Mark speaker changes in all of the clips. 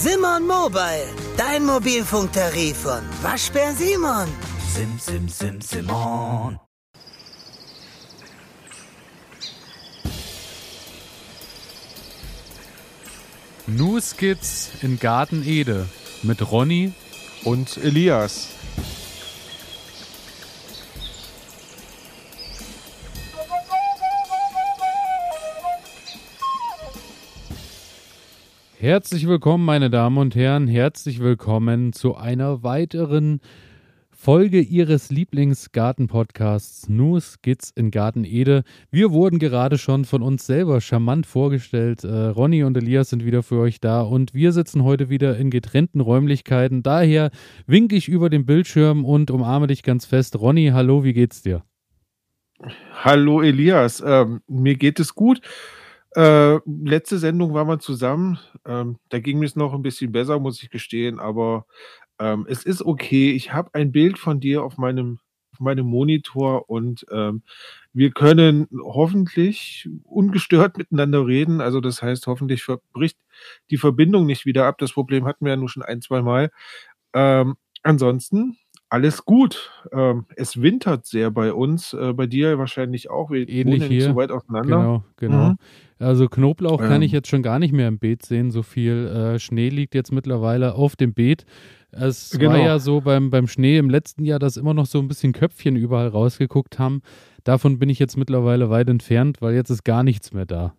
Speaker 1: Simon Mobile, dein Mobilfunktarif von Waschbär Simon.
Speaker 2: Sim, sim, sim, Simon.
Speaker 3: New Skits in Garten Ede mit Ronny
Speaker 4: und Elias.
Speaker 3: Herzlich willkommen, meine Damen und Herren. Herzlich willkommen zu einer weiteren Folge Ihres Lieblingsgarten-Podcasts New Skits in Garten Ede. Wir wurden gerade schon von uns selber charmant vorgestellt. Äh, Ronny und Elias sind wieder für euch da und wir sitzen heute wieder in getrennten Räumlichkeiten. Daher winke ich über den Bildschirm und umarme dich ganz fest. Ronny, hallo, wie geht's dir?
Speaker 4: Hallo Elias, ähm, mir geht es gut. Äh, letzte Sendung waren wir zusammen. Ähm, da ging es noch ein bisschen besser, muss ich gestehen, aber ähm, es ist okay. Ich habe ein Bild von dir auf meinem, auf meinem Monitor und ähm, wir können hoffentlich ungestört miteinander reden. Also das heißt, hoffentlich bricht die Verbindung nicht wieder ab. Das Problem hatten wir ja nur schon ein, zwei Mal. Ähm, ansonsten alles gut. Ähm, es wintert sehr bei uns, äh, bei dir wahrscheinlich auch.
Speaker 3: Wir Ähnlich hier.
Speaker 4: so weit auseinander.
Speaker 3: Genau, genau. Mhm. Also Knoblauch ähm. kann ich jetzt schon gar nicht mehr im Beet sehen. So viel äh, Schnee liegt jetzt mittlerweile auf dem Beet. Es genau. war ja so beim, beim Schnee im letzten Jahr, dass immer noch so ein bisschen Köpfchen überall rausgeguckt haben. Davon bin ich jetzt mittlerweile weit entfernt, weil jetzt ist gar nichts mehr da.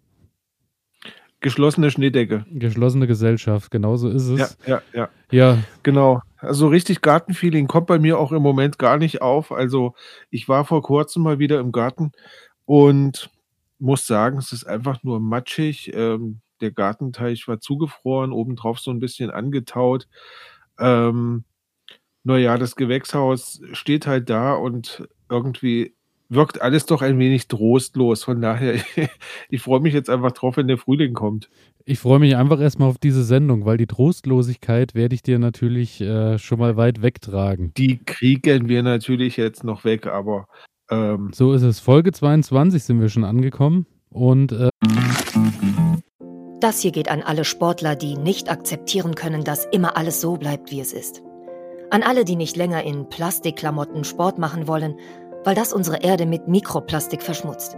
Speaker 4: Geschlossene Schneedecke.
Speaker 3: Geschlossene Gesellschaft, genau so ist es.
Speaker 4: Ja, ja, ja.
Speaker 3: Ja.
Speaker 4: Genau. Also richtig Gartenfeeling kommt bei mir auch im Moment gar nicht auf. Also ich war vor kurzem mal wieder im Garten und muss sagen, es ist einfach nur matschig. Ähm, der Gartenteich war zugefroren, obendrauf so ein bisschen angetaut. Ähm, naja, das Gewächshaus steht halt da und irgendwie wirkt alles doch ein wenig trostlos. Von daher, ich freue mich jetzt einfach drauf, wenn der Frühling kommt.
Speaker 3: Ich freue mich einfach erstmal auf diese Sendung, weil die Trostlosigkeit werde ich dir natürlich äh, schon mal weit wegtragen.
Speaker 4: Die kriegen wir natürlich jetzt noch weg, aber. Ähm
Speaker 3: so ist es. Folge 22 sind wir schon angekommen und. Äh
Speaker 5: das hier geht an alle Sportler, die nicht akzeptieren können, dass immer alles so bleibt, wie es ist. An alle, die nicht länger in Plastikklamotten Sport machen wollen weil das unsere Erde mit Mikroplastik verschmutzt.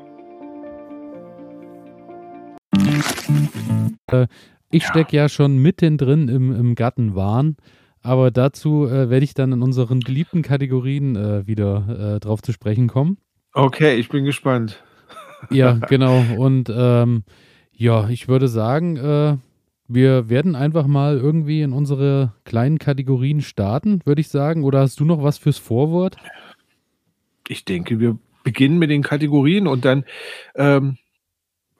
Speaker 3: Ich stecke ja. schon mittendrin im, im Gartenwahn, aber dazu äh, werde ich dann in unseren beliebten Kategorien äh, wieder äh, drauf zu sprechen kommen.
Speaker 4: Okay, ich bin gespannt.
Speaker 3: Ja, genau. Und ähm, ja, ich würde sagen, äh, wir werden einfach mal irgendwie in unsere kleinen Kategorien starten, würde ich sagen. Oder hast du noch was fürs Vorwort?
Speaker 4: Ich denke, wir beginnen mit den Kategorien und dann ähm,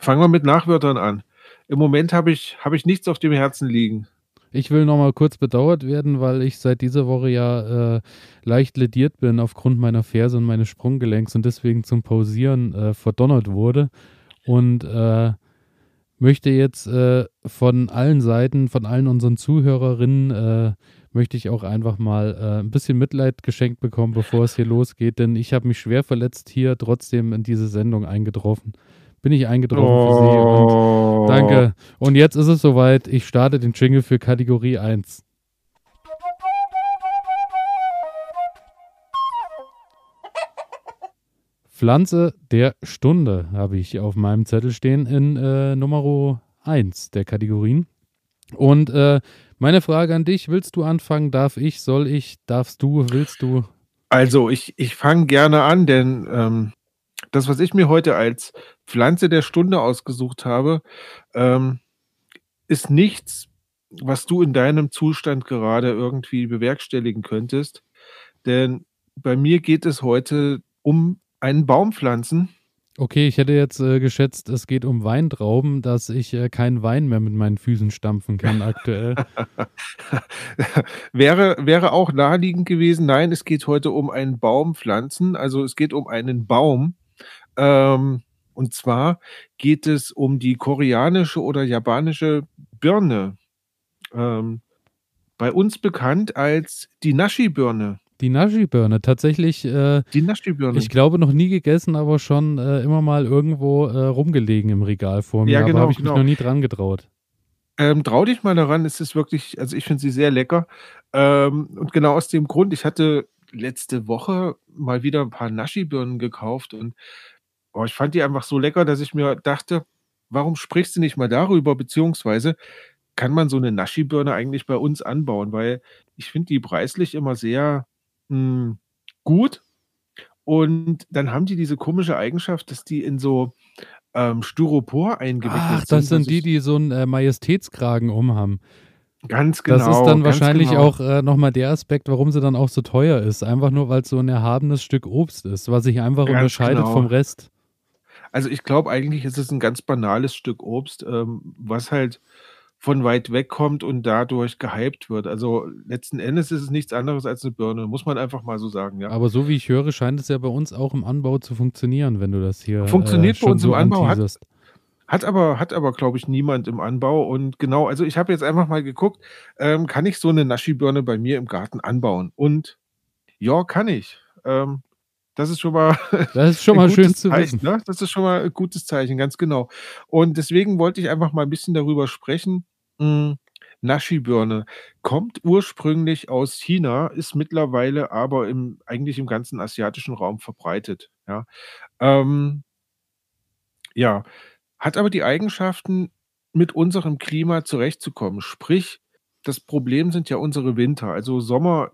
Speaker 4: fangen wir mit Nachwörtern an. Im Moment habe ich, hab ich nichts auf dem Herzen liegen.
Speaker 3: Ich will nochmal kurz bedauert werden, weil ich seit dieser Woche ja äh, leicht lediert bin aufgrund meiner Ferse und meines Sprunggelenks und deswegen zum Pausieren äh, verdonnert wurde. Und äh, möchte jetzt äh, von allen Seiten, von allen unseren Zuhörerinnen äh, möchte ich auch einfach mal äh, ein bisschen Mitleid geschenkt bekommen, bevor es hier losgeht, denn ich habe mich schwer verletzt hier trotzdem in diese Sendung eingetroffen. Bin ich eingetroffen oh. für Sie und oh. danke. Und jetzt ist es soweit, ich starte den Jingle für Kategorie 1. Pflanze der Stunde habe ich auf meinem Zettel stehen in äh, Nummer 1 der Kategorien. Und äh, meine Frage an dich, willst du anfangen? Darf ich? Soll ich? Darfst du? Willst du?
Speaker 4: Also ich, ich fange gerne an, denn ähm, das, was ich mir heute als Pflanze der Stunde ausgesucht habe, ähm, ist nichts, was du in deinem Zustand gerade irgendwie bewerkstelligen könntest. Denn bei mir geht es heute um einen Baumpflanzen.
Speaker 3: Okay, ich hätte jetzt äh, geschätzt, es geht um Weintrauben, dass ich äh, keinen Wein mehr mit meinen Füßen stampfen kann aktuell.
Speaker 4: wäre, wäre auch naheliegend gewesen. Nein, es geht heute um einen Baum pflanzen. Also es geht um einen Baum. Ähm, und zwar geht es um die koreanische oder japanische Birne. Ähm, bei uns bekannt als die Nashi-Birne.
Speaker 3: Die Nashi-Birne, tatsächlich. Äh,
Speaker 4: die Nashi-Birne.
Speaker 3: Ich glaube, noch nie gegessen, aber schon äh, immer mal irgendwo äh, rumgelegen im Regal vor mir. Ja, genau, aber habe ich genau. mich noch nie dran getraut.
Speaker 4: Ähm, trau dich mal daran, es ist wirklich, also ich finde sie sehr lecker. Ähm, und genau aus dem Grund, ich hatte letzte Woche mal wieder ein paar Nashi-Birnen gekauft und oh, ich fand die einfach so lecker, dass ich mir dachte, warum sprichst du nicht mal darüber, beziehungsweise kann man so eine Nashi-Birne eigentlich bei uns anbauen, weil ich finde die preislich immer sehr hm, gut. Und dann haben die diese komische Eigenschaft, dass die in so ähm, Styropor eingewickelt
Speaker 3: Ach, sind. das sind die, die so einen äh, Majestätskragen umhaben.
Speaker 4: Ganz genau.
Speaker 3: Das ist dann wahrscheinlich genau. auch äh, nochmal der Aspekt, warum sie dann auch so teuer ist. Einfach nur, weil es so ein erhabenes Stück Obst ist, was sich einfach ganz unterscheidet genau. vom Rest.
Speaker 4: Also ich glaube eigentlich ist es ein ganz banales Stück Obst, ähm, was halt von weit weg kommt und dadurch gehypt wird. Also letzten Endes ist es nichts anderes als eine Birne, muss man einfach mal so sagen, ja.
Speaker 3: Aber so wie ich höre, scheint es ja bei uns auch im Anbau zu funktionieren, wenn du das hier
Speaker 4: Funktioniert
Speaker 3: äh,
Speaker 4: bei uns
Speaker 3: so
Speaker 4: im Anbau, hat, hat, aber, hat aber glaube ich, niemand im Anbau. Und genau, also ich habe jetzt einfach mal geguckt, ähm, kann ich so eine Naschi-Birne bei mir im Garten anbauen? Und ja, kann ich. Ähm, das ist schon mal,
Speaker 3: das ist schon mal schön zu
Speaker 4: Zeichen, wissen. Ne? Das ist schon mal ein gutes Zeichen, ganz genau. Und deswegen wollte ich einfach mal ein bisschen darüber sprechen, hm, Nashi-Birne kommt ursprünglich aus China, ist mittlerweile aber im eigentlich im ganzen asiatischen Raum verbreitet, ja. Ähm ja, hat aber die Eigenschaften, mit unserem Klima zurechtzukommen. Sprich, das Problem sind ja unsere Winter. Also Sommer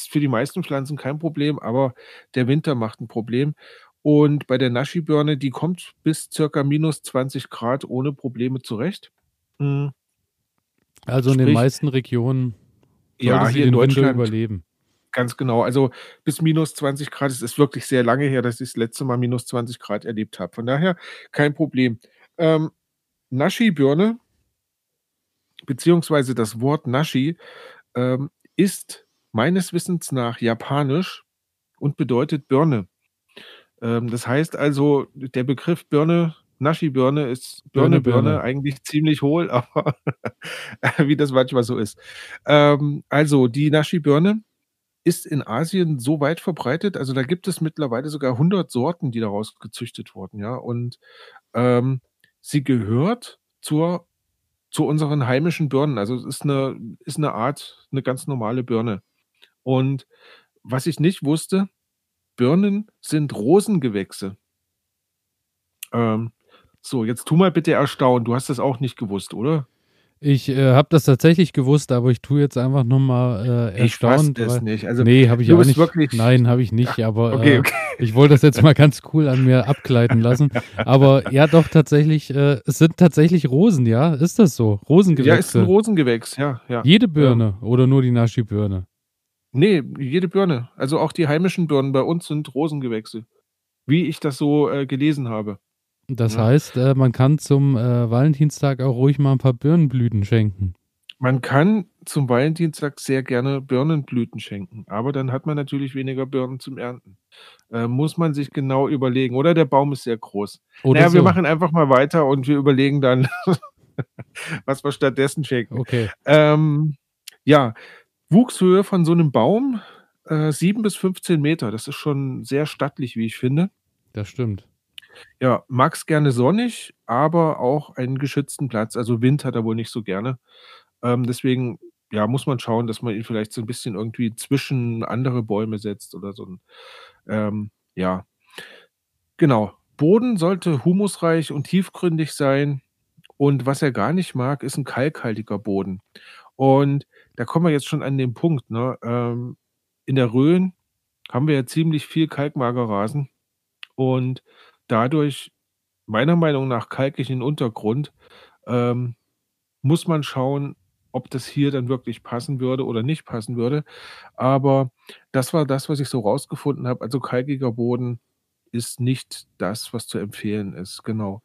Speaker 4: ist für die meisten Pflanzen kein Problem, aber der Winter macht ein Problem. Und bei der Nashi-Birne, die kommt bis circa minus 20 Grad ohne Probleme zurecht. Hm.
Speaker 3: Also in den meisten Regionen
Speaker 4: ja, hier in
Speaker 3: den Winter
Speaker 4: Deutschland
Speaker 3: überleben.
Speaker 4: ganz genau. Also bis minus 20 Grad. Es ist wirklich sehr lange her, dass ich das letzte Mal minus 20 Grad erlebt habe. Von daher kein Problem. Ähm, Nashi-Birne, beziehungsweise das Wort Nashi, ähm, ist meines Wissens nach japanisch und bedeutet Birne. Ähm, das heißt also, der Begriff Birne Naschi-Birne ist Birne,
Speaker 3: Birne,
Speaker 4: Birne, eigentlich ziemlich hohl, aber wie das manchmal so ist. Ähm, also die Naschi-Birne ist in Asien so weit verbreitet, also da gibt es mittlerweile sogar 100 Sorten, die daraus gezüchtet wurden, ja. Und ähm, sie gehört zur, zu unseren heimischen Birnen. Also es ist eine, ist eine Art, eine ganz normale Birne. Und was ich nicht wusste, Birnen sind Rosengewächse. Ähm, so, jetzt tu mal bitte erstaunen. Du hast das auch nicht gewusst, oder?
Speaker 3: Ich äh, habe das tatsächlich gewusst, aber ich tue jetzt einfach nochmal äh,
Speaker 4: Ich fass
Speaker 3: erstaunt.
Speaker 4: es
Speaker 3: weil-
Speaker 4: nicht. Also,
Speaker 3: nee, habe ich auch nicht.
Speaker 4: wirklich-
Speaker 3: Nein, habe ich nicht, aber
Speaker 4: okay,
Speaker 3: äh,
Speaker 4: okay.
Speaker 3: ich wollte das jetzt mal ganz cool an mir abgleiten lassen. Aber ja, doch tatsächlich, äh, es sind tatsächlich Rosen, ja? Ist das so?
Speaker 4: ja, ist ein
Speaker 3: Rosengewächse.
Speaker 4: Rosengewächs, ja, ja.
Speaker 3: Jede Birne oder nur die Naschi-Birne?
Speaker 4: Nee, jede Birne. Also auch die heimischen Birnen bei uns sind Rosengewächse. Wie ich das so äh, gelesen habe.
Speaker 3: Das
Speaker 4: Ja.
Speaker 3: heißt, äh, man kann zum äh, Valentinstag auch ruhig mal ein paar Birnenblüten schenken.
Speaker 4: Man kann zum Valentinstag sehr gerne Birnenblüten schenken, aber dann hat man natürlich weniger Birnen zum Ernten. Äh, muss man sich genau überlegen. Oder der Baum ist sehr groß.
Speaker 3: Oder
Speaker 4: naja, wir
Speaker 3: so.
Speaker 4: machen einfach mal weiter und wir überlegen dann, was wir stattdessen schenken.
Speaker 3: Okay.
Speaker 4: Ähm, ja, Wuchshöhe von so einem Baum äh, 7 bis 15 Meter. Das ist schon sehr stattlich, wie ich finde.
Speaker 3: Das stimmt.
Speaker 4: Ja, mag's gerne sonnig, aber auch einen geschützten Platz. Also Wind hat er wohl nicht so gerne. Ähm, deswegen, ja, muss man schauen, dass man ihn vielleicht so ein bisschen irgendwie zwischen andere Bäume setzt oder so. ein- Ähm, ja, genau. Boden sollte humusreich und tiefgründig sein. Und was er gar nicht mag, ist ein kalkhaltiger Boden. Und da kommen wir jetzt schon an den Punkt. Ne? Ähm, in der Rhön haben wir ja ziemlich viel Kalkmagerrasen und dadurch meiner Meinung nach kalkigen Untergrund ähm, muss man schauen, ob das hier dann wirklich passen würde oder nicht passen würde. Aber das war das, was ich so rausgefunden habe. Also kalkiger Boden ist nicht das, was zu empfehlen ist, genau.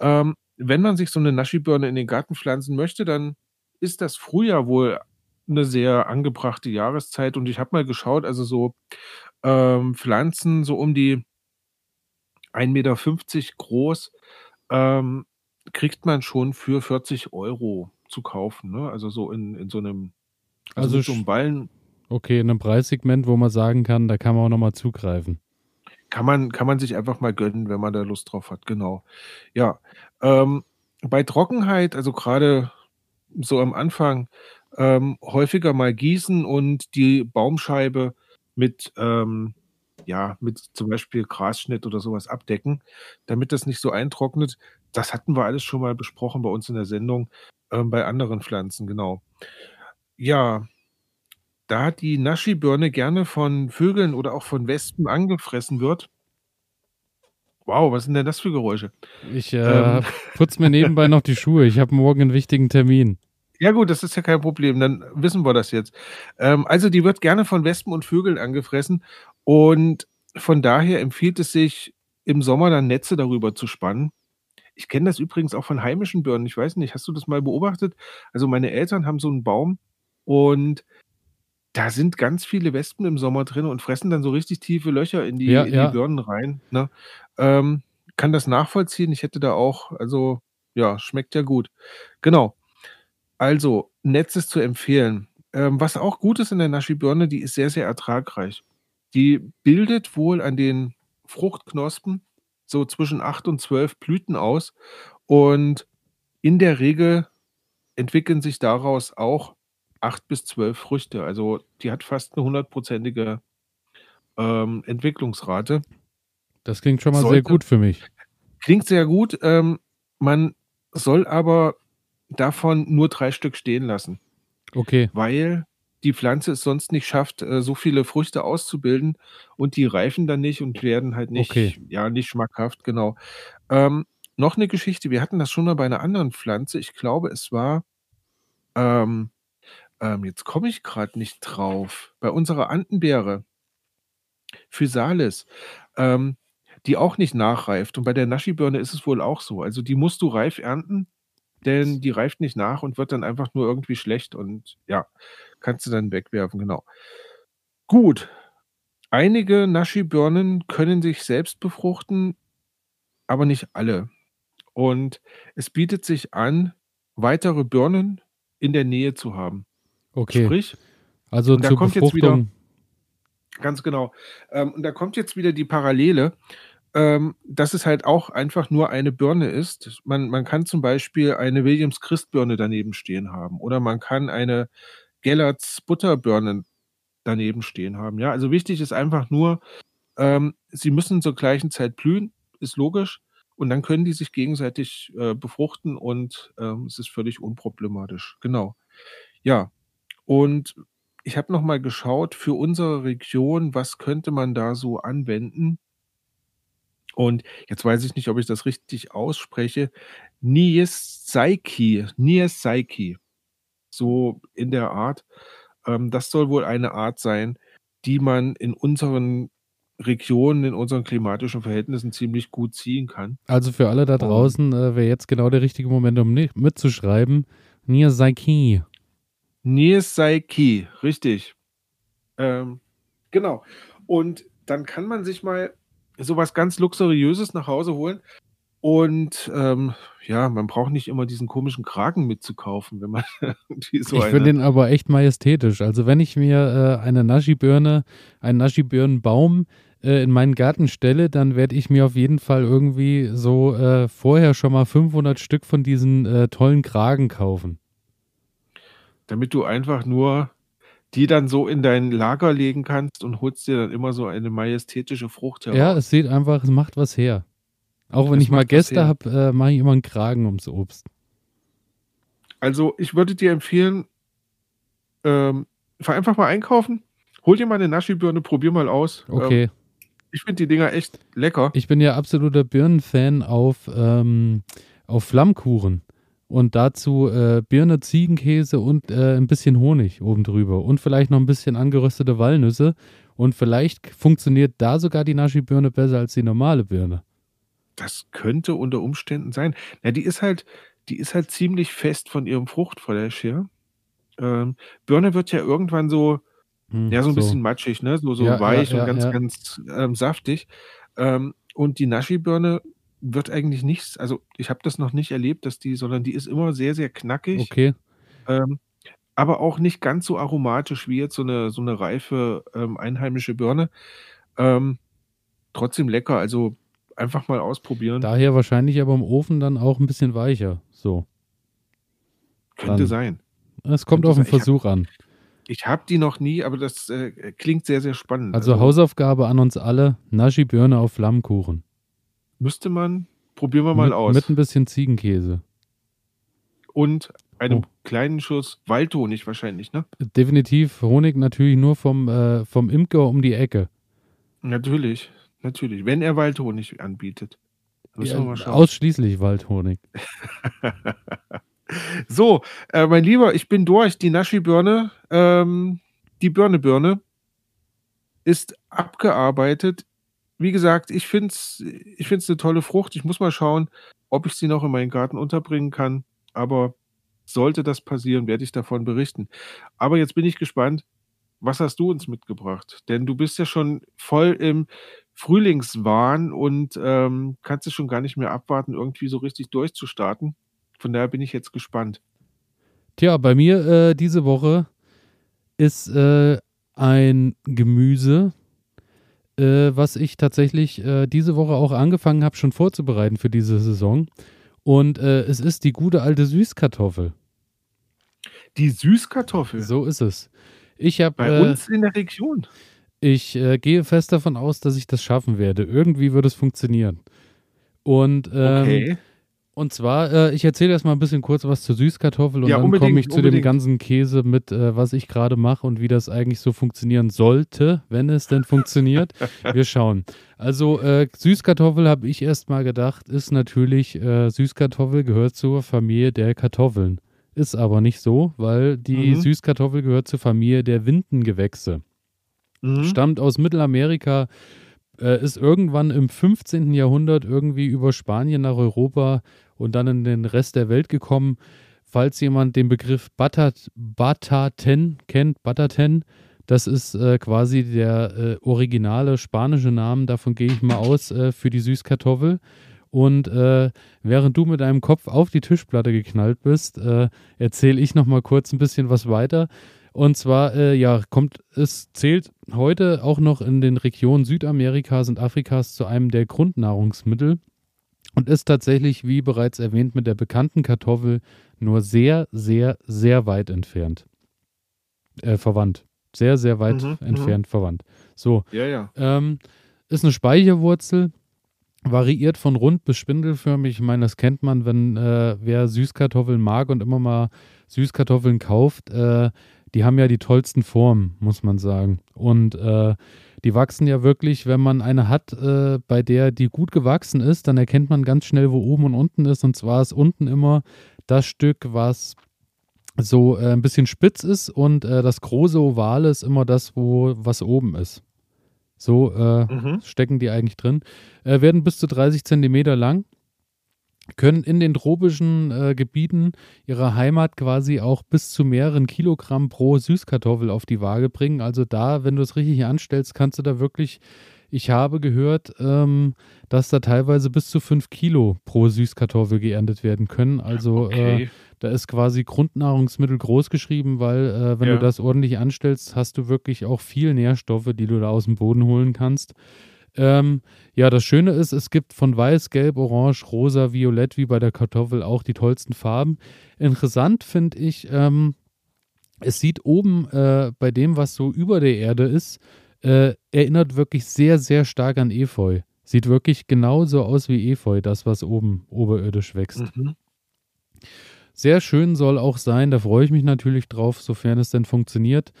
Speaker 4: Ähm, wenn man sich so eine Naschibirne in den Garten pflanzen möchte, dann ist das Frühjahr wohl eine sehr angebrachte Jahreszeit und ich habe mal geschaut, also so, ähm, Pflanzen so um die 1,50 Meter groß, ähm, kriegt man schon für 40 Euro zu kaufen, ne? Also so in in so einem also
Speaker 3: Also
Speaker 4: so Ballen
Speaker 3: okay, in 'nem Preissegment, wo man sagen kann, da kann man auch noch mal zugreifen.
Speaker 4: Kann man kann man sich einfach mal gönnen, wenn man da Lust drauf hat, genau. Ja, ähm, bei Trockenheit, also grade so am Anfang, ähm, häufiger mal gießen und die Baumscheibe mit, ähm ja, mit zum Beispiel Grasschnitt oder so was abdecken, damit das nicht so eintrocknet. Das hatten wir alles schon mal besprochen bei uns in der Sendung, ähm, bei anderen Pflanzen, genau. Ja, da die Naschibirne gerne von Vögeln oder auch von Wespen angefressen wird Wow, was sind denn das für Geräusche?
Speaker 3: Ich,
Speaker 4: Ähm
Speaker 3: äh, putze mir nebenbei noch die Schuhe. Ich habe morgen 'n wichtigen Termin.
Speaker 4: Ja gut, das ist ja kein Problem, dann wissen wir das jetzt. Ähm, also die wird gerne von Wespen und Vögeln angefressen und von daher empfiehlt es sich, im Sommer dann Netze darüber zu spannen. Ich kenne das übrigens auch von heimischen Birnen. Ich weiß nicht, hast du das mal beobachtet? Also, meine Eltern haben so 'n Baum und da sind ganz viele Wespen im Sommer drin und fressen dann so richtig tiefe Löcher in die
Speaker 3: Ja,
Speaker 4: in die
Speaker 3: ja.
Speaker 4: Birnen rein, ne? Ähm, kann das nachvollziehen. Ich hätte da auch also, ja, schmeckt ja gut. Genau. Also, Netz ist zu empfehlen. Ähm, was auch gut ist in der Naschibirne, die ist sehr, sehr ertragreich. Die bildet wohl an den Fruchtknospen so zwischen 8 und 12 Blüten aus und in der Regel entwickeln sich daraus auch 8 bis 12 Früchte. Also, die hat fast 'ne hundertprozentige, ähm, Entwicklungsrate.
Speaker 3: Das klingt schon mal sehr
Speaker 4: Sollte
Speaker 3: gut für mich.
Speaker 4: Klingt sehr gut, ähm, man soll aber davon nur 3 Stück stehen lassen.
Speaker 3: Okay.
Speaker 4: Weil die Pflanze es sonst nicht schafft, äh, so viele Früchte auszubilden und die reifen dann nicht und werden halt nicht
Speaker 3: Okay.
Speaker 4: ja, nicht schmackhaft, genau. Ähm, noch 'ne Geschichte, wir hatten das schon mal bei 'ner anderen Pflanze. Ich glaube, es war ähm, ähm, jetzt komme ich grad nicht drauf. Bei unserer Andenbeere Physalis, ähm, die auch nicht nachreift und bei der Naschibirne ist es wohl auch so. Also, die musst du reif ernten, denn die reift nicht nach und wird dann einfach nur irgendwie schlecht und ja, kannst du dann wegwerfen, genau. Gut, einige Naschibirnen können sich selbst befruchten, aber nicht alle. Und es bietet sich an, weitere Birnen in der Nähe zu haben.
Speaker 3: Okay.
Speaker 4: Sprich
Speaker 3: Also,
Speaker 4: da
Speaker 3: zur
Speaker 4: kommt jetzt wieder
Speaker 3: Befruchtung
Speaker 4: Ganz genau. Ähm, und da kommt jetzt wieder die Parallele, ähm, dass es halt auch einfach nur eine Birne ist. Man man kann zum Beispiel eine Williams-Christ-Birne daneben stehen haben oder man kann eine Gellerts Butterbirne daneben stehen haben, ja? Also, wichtig ist einfach nur, ähm, sie müssen zur gleichen Zeit blühen, ist logisch, und dann können die sich gegenseitig, äh, befruchten und, ähm, es ist völlig unproblematisch, genau. Ja, und ich habe noch mal geschaut für unsere Region, was könnte man da so anwenden? Und jetzt weiß ich nicht, ob ich das richtig ausspreche. Niessaiki Niessaiki, so in der Art. Ähm, das soll wohl eine Art sein, die man in unseren Regionen, in unseren klimatischen Verhältnissen ziemlich gut ziehen kann.
Speaker 3: Also, für alle da draußen, äh, wäre jetzt genau der richtige Moment, um mitzuschreiben. Niessaiki.
Speaker 4: Niessaiki, richtig. Ähm, genau. Und dann kann man sich mal so was ganz Luxuriöses nach Hause holen und, ähm, ja, man braucht nicht immer diesen komischen Kragen mitzukaufen, wenn man irgendwie so
Speaker 3: Ich finde den aber echt majestätisch. Also, wenn ich mir, äh, eine Naschibirne einen Naschibirnenbaum, äh, in meinen Garten stelle, dann werde ich mir auf jeden Fall irgendwie so, äh, vorher schon mal 500 Stück von diesen, äh, tollen Kragen kaufen.
Speaker 4: Damit du einfach nur die dann so in dein Lager legen kannst und holst dir dann immer so eine majestätische Frucht
Speaker 3: Ja,
Speaker 4: heraus.
Speaker 3: es sieht einfach es macht was her. Auch wenn
Speaker 4: Es
Speaker 3: ich mal Gäste habe, äh, mache ich immer 'n Kragen ums Obst.
Speaker 4: Also, ich würde dir empfehlen ähm, fahr einfach mal einkaufen, hol dir mal 'ne Naschibirne, probier mal aus. Ähm,
Speaker 3: Okay.
Speaker 4: ich finde die Dinger echt lecker.
Speaker 3: Ich bin ja absoluter Birnenfan auf, ähm auf Flammkuchen und dazu, äh, Birne, Ziegenkäse und, äh, 'n bisschen Honig oben drüber und vielleicht noch 'n bisschen angeröstete Walnüsse Und vielleicht funktioniert da sogar die Naschi-Birne besser als die normale Birne.
Speaker 4: Das könnte unter Umständen sein. Ja, die ist halt, die ist halt ziemlich fest von ihrem Fruchtfleisch her. Ähm, Birne wird ja irgendwann so,
Speaker 3: Hm,
Speaker 4: ja, so ein bisschen matschig, ne? So, so
Speaker 3: Ja,
Speaker 4: weich
Speaker 3: ja,
Speaker 4: und
Speaker 3: ja,
Speaker 4: ganz,
Speaker 3: ja.
Speaker 4: ganz ähm, saftig. Ähm, und die Naschi-Birne wird eigentlich nichts, also ich habe das noch nicht erlebt, dass die, sondern die ist immer sehr, sehr knackig.
Speaker 3: Okay.
Speaker 4: Ähm, aber auch nicht ganz so aromatisch wie jetzt so eine, so eine reife ähm, einheimische Birne. Ähm, trotzdem lecker, also einfach mal ausprobieren.
Speaker 3: Daher wahrscheinlich aber im Ofen dann auch ein bisschen weicher. So.
Speaker 4: Könnte
Speaker 3: dann-
Speaker 4: sein.
Speaker 3: Es kommt
Speaker 4: Könnte
Speaker 3: auf den
Speaker 4: sein. Ich hab-
Speaker 3: Versuch an.
Speaker 4: Ich habe die noch nie, aber das äh, klingt sehr, sehr spannend.
Speaker 3: Also Hausaufgabe an uns alle: Naschi-Birne auf Flammkuchen.
Speaker 4: Müsste man, probieren wir mal
Speaker 3: mit,
Speaker 4: aus.
Speaker 3: Mit ein bisschen Ziegenkäse.
Speaker 4: Und einem
Speaker 3: Oh.
Speaker 4: kleinen Schuss Waldhonig wahrscheinlich, ne?
Speaker 3: Definitiv Honig natürlich nur vom, äh, vom Imker um die Ecke.
Speaker 4: Natürlich, natürlich. Wenn er Waldhonig anbietet. Müssen wir
Speaker 3: Ja,
Speaker 4: mal schauen.
Speaker 3: ausschließlich Waldhonig.
Speaker 4: So, äh, mein Lieber, ich bin durch. Die Naschi-Birne, ähm, die Birne-Birne ist abgearbeitet. Wie gesagt, ich finde es ich find's eine tolle Frucht. Ich muss mal schauen, ob ich sie noch in meinen Garten unterbringen kann. Aber sollte das passieren, werde ich davon berichten. Aber jetzt bin ich gespannt, was hast du uns mitgebracht? Denn du bist ja schon voll im Frühlingswahn und ähm, kannst es schon gar nicht mehr abwarten, irgendwie so richtig durchzustarten. Von daher bin ich jetzt gespannt.
Speaker 3: Tja, bei mir äh, diese Woche ist äh, ein Gemüse, äh, was ich tatsächlich äh, diese Woche auch angefangen habe, schon vorzubereiten für diese Saison. Und äh, es ist die gute alte Süßkartoffel.
Speaker 4: Die Süßkartoffel
Speaker 3: So ist es. Ich habe
Speaker 4: bei
Speaker 3: äh,
Speaker 4: uns in der Region.
Speaker 3: Ich äh, gehe fest davon aus, dass ich das schaffen werde. Irgendwie wird es funktionieren. Und, ähm,
Speaker 4: Okay.
Speaker 3: Und zwar, äh, ich erzähle erst mal ein bisschen kurz was zur Süßkartoffel und
Speaker 4: Ja,
Speaker 3: dann komme ich zu dem
Speaker 4: unbedingt.
Speaker 3: ganzen Käse mit, äh, was ich gerade mache und wie das eigentlich so funktionieren sollte, wenn es denn funktioniert. Wir schauen. Also, äh, Süßkartoffel habe ich erst mal gedacht, ist natürlich, äh, Süßkartoffel gehört zur Familie der Kartoffeln. Ist aber nicht so, weil die
Speaker 4: Mhm.
Speaker 3: Süßkartoffel gehört zur Familie der Windengewächse
Speaker 4: Mhm.
Speaker 3: stammt aus Mittelamerika, äh, ist irgendwann im 15. Jahrhundert irgendwie über Spanien nach Europa und dann in den Rest der Welt gekommen. Falls jemand den Begriff Batat, Bataten kennt, Bataten, das ist äh, quasi der äh, originale spanische Name, davon gehe ich mal aus, äh, für die Süßkartoffel. Und äh, während du mit deinem Kopf auf die Tischplatte geknallt bist, äh, erzähle ich noch mal kurz ein bisschen was weiter. Und zwar, äh, ja, kommt, es zählt heute auch noch in den Regionen Südamerikas und Afrikas zu einem der Grundnahrungsmittel und ist tatsächlich, wie bereits erwähnt, mit der bekannten Kartoffel nur sehr, sehr, sehr weit entfernt. Äh, verwandt. Sehr, sehr weit
Speaker 4: Mhm, mhm.
Speaker 3: entfernt verwandt. So,
Speaker 4: Ja, ja.
Speaker 3: ähm, ist eine Speicherwurzel, variiert von rund bis spindelförmig. Ich meine, das kennt man, wenn äh, wer Süßkartoffeln mag und immer mal Süßkartoffeln kauft. Äh, die haben ja die tollsten Formen, muss man sagen. Und äh, die wachsen ja wirklich, wenn man eine hat, äh, bei der die gut gewachsen ist, dann erkennt man ganz schnell, wo oben und unten ist. Und zwar ist unten immer das Stück, was so äh, ein bisschen spitz ist und äh, das große Ovale ist immer das, wo was oben ist. So äh,
Speaker 4: Mhm.
Speaker 3: stecken die eigentlich drin. Äh, werden bis zu 30 Zentimeter lang, können in den tropischen äh, Gebieten ihrer Heimat quasi auch bis zu mehreren Kilogramm pro Süßkartoffel auf die Waage bringen. Also da, wenn du es richtig anstellst, kannst du da wirklich, ich habe gehört, ähm, dass da teilweise bis zu 5 Kilo pro Süßkartoffel geerntet werden können. Also äh,
Speaker 4: Okay.
Speaker 3: da ist quasi Grundnahrungsmittel groß geschrieben, weil äh, wenn
Speaker 4: Ja.
Speaker 3: du das ordentlich anstellst, hast du wirklich auch viel Nährstoffe, die du da aus dem Boden holen kannst. Ähm, ja, das Schöne ist, es gibt von weiß, gelb, orange, rosa, violett, wie bei der Kartoffel auch die tollsten Farben. Interessant finde ich, ähm, es sieht oben äh, bei dem, was so über der Erde ist, äh, erinnert wirklich sehr, sehr stark an Efeu. Sieht wirklich genauso aus wie Efeu, das, was oben oberirdisch wächst.
Speaker 4: Mhm.
Speaker 3: Sehr schön soll auch sein, da freue ich mich natürlich drauf, sofern es denn funktioniert.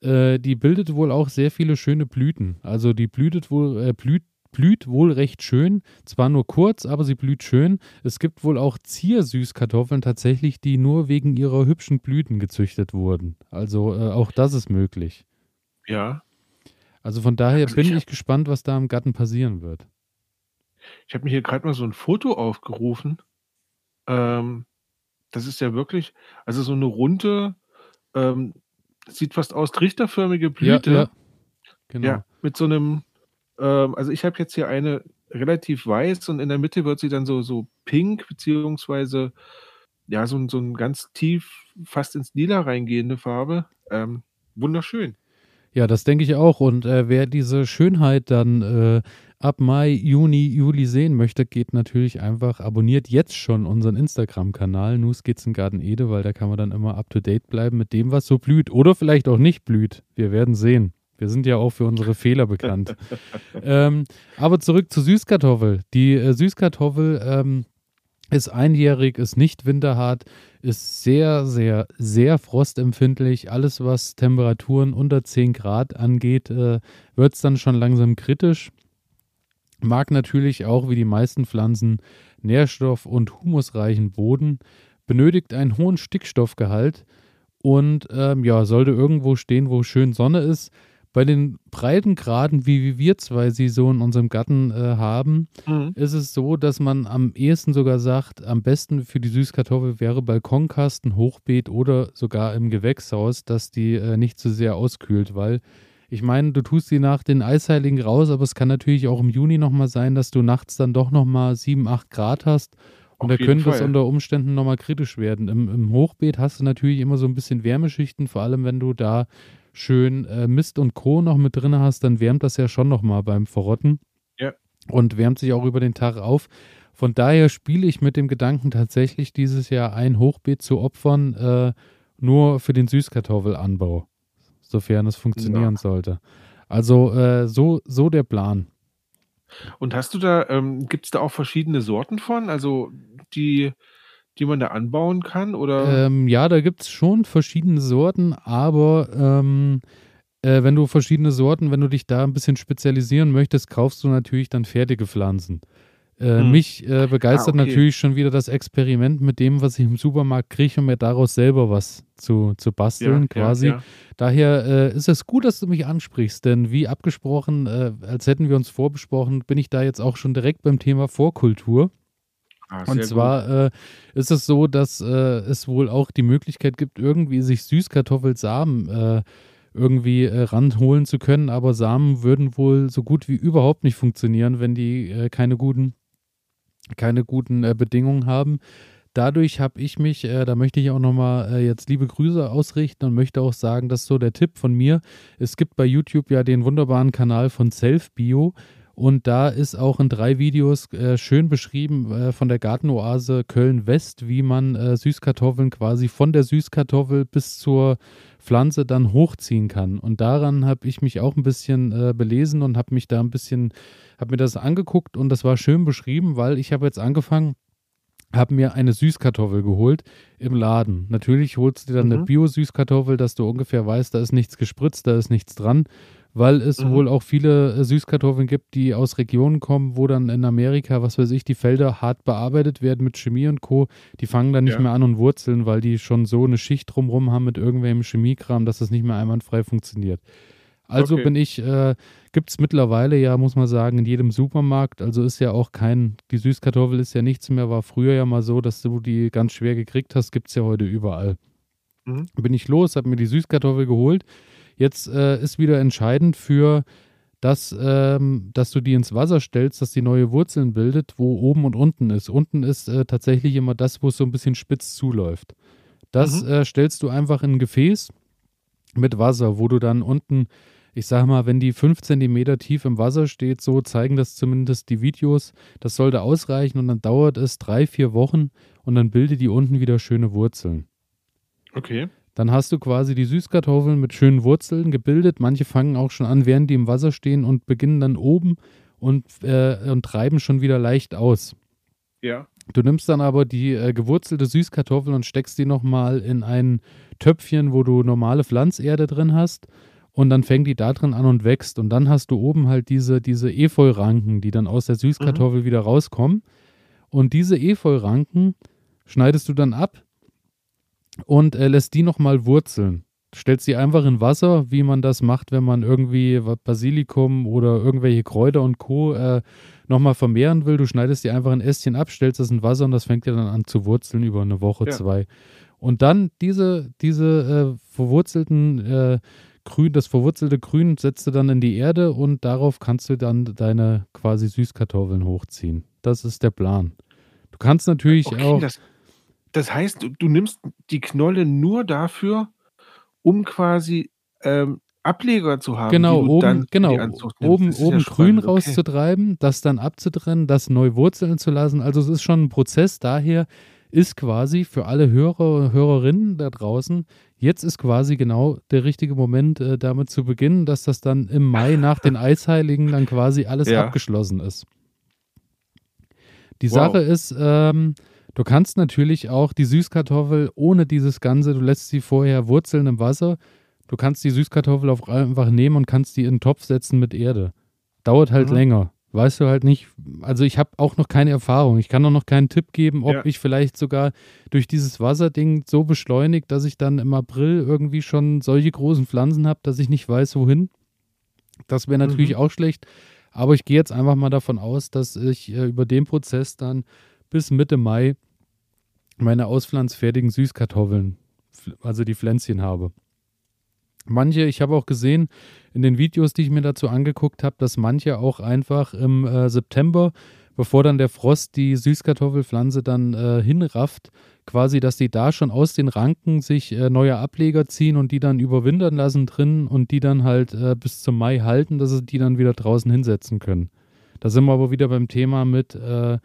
Speaker 3: Äh, die bildet wohl auch sehr viele schöne Blüten. Also die blüht wohl, äh, blüht, blüht wohl recht schön. Zwar nur kurz, aber sie blüht schön. Es gibt wohl auch Ziersüßkartoffeln tatsächlich, die nur wegen ihrer hübschen Blüten gezüchtet wurden. Also äh, auch das ist möglich.
Speaker 4: Ja.
Speaker 3: Also von daher
Speaker 4: Also
Speaker 3: bin
Speaker 4: ich
Speaker 3: ich, gespannt, was da im Garten passieren wird.
Speaker 4: Ich habe mir hier gerade mal so ein Foto aufgerufen. Ähm, das ist ja wirklich, also so eine runde, ähm, sieht fast aus, trichterförmige Blüte.
Speaker 3: Ja, ja. Genau.
Speaker 4: Ja, mit so einem, ähm, also ich habe jetzt hier eine relativ weiß und in der Mitte wird sie dann so, so pink, beziehungsweise ja, so, ein- so ein ganz tief, fast ins Lila reingehende Farbe. Ähm, wunderschön.
Speaker 3: Ja, das denke ich auch. Und äh, wer diese Schönheit dann äh, ab Mai, Juni, Juli sehen möchte, geht natürlich einfach, abonniert jetzt schon unseren Instagram-Kanal, Nu Skizzengarten Ede, weil da kann man dann immer up to date bleiben mit dem, was so blüht. Oder vielleicht auch nicht blüht. Wir werden sehen. Wir sind ja auch für unsere Fehler bekannt. ähm, aber zurück zur Süßkartoffel. Die äh, Süßkartoffel ähm, ist einjährig, ist nicht winterhart, ist sehr, sehr, sehr frostempfindlich. Alles, was Temperaturen unter 10 Grad angeht, äh, wird es dann schon langsam kritisch. Mag natürlich auch wie die meisten Pflanzen nährstoff- und humusreichen Boden, benötigt einen hohen Stickstoffgehalt und ähm, ja, sollte irgendwo stehen, wo schön Sonne ist. Bei den Breitengraden, wie, wie wir zwei sie so in unserem Garten äh, haben,
Speaker 4: Mhm.
Speaker 3: ist es so, dass man am ehesten sogar sagt, am besten für die Süßkartoffel wäre Balkonkasten, Hochbeet oder sogar im Gewächshaus, dass die äh, nicht zu sehr auskühlt, weil ich meine, du tust sie nach den Eisheiligen raus, aber es kann natürlich auch im Juni nochmal sein, dass du nachts dann doch nochmal 7, 8 Grad hast und
Speaker 4: Auf
Speaker 3: da könnte es unter Umständen nochmal kritisch werden. Im, Im Hochbeet hast du natürlich immer so ein bisschen Wärmeschichten, vor allem wenn du da schön äh, Mist und Co. noch mit drin hast, dann wärmt das ja schon nochmal beim Verrotten.
Speaker 4: Ja.
Speaker 3: Und wärmt sich auch über den Tag auf. Von daher spiele ich mit dem Gedanken tatsächlich dieses Jahr ein Hochbeet zu opfern, äh, nur für den Süßkartoffelanbau, sofern es funktionieren
Speaker 4: Ja.
Speaker 3: sollte. Also äh, so, so der Plan.
Speaker 4: Und hast du da, ähm, gibt es da auch verschiedene Sorten von, also die, die man da anbauen kann? Oder?
Speaker 3: Ähm, ja, da gibt es schon verschiedene Sorten, aber ähm, äh, wenn du verschiedene Sorten, wenn du dich da ein bisschen spezialisieren möchtest, kaufst du natürlich dann fertige Pflanzen. Äh,
Speaker 4: Hm.
Speaker 3: Mich äh, begeistert
Speaker 4: Ah, okay.
Speaker 3: natürlich schon wieder das Experiment mit dem, was ich im Supermarkt kriege, um mir daraus selber was zu, zu basteln, quasi.
Speaker 4: Ja, ja.
Speaker 3: Daher äh, ist es gut, dass du mich ansprichst, denn wie abgesprochen, äh, als hätten wir uns vorbesprochen, bin ich da jetzt auch schon direkt beim Thema Vorkultur.
Speaker 4: Ah,
Speaker 3: Und zwar äh, ist es so, dass äh, es wohl auch die Möglichkeit gibt, irgendwie sich Süßkartoffelsamen äh, irgendwie äh, ranholen zu können, aber Samen würden wohl so gut wie überhaupt nicht funktionieren, wenn die keine guten, keine guten äh, Bedingungen haben. Dadurch habe ich mich, äh, da möchte ich auch nochmal äh, jetzt liebe Grüße ausrichten und möchte auch sagen, dass so der Tipp von mir, es gibt bei YouTube ja den wunderbaren Kanal von Selfbio und da ist auch in drei Videos äh, schön beschrieben äh, von der Gartenoase Köln-West, wie man äh, Süßkartoffeln quasi von der Süßkartoffel bis zur Pflanze dann hochziehen kann. Und daran habe ich mich auch ein bisschen äh, belesen und habe mich da ein bisschen, habe mir das angeguckt und das war schön beschrieben, weil ich habe jetzt angefangen, habe mir eine Süßkartoffel geholt im Laden. Natürlich holst du dir dann eine
Speaker 4: Mhm.
Speaker 3: Bio-Süßkartoffel, dass du ungefähr weißt, da ist nichts gespritzt, da ist nichts dran, weil es
Speaker 4: Mhm.
Speaker 3: wohl auch viele äh, Süßkartoffeln gibt, die aus Regionen kommen, wo dann in Amerika, was weiß ich, die Felder hart bearbeitet werden mit Chemie und Co. Die fangen dann nicht
Speaker 4: Ja.
Speaker 3: mehr an und wurzeln, weil die schon so eine Schicht drumrum haben mit irgendwelchem Chemiekram, dass es nicht mehr einwandfrei funktioniert. Also
Speaker 4: Okay.
Speaker 3: bin ich, äh, gibt es mittlerweile ja, muss man sagen, in jedem Supermarkt. Also ist ja auch kein, die Süßkartoffel ist ja nichts mehr, war früher ja mal so, dass du die ganz schwer gekriegt hast, gibt es ja heute überall.
Speaker 4: Mhm.
Speaker 3: Bin ich los, habe mir die Süßkartoffel geholt. Jetzt äh, ist wieder entscheidend für das, ähm, dass du die ins Wasser stellst, dass die neue Wurzeln bildet, wo oben und unten ist. Unten ist äh, tatsächlich immer das, wo es so ein bisschen spitz zuläuft. Das
Speaker 4: Mhm.
Speaker 3: äh, stellst du einfach in ein Gefäß mit Wasser, wo du dann unten, ich sag mal, wenn die 5 cm tief im Wasser steht, so zeigen das zumindest die Videos, das sollte ausreichen und dann dauert es drei, vier Wochen und dann bildet die unten wieder schöne Wurzeln.
Speaker 4: Okay.
Speaker 3: Dann hast du quasi die Süßkartoffeln mit schönen Wurzeln gebildet. Manche fangen auch schon an, während die im Wasser stehen und beginnen dann oben und, äh, und treiben schon wieder leicht aus.
Speaker 4: Ja.
Speaker 3: Du nimmst dann aber die äh, gewurzelte Süßkartoffel und steckst die nochmal in ein Töpfchen, wo du normale Pflanzerde drin hast. Und dann fängt die da drin an und wächst. Und dann hast du oben halt diese, diese Efeu-Ranken, die dann aus der Süßkartoffel wieder rauskommen. Und diese Efeu-Ranken schneidest du dann ab und äh, lässt die nochmal wurzeln. Du stellst die einfach in Wasser, wie man das macht, wenn man irgendwie Basilikum oder irgendwelche Kräuter und Co. Äh, nochmal vermehren will. Du schneidest die einfach ein Ästchen ab, stellst das in Wasser und das fängt ja dann an zu wurzeln über eine Woche, ja. zwei. Und dann diese, diese äh, verwurzelten äh, Grün, das verwurzelte Grün setzt du dann in die Erde und darauf kannst du dann deine quasi Süßkartoffeln hochziehen. Das ist der Plan. Du kannst natürlich okay, auch.
Speaker 4: Das, das heißt, du, du, nimmst die Knolle nur dafür, um quasi ähm, Ableger zu haben.
Speaker 3: Genau, oben, genau, oben, oben ja grün okay. rauszutreiben, das dann abzutrennen, das neu wurzeln zu lassen. Also es ist schon ein Prozess. Daher ist quasi für alle Hörer und Hörerinnen da draußen, jetzt ist quasi genau der richtige Moment, äh, damit zu beginnen, dass das dann im Mai nach den Eisheiligen dann quasi alles ja. abgeschlossen ist. Die wow. Sache ist, ähm, du kannst natürlich auch die Süßkartoffel ohne dieses Ganze, du lässt sie vorher wurzeln im Wasser, du kannst die Süßkartoffel auch einfach nehmen und kannst die in den Topf setzen mit Erde. Dauert halt mhm. länger weißt du halt nicht, also ich habe auch noch keine Erfahrung. Ich kann auch noch keinen Tipp geben, ob ja. ich vielleicht sogar durch dieses Wasserding so beschleunigt, dass ich dann im April irgendwie schon solche großen Pflanzen habe, dass ich nicht weiß, wohin. Das wäre natürlich mhm. auch schlecht. Aber ich gehe jetzt einfach mal davon aus, dass ich äh, über den Prozess dann bis Mitte Mai meine auspflanzfertigen Süßkartoffeln, also die Pflänzchen habe. Manche, ich habe auch gesehen in den Videos, die ich mir dazu angeguckt habe, dass manche auch einfach im äh, September, bevor dann der Frost die Süßkartoffelpflanze dann äh, hinrafft, quasi, dass die da schon aus den Ranken sich äh, neue Ableger ziehen und die dann überwintern lassen drin und die dann halt äh, bis zum Mai halten, dass sie die dann wieder draußen hinsetzen können. Da sind wir aber wieder beim Thema mit, äh,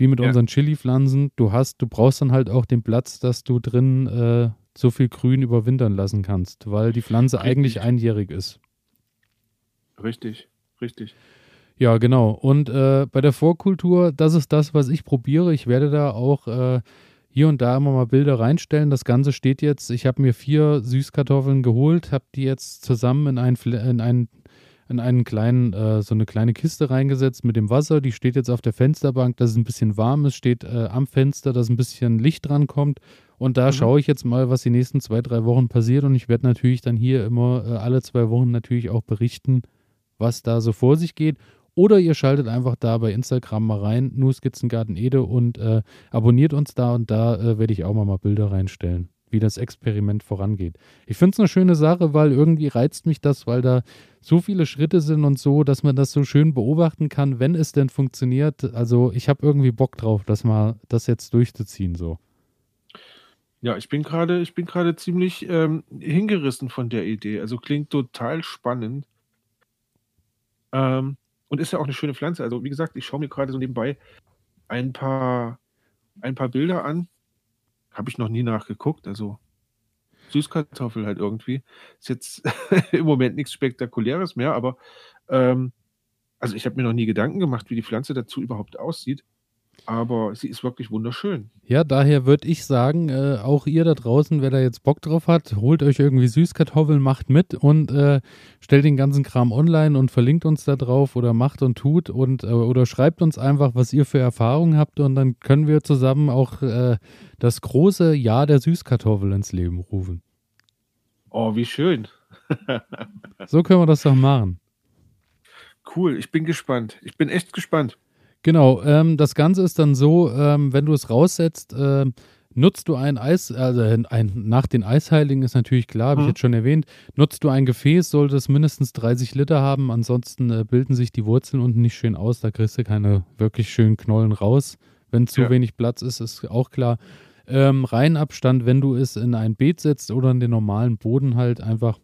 Speaker 3: wie mit ja. unseren Chili-Pflanzen. Du hast, du brauchst dann halt auch den Platz, dass du drin äh, so viel Grün überwintern lassen kannst, weil die Pflanze richtig. eigentlich einjährig ist.
Speaker 4: Richtig, richtig.
Speaker 3: Ja, genau. Und äh, bei der Vorkultur, das ist das, was ich probiere. Ich werde da auch äh, hier und da immer mal Bilder reinstellen. Das Ganze steht jetzt, ich habe mir vier Süßkartoffeln geholt, habe die jetzt zusammen in einen, in einen in einen kleinen, äh, so eine kleine Kiste reingesetzt mit dem Wasser. Die steht jetzt auf der Fensterbank, dass es ein bisschen warm ist, steht äh, am Fenster, dass ein bisschen Licht dran kommt. Und da mhm. schaue ich jetzt mal, was die nächsten zwei, drei Wochen passiert. Und ich werde natürlich dann hier immer äh, alle zwei Wochen natürlich auch berichten, was da so vor sich geht. Oder ihr schaltet einfach da bei Instagram mal rein, nur Skizzengarten Ede und äh, abonniert uns da und da äh, werde ich auch mal, mal Bilder reinstellen wie das Experiment vorangeht. Ich finde es eine schöne Sache, weil irgendwie reizt mich das, weil da so viele Schritte sind und so, dass man das so schön beobachten kann, wenn es denn funktioniert. Also ich habe irgendwie Bock drauf, das mal das jetzt durchzuziehen so.
Speaker 4: Ja, ich bin gerade, ich bin gerade ziemlich ähm, hingerissen von der Idee. Also klingt total spannend. Ähm, und ist ja auch eine schöne Pflanze. Also wie gesagt, ich schaue mir gerade so nebenbei ein paar, ein paar Bilder an habe ich noch nie nachgeguckt. Also Süßkartoffel halt irgendwie. Ist jetzt im Moment nichts Spektakuläres mehr, aber ähm, also ich habe mir noch nie Gedanken gemacht, wie die Pflanze dazu überhaupt aussieht aber sie ist wirklich wunderschön.
Speaker 3: Ja, daher würde ich sagen, äh, auch ihr da draußen, wer da jetzt Bock drauf hat, holt euch irgendwie Süßkartoffeln, macht mit und äh, stellt den ganzen Kram online und verlinkt uns da drauf oder macht und tut und äh, oder schreibt uns einfach, was ihr für Erfahrungen habt und dann können wir zusammen auch äh, das große Jahr der Süßkartoffel ins Leben rufen.
Speaker 4: Oh, wie schön.
Speaker 3: so können wir das doch machen.
Speaker 4: Cool, ich bin gespannt. Ich bin echt gespannt.
Speaker 3: Genau, ähm, das Ganze ist dann so, ähm, wenn du es raussetzt, äh, nutzt du ein Eis, also ein, nach den Eisheiligen ist natürlich klar, habe mhm. ich jetzt schon erwähnt, nutzt du ein Gefäß, sollte es mindestens 30 Liter haben, ansonsten äh, bilden sich die Wurzeln unten nicht schön aus, da kriegst du keine wirklich schönen Knollen raus. Wenn zu ja. wenig Platz ist, ist auch klar. Ähm, Reihenabstand, wenn du es in ein Beet setzt oder in den normalen Boden halt einfach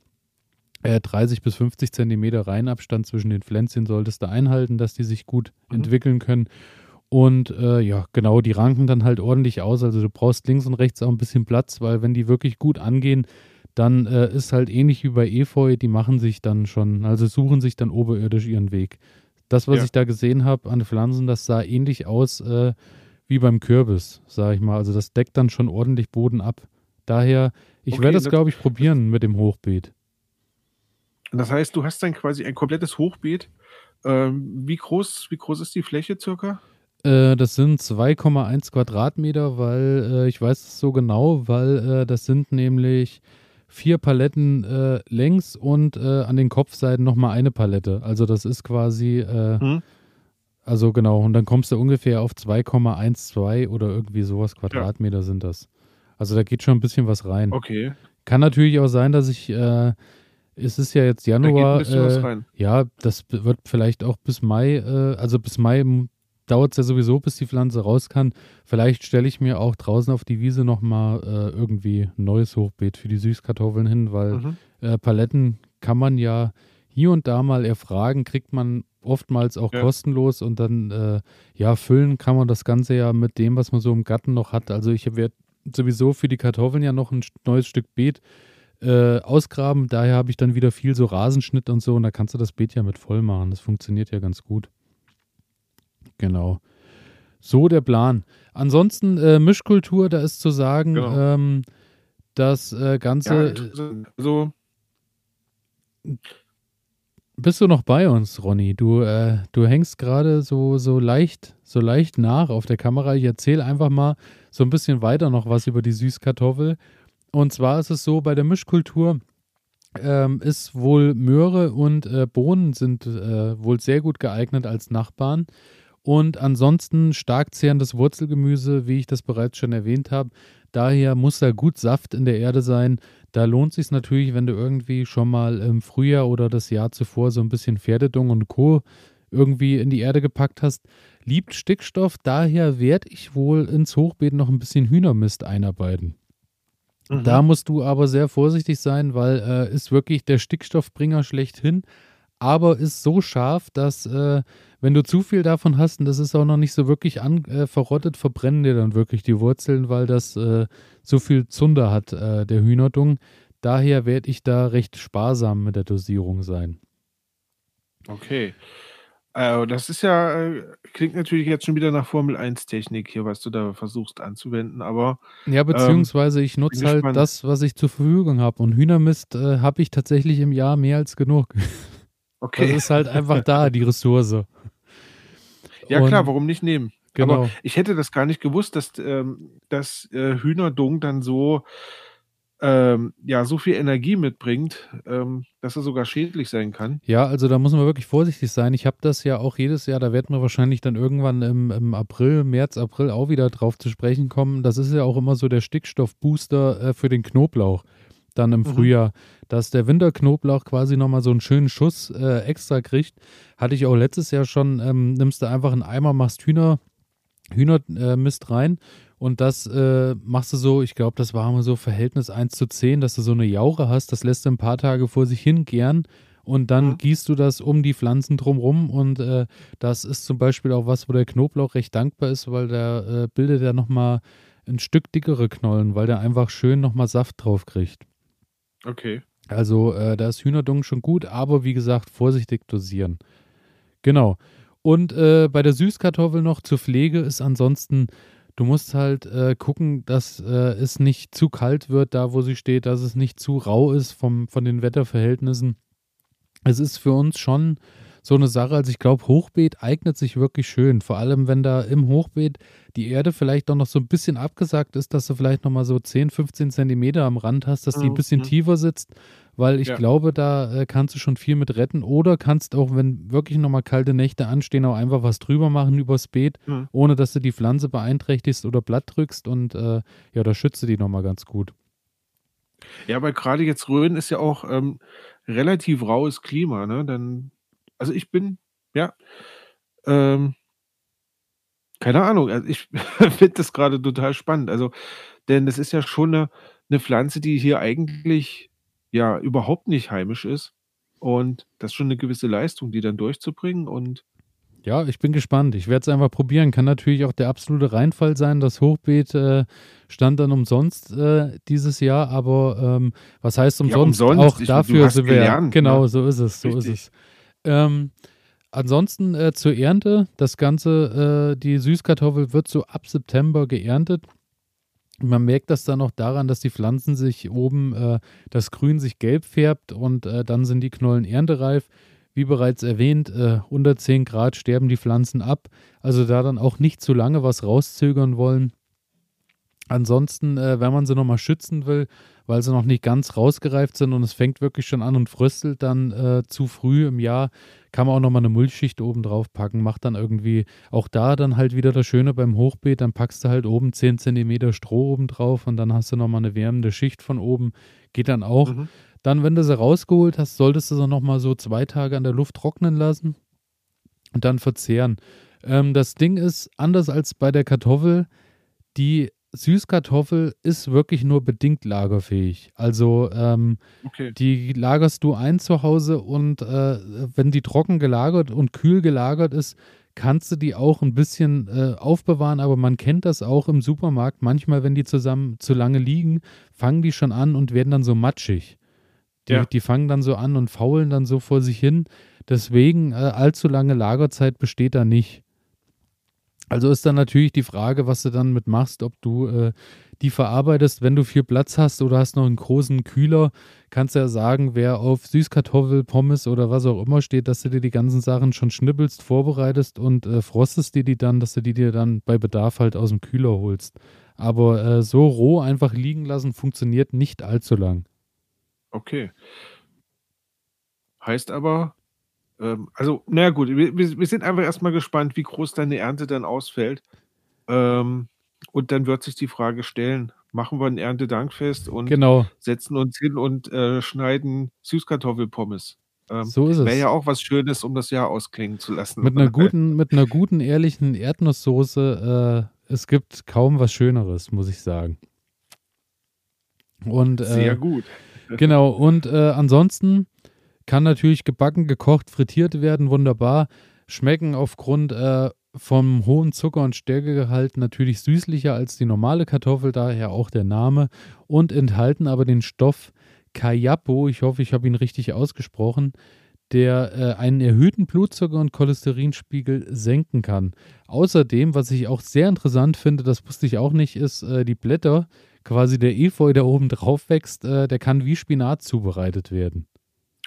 Speaker 3: 30 bis 50 Zentimeter Reihenabstand zwischen den Pflänzchen solltest du einhalten, dass die sich gut mhm. entwickeln können. Und äh, ja, genau, die ranken dann halt ordentlich aus. Also du brauchst links und rechts auch ein bisschen Platz, weil wenn die wirklich gut angehen, dann äh, ist halt ähnlich wie bei Efeu, die machen sich dann schon, also suchen sich dann oberirdisch ihren Weg. Das, was ja. ich da gesehen habe an Pflanzen, das sah ähnlich aus äh, wie beim Kürbis, sage ich mal. Also das deckt dann schon ordentlich Boden ab. Daher, ich okay, werde das, glaube ich, probieren mit dem Hochbeet.
Speaker 4: Das heißt, du hast dann quasi ein komplettes Hochbeet. Ähm, wie, groß, wie groß ist die Fläche circa?
Speaker 3: Äh, das sind 2,1 Quadratmeter, weil äh, ich weiß es so genau, weil äh, das sind nämlich vier Paletten äh, längs und äh, an den Kopfseiten nochmal eine Palette. Also das ist quasi,
Speaker 4: Hm.
Speaker 3: also genau, und dann kommst du ungefähr auf 2,12 oder irgendwie sowas Quadratmeter sind das. Also da geht schon ein bisschen was rein.
Speaker 4: Okay.
Speaker 3: Kann natürlich auch sein, dass ich, es ist ja jetzt
Speaker 4: Da
Speaker 3: Januar,
Speaker 4: was
Speaker 3: äh, ja, das wird vielleicht auch bis Mai, äh, also bis Mai dauert es ja sowieso, bis die Pflanze raus kann. Vielleicht stelle ich mir auch draußen auf die Wiese nochmal äh, irgendwie ein neues Hochbeet für die Süßkartoffeln hin, weil
Speaker 4: Mhm.
Speaker 3: äh, Paletten kann man ja hier und da mal erfragen, kriegt man oftmals auch
Speaker 4: Ja.
Speaker 3: kostenlos und dann, äh, ja, füllen kann man das Ganze ja mit dem, was man so im Garten noch hat. Also ich werde sowieso für die Kartoffeln ja noch ein neues Stück Beet äh, ausgraben. Daher habe ich dann wieder viel so Rasenschnitt und so und da kannst du das Beet ja mit voll machen. Das funktioniert ja ganz gut. Genau. So der Plan. Ansonsten äh, Mischkultur, da ist zu sagen,
Speaker 4: Genau.
Speaker 3: ähm, das äh,
Speaker 4: Ja,
Speaker 3: Ganze.
Speaker 4: interessant. also,
Speaker 3: Bist du noch bei uns, Ronny? Du, äh, du hängst gerade so, so leicht, so leicht nach auf der Kamera. Ich erzähle einfach mal so ein bisschen weiter noch was über die Süßkartoffel. Und zwar ist es so, bei der Mischkultur ähm, ist wohl Möhre und äh, Bohnen sind äh, wohl sehr gut geeignet als Nachbarn. Und ansonsten stark zehrendes Wurzelgemüse, wie ich das bereits schon erwähnt habe. Daher muss da gut Saft in der Erde sein. Da lohnt sich natürlich, wenn du irgendwie schon mal im Frühjahr oder das Jahr zuvor so ein bisschen Pferdedung und Co. irgendwie in die Erde gepackt hast. Liebt Stickstoff, daher werde ich wohl ins Hochbeet noch ein bisschen Hühnermist einarbeiten.
Speaker 4: Mhm.
Speaker 3: Da musst du aber sehr vorsichtig sein, weil äh, ist wirklich der Stickstoffbringer schlechthin, aber ist so scharf, dass äh, wenn du zu viel davon hast und das ist auch noch nicht so wirklich an, äh, verrottet, verbrennen dir dann wirklich die Wurzeln, weil das äh, so viel Zunder hat, äh, der Hühnerdung. Daher werde ich da recht sparsam mit der Dosierung sein.
Speaker 4: Okay. Äh, das ist ja, äh, klingt natürlich jetzt schon wieder nach Formel 1 Technik hier, was du da versuchst anzuwenden, aber
Speaker 3: Ja, beziehungsweise ich nutze halt
Speaker 4: gespannt.
Speaker 3: das, was ich zur Verfügung habe. Und Hühnermist äh, habe ich tatsächlich im Jahr mehr als genug. Das
Speaker 4: okay.
Speaker 3: ist halt einfach da, die Ressource.
Speaker 4: ja klar,
Speaker 3: Und-
Speaker 4: warum nicht nehmen?
Speaker 3: Genau.
Speaker 4: Aber ich hätte das gar nicht gewusst, dass, ähm, dass äh, Hühnerdung dann so, ähm, ja, so viel Energie mitbringt, ähm, dass er sogar schädlich sein kann.
Speaker 3: Ja, also da muss man wirklich vorsichtig sein. Ich habe das ja auch jedes Jahr, da werden wir wahrscheinlich dann irgendwann im, im April, März, April auch wieder drauf zu sprechen kommen. Das ist ja auch immer so der Stickstoffbooster äh, für den Knoblauch dann im
Speaker 4: Mhm.
Speaker 3: Frühjahr, dass der Winterknoblauch quasi nochmal so einen schönen Schuss äh, extra kriegt. Hatte ich auch letztes Jahr schon, ähm, nimmst du einfach einen Eimer, machst Hühner, Hühnermist äh, Mist rein und das äh, machst du so, ich glaube, das war immer so Verhältnis 1 zu 10, dass du so eine Jauche hast, das lässt du ein paar Tage vor sich hingären und dann
Speaker 4: Mhm.
Speaker 3: gießt du das um die Pflanzen drumrum und äh, das ist zum Beispiel auch was, wo der Knoblauch recht dankbar ist, weil der äh, bildet ja nochmal ein Stück dickere Knollen, weil der einfach schön nochmal Saft drauf kriegt.
Speaker 4: Okay.
Speaker 3: Also äh, da ist Hühnerdung schon gut, aber wie gesagt, vorsichtig dosieren. Genau. Und äh, bei der Süßkartoffel noch zur Pflege ist ansonsten, du musst halt äh, gucken, dass äh, es nicht zu kalt wird, da wo sie steht, dass es nicht zu rau ist vom, von den Wetterverhältnissen. Es ist für uns schon so eine Sache, also ich glaube, Hochbeet eignet sich wirklich schön. Vor allem, wenn da im Hochbeet die Erde vielleicht doch noch so ein bisschen abgesackt ist, dass du vielleicht nochmal so 10, 15 Zentimeter am Rand hast, dass die ein bisschen
Speaker 4: Mhm.
Speaker 3: tiefer sitzt, weil ich
Speaker 4: Ja.
Speaker 3: glaube, da äh, kannst du schon viel mit retten oder kannst auch, wenn wirklich nochmal kalte Nächte anstehen, auch einfach was drüber machen übers Beet,
Speaker 4: Mhm.
Speaker 3: ohne dass du die Pflanze beeinträchtigst oder platt drückst und äh, ja, da schützt du die nochmal ganz gut.
Speaker 4: Ja, aber gerade jetzt Rhön ist ja auch ähm, relativ raues Klima, ne? Dann, also ich bin, ja, ähm, keine Ahnung, also ich finde das gerade total spannend. Also, denn das ist ja schon eine, eine Pflanze, die hier eigentlich ja überhaupt nicht heimisch ist. Und das ist schon eine gewisse Leistung, die dann durchzubringen. Und
Speaker 3: Ja, ich bin gespannt. Ich werde es einfach probieren. Kann natürlich auch der absolute Reinfall sein. Das Hochbeet äh, stand dann umsonst äh, dieses Jahr, aber ähm, was heißt umsonst?
Speaker 4: umsonst.
Speaker 3: Auch
Speaker 4: Ich-
Speaker 3: dafür sind wir.
Speaker 4: gelernt,
Speaker 3: genau,
Speaker 4: ne?
Speaker 3: so ist es. So
Speaker 4: Richtig.
Speaker 3: ist es. Ähm, ansonsten äh, zur Ernte. Das Ganze, äh, die Süßkartoffel wird so ab September geerntet. Man merkt das dann auch daran, dass die Pflanzen sich oben, äh, das Grün sich gelb färbt und äh, dann sind die Knollen erntereif. Wie bereits erwähnt, äh, unter 10 Grad sterben die Pflanzen ab. Also da dann auch nicht zu lange was rauszögern wollen. Ansonsten, äh, wenn man sie nochmal schützen will, weil sie noch nicht ganz rausgereift sind und es fängt wirklich schon an und fröstelt dann äh, zu früh im Jahr, kann man auch nochmal eine Mulchschicht oben drauf packen. Macht dann irgendwie auch da dann halt wieder das Schöne beim Hochbeet, dann packst du halt oben 10 cm Stroh oben drauf und dann hast du nochmal eine wärmende Schicht von oben. Geht dann auch. Mhm. Dann, wenn du sie rausgeholt hast, solltest du sie nochmal so zwei Tage an der Luft trocknen lassen und dann verzehren. Ähm, das Ding ist, anders als bei der Kartoffel, die Süßkartoffel ist wirklich nur bedingt lagerfähig. Also ähm, okay. die lagerst du ein zu Hause und äh, wenn die trocken gelagert und kühl gelagert ist, kannst du die auch ein bisschen äh, aufbewahren, aber man kennt das auch im Supermarkt. Manchmal, wenn die zusammen zu lange liegen, fangen die schon an und werden dann so matschig. Die, ja. die fangen dann so an und faulen dann so vor sich hin. Deswegen äh, allzu lange Lagerzeit besteht da nicht. Also ist dann natürlich die Frage, was du dann mit machst, ob du äh, die verarbeitest, wenn du viel Platz hast oder hast noch einen großen Kühler, kannst du ja sagen, wer auf Süßkartoffel, Pommes oder was auch immer steht, dass du dir die ganzen Sachen schon schnippelst, vorbereitest und äh, frostest dir die dann, dass du die dir dann bei Bedarf halt aus dem Kühler holst. Aber äh, so roh einfach liegen lassen funktioniert nicht allzu lang.
Speaker 4: Okay. Heißt aber, ähm, also, na gut, wir, wir sind einfach erstmal gespannt, wie groß deine Ernte dann ausfällt. Ähm, und dann wird sich die Frage stellen, machen wir ein Erntedankfest und
Speaker 3: genau.
Speaker 4: setzen uns hin und äh, schneiden Süßkartoffelpommes.
Speaker 3: Ähm, so ist es.
Speaker 4: Wäre ja auch was Schönes, um das Jahr ausklingen zu lassen.
Speaker 3: Mit einer guten, mit einer guten, ehrlichen Erdnusssoße, äh, es gibt kaum was Schöneres, muss ich sagen. Und, äh,
Speaker 4: Sehr gut.
Speaker 3: Genau, und äh, ansonsten kann natürlich gebacken, gekocht, frittiert werden, wunderbar. Schmecken aufgrund äh, vom hohen Zucker- und Stärkegehalt natürlich süßlicher als die normale Kartoffel, daher auch der Name. Und enthalten aber den Stoff Kayapo, ich hoffe, ich habe ihn richtig ausgesprochen, der äh, einen erhöhten Blutzucker- und Cholesterinspiegel senken kann. Außerdem, was ich auch sehr interessant finde, das wusste ich auch nicht, ist äh, die Blätter, quasi der Efeu, der oben drauf wächst, äh, der kann wie Spinat zubereitet werden.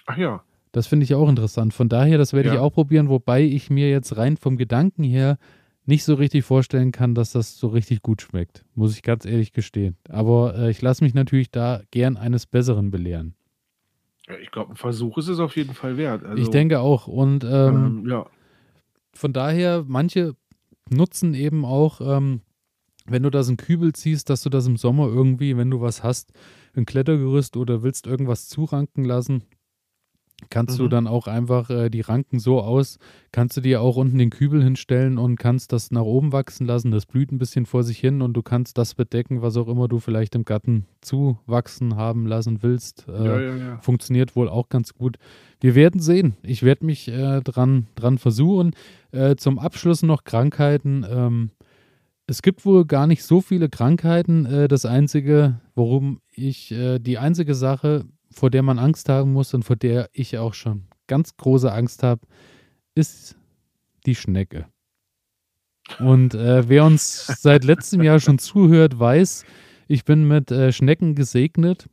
Speaker 4: Ach ja.
Speaker 3: Das finde ich auch interessant. Von daher, das werde ja. ich auch probieren, wobei ich mir jetzt rein vom Gedanken her nicht so richtig vorstellen kann, dass das so richtig gut schmeckt. Muss ich ganz ehrlich gestehen. Aber äh, ich lasse mich natürlich da gern eines Besseren belehren.
Speaker 4: Ja, ich glaube, ein Versuch ist es auf jeden Fall wert.
Speaker 3: Also, ich denke auch. Und ähm, ähm, ja. von daher, manche nutzen eben auch, ähm, wenn du das in Kübel ziehst, dass du das im Sommer irgendwie, wenn du was hast, ein Klettergerüst oder willst irgendwas zuranken lassen, kannst mhm. du dann auch einfach äh, die Ranken so aus, kannst du dir auch unten den Kübel hinstellen und kannst das nach oben wachsen lassen. Das blüht ein bisschen vor sich hin und du kannst das bedecken, was auch immer du vielleicht im Garten zuwachsen haben lassen willst. Äh, ja, ja, ja. Funktioniert wohl auch ganz gut. Wir werden sehen. Ich werde mich äh, dran, dran versuchen. Äh, zum Abschluss noch Krankheiten. Ähm, es gibt wohl gar nicht so viele Krankheiten. Äh, das einzige, worum ich, äh, die einzige Sache, vor der man Angst haben muss und vor der ich auch schon ganz große Angst habe, ist die Schnecke. Und äh, wer uns seit letztem Jahr schon zuhört, weiß, ich bin mit äh, Schnecken gesegnet.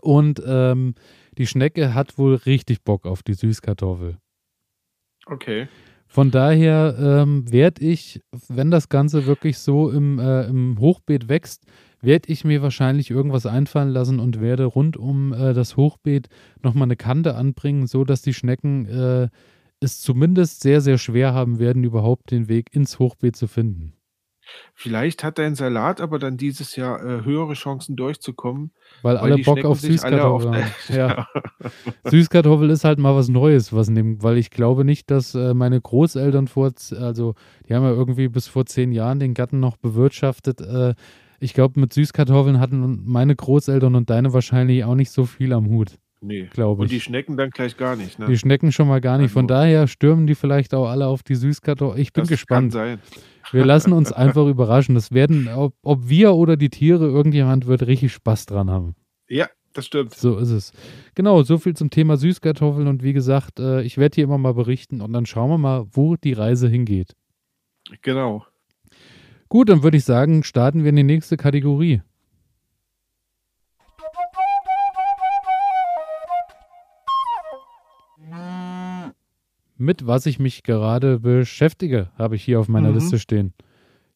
Speaker 3: Und ähm, die Schnecke hat wohl richtig Bock auf die Süßkartoffel.
Speaker 4: Okay.
Speaker 3: Von daher ähm, werde ich, wenn das Ganze wirklich so im, äh, im Hochbeet wächst, werde ich mir wahrscheinlich irgendwas einfallen lassen und werde rund um äh, das Hochbeet nochmal eine Kante anbringen, so dass die Schnecken äh, es zumindest sehr, sehr schwer haben werden, überhaupt den Weg ins Hochbeet zu finden.
Speaker 4: Vielleicht hat dein Salat aber dann dieses Jahr äh, höhere Chancen durchzukommen.
Speaker 3: Weil, weil alle Bock Schnecken auf Süßkartoffel haben. Ja. Süßkartoffel ist halt mal was Neues, was nehmen, weil ich glaube nicht, dass äh, meine Großeltern vor, also die haben ja irgendwie bis vor zehn Jahren den Garten noch bewirtschaftet. Äh, ich glaube, mit Süßkartoffeln hatten meine Großeltern und deine wahrscheinlich auch nicht so viel am Hut.
Speaker 4: Nee, glaube ich. Und die Schnecken dann gleich gar nicht. Ne?
Speaker 3: Die Schnecken schon mal gar nicht. Von also daher stürmen die vielleicht auch alle auf die Süßkartoffeln. Ich bin das gespannt. Kann sein. Wir lassen uns einfach überraschen. Das werden, ob, ob wir oder die Tiere, irgendjemand wird richtig Spaß dran haben.
Speaker 4: Ja, das stimmt.
Speaker 3: So ist es. Genau, so viel zum Thema Süßkartoffeln. Und wie gesagt, äh, ich werde hier immer mal berichten und dann schauen wir mal, wo die Reise hingeht.
Speaker 4: Genau.
Speaker 3: Gut, dann würde ich sagen, starten wir in die nächste Kategorie. Mit was ich mich gerade beschäftige, habe ich hier auf meiner mhm. Liste stehen.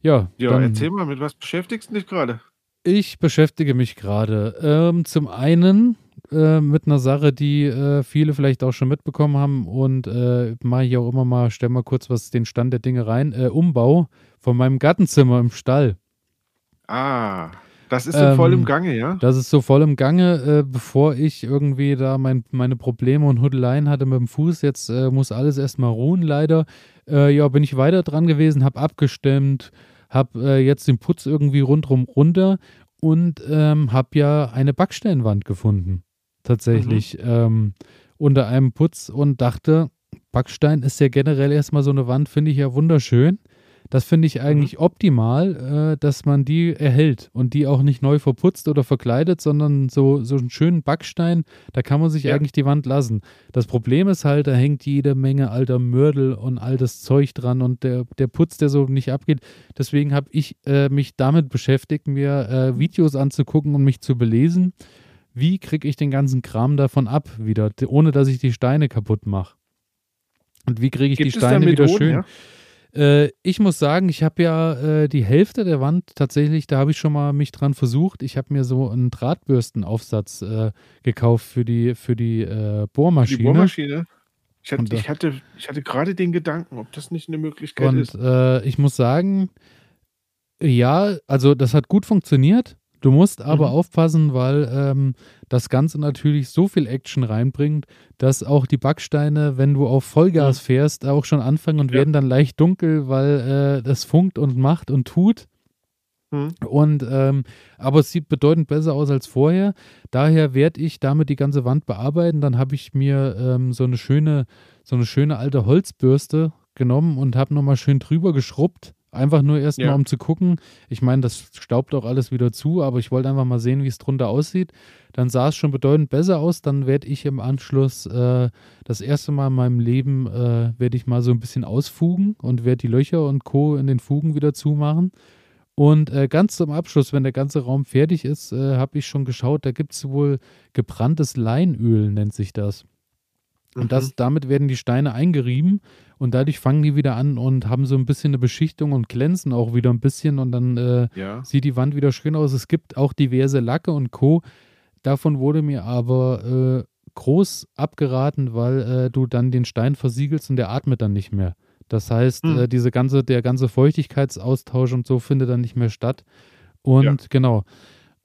Speaker 3: Ja,
Speaker 4: Ja,
Speaker 3: dann,
Speaker 4: erzähl mal, mit was beschäftigst du dich gerade?
Speaker 3: ich beschäftige mich gerade ähm, zum einen äh, mit einer Sache, die äh, viele vielleicht auch schon mitbekommen haben und äh, mache ich auch immer mal, stell mal kurz was den Stand der Dinge rein. Äh, Umbau von meinem Gartenzimmer im Stall.
Speaker 4: Ah, das ist so voll
Speaker 3: Ähm,
Speaker 4: im Gange, ja?
Speaker 3: Das ist so voll im Gange, äh, bevor ich irgendwie da mein, meine Probleme und Huddeleien hatte mit dem Fuß. Jetzt äh, muss alles erstmal ruhen, leider. Ja, bin ich weiter dran gewesen, habe abgestimmt, habe jetzt den Putz irgendwie rundrum runter und ähm, habe ja eine Backsteinwand gefunden. Tatsächlich. Ähm, unter einem Putz und dachte, Backstein ist ja generell erstmal so eine Wand, finde ich ja wunderschön. Das finde ich eigentlich optimal, äh, dass man die erhält und die auch nicht neu verputzt oder verkleidet, sondern so, so einen schönen Backstein, da kann man sich
Speaker 4: Ja.
Speaker 3: eigentlich die Wand lassen. Das Problem ist halt, da hängt jede Menge alter Mörtel und altes Zeug dran und der, der Putz, der so nicht abgeht. Deswegen habe ich äh, mich damit beschäftigt, mir äh, Videos anzugucken und mich zu belesen. Wie kriege ich den ganzen Kram davon ab wieder, ohne dass ich die Steine kaputt mache? Und wie kriege ich
Speaker 4: Gibt
Speaker 3: die Steine wieder
Speaker 4: Methoden,
Speaker 3: schön?
Speaker 4: ja?
Speaker 3: Äh, ich muss sagen, ich habe ja äh, die Hälfte der Wand tatsächlich, da habe ich schon mal mich dran versucht. Ich habe mir so einen Drahtbürstenaufsatz äh, gekauft für die, für die äh,
Speaker 4: Die
Speaker 3: Bohrmaschine.
Speaker 4: Bohrmaschine? Ich hatte,
Speaker 3: Und da-
Speaker 4: ich hatte, ich hatte gerade den Gedanken, ob das nicht eine Möglichkeit
Speaker 3: Und
Speaker 4: ist.
Speaker 3: äh, ich muss sagen, ja, also das hat gut funktioniert. Du musst aber
Speaker 4: Mhm.
Speaker 3: aufpassen, weil ähm, das Ganze natürlich so viel Action reinbringt, dass auch die Backsteine, wenn du auf Vollgas fährst, auch schon anfangen und
Speaker 4: Ja.
Speaker 3: werden dann leicht dunkel, weil äh, das funkt und macht und tut.
Speaker 4: Hm.
Speaker 3: Und ähm, aber es sieht bedeutend besser aus als vorher. Daher werde ich damit die ganze Wand bearbeiten. Dann habe ich mir ähm, so eine schöne, so eine schöne alte Holzbürste genommen und habe nochmal schön drüber geschrubbt. Einfach nur erstmal,
Speaker 4: Ja.
Speaker 3: um zu gucken. Ich meine, das staubt auch alles wieder zu, aber ich wollte einfach mal sehen, wie es drunter aussieht. Dann sah es schon bedeutend besser aus. Dann werde ich im Anschluss äh, das erste Mal in meinem Leben äh, werde ich mal so ein bisschen ausfugen und werde die Löcher und Co. in den Fugen wieder zumachen. Und äh, ganz zum Abschluss, wenn der ganze Raum fertig ist, äh, habe ich schon geschaut, da gibt es wohl gebranntes Leinöl, nennt sich das. Und
Speaker 4: Mhm.
Speaker 3: das, damit werden die Steine eingerieben und dadurch fangen die wieder an und haben so ein bisschen eine Beschichtung und glänzen auch wieder ein bisschen und dann äh,
Speaker 4: Ja.
Speaker 3: sieht die Wand wieder schön aus. Es gibt auch diverse Lacke und Co. Davon wurde mir aber äh, groß abgeraten, weil äh, du dann den Stein versiegelst und der atmet dann nicht mehr. Das heißt,
Speaker 4: Hm.
Speaker 3: äh, diese ganze, der ganze Feuchtigkeitsaustausch und so findet dann nicht mehr statt. Und
Speaker 4: Ja.
Speaker 3: genau.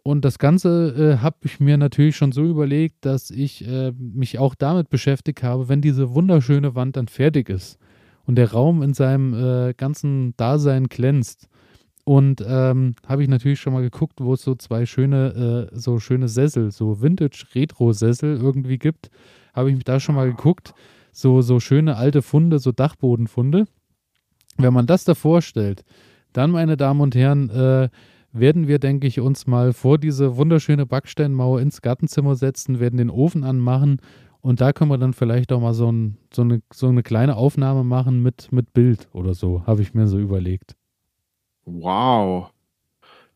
Speaker 3: Und das Ganze äh, habe ich mir natürlich schon so überlegt, dass ich äh, mich auch damit beschäftigt habe, wenn diese wunderschöne Wand dann fertig ist und der Raum in seinem äh, ganzen Dasein glänzt. Und ähm, habe ich natürlich schon mal geguckt, wo es so zwei schöne, äh, so schöne Sessel, so Vintage-Retro-Sessel irgendwie gibt. Habe ich mich da schon mal geguckt. So, so schöne alte Funde, so Dachbodenfunde. Wenn man das da vorstellt, dann, meine Damen und Herren, äh, werden wir, denke ich, uns mal vor diese wunderschöne Backsteinmauer ins Gartenzimmer setzen, werden den Ofen anmachen und da können wir dann vielleicht auch mal so, ein, so, eine, so eine kleine Aufnahme machen mit, mit Bild oder so, habe ich mir so überlegt.
Speaker 4: Wow.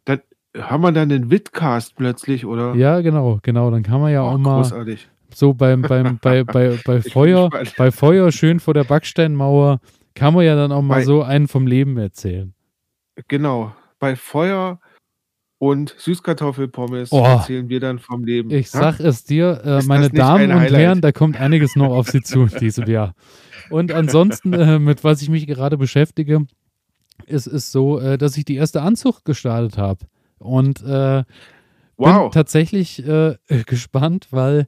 Speaker 4: Dann haben wir dann den Vidcast plötzlich, oder?
Speaker 3: Ja, genau, genau. Dann kann man ja
Speaker 4: Oh,
Speaker 3: auch mal
Speaker 4: großartig.
Speaker 3: so beim, beim, bei, bei, bei, Feuer, bei Feuer schön vor der Backsteinmauer, kann man ja dann auch mal
Speaker 4: Bei-
Speaker 3: so einen vom Leben erzählen.
Speaker 4: Genau. Bei Feuer und Süßkartoffelpommes
Speaker 3: Oh.
Speaker 4: erzählen wir dann vom Leben.
Speaker 3: Ich sag es dir, äh, meine Damen und? Herren, da kommt einiges noch auf Sie zu in diesem Jahr. Und ansonsten, äh, mit was ich mich gerade beschäftige, ist es so, äh, dass ich die erste Anzucht gestartet habe. Und äh, bin
Speaker 4: Wow.
Speaker 3: tatsächlich äh, gespannt, weil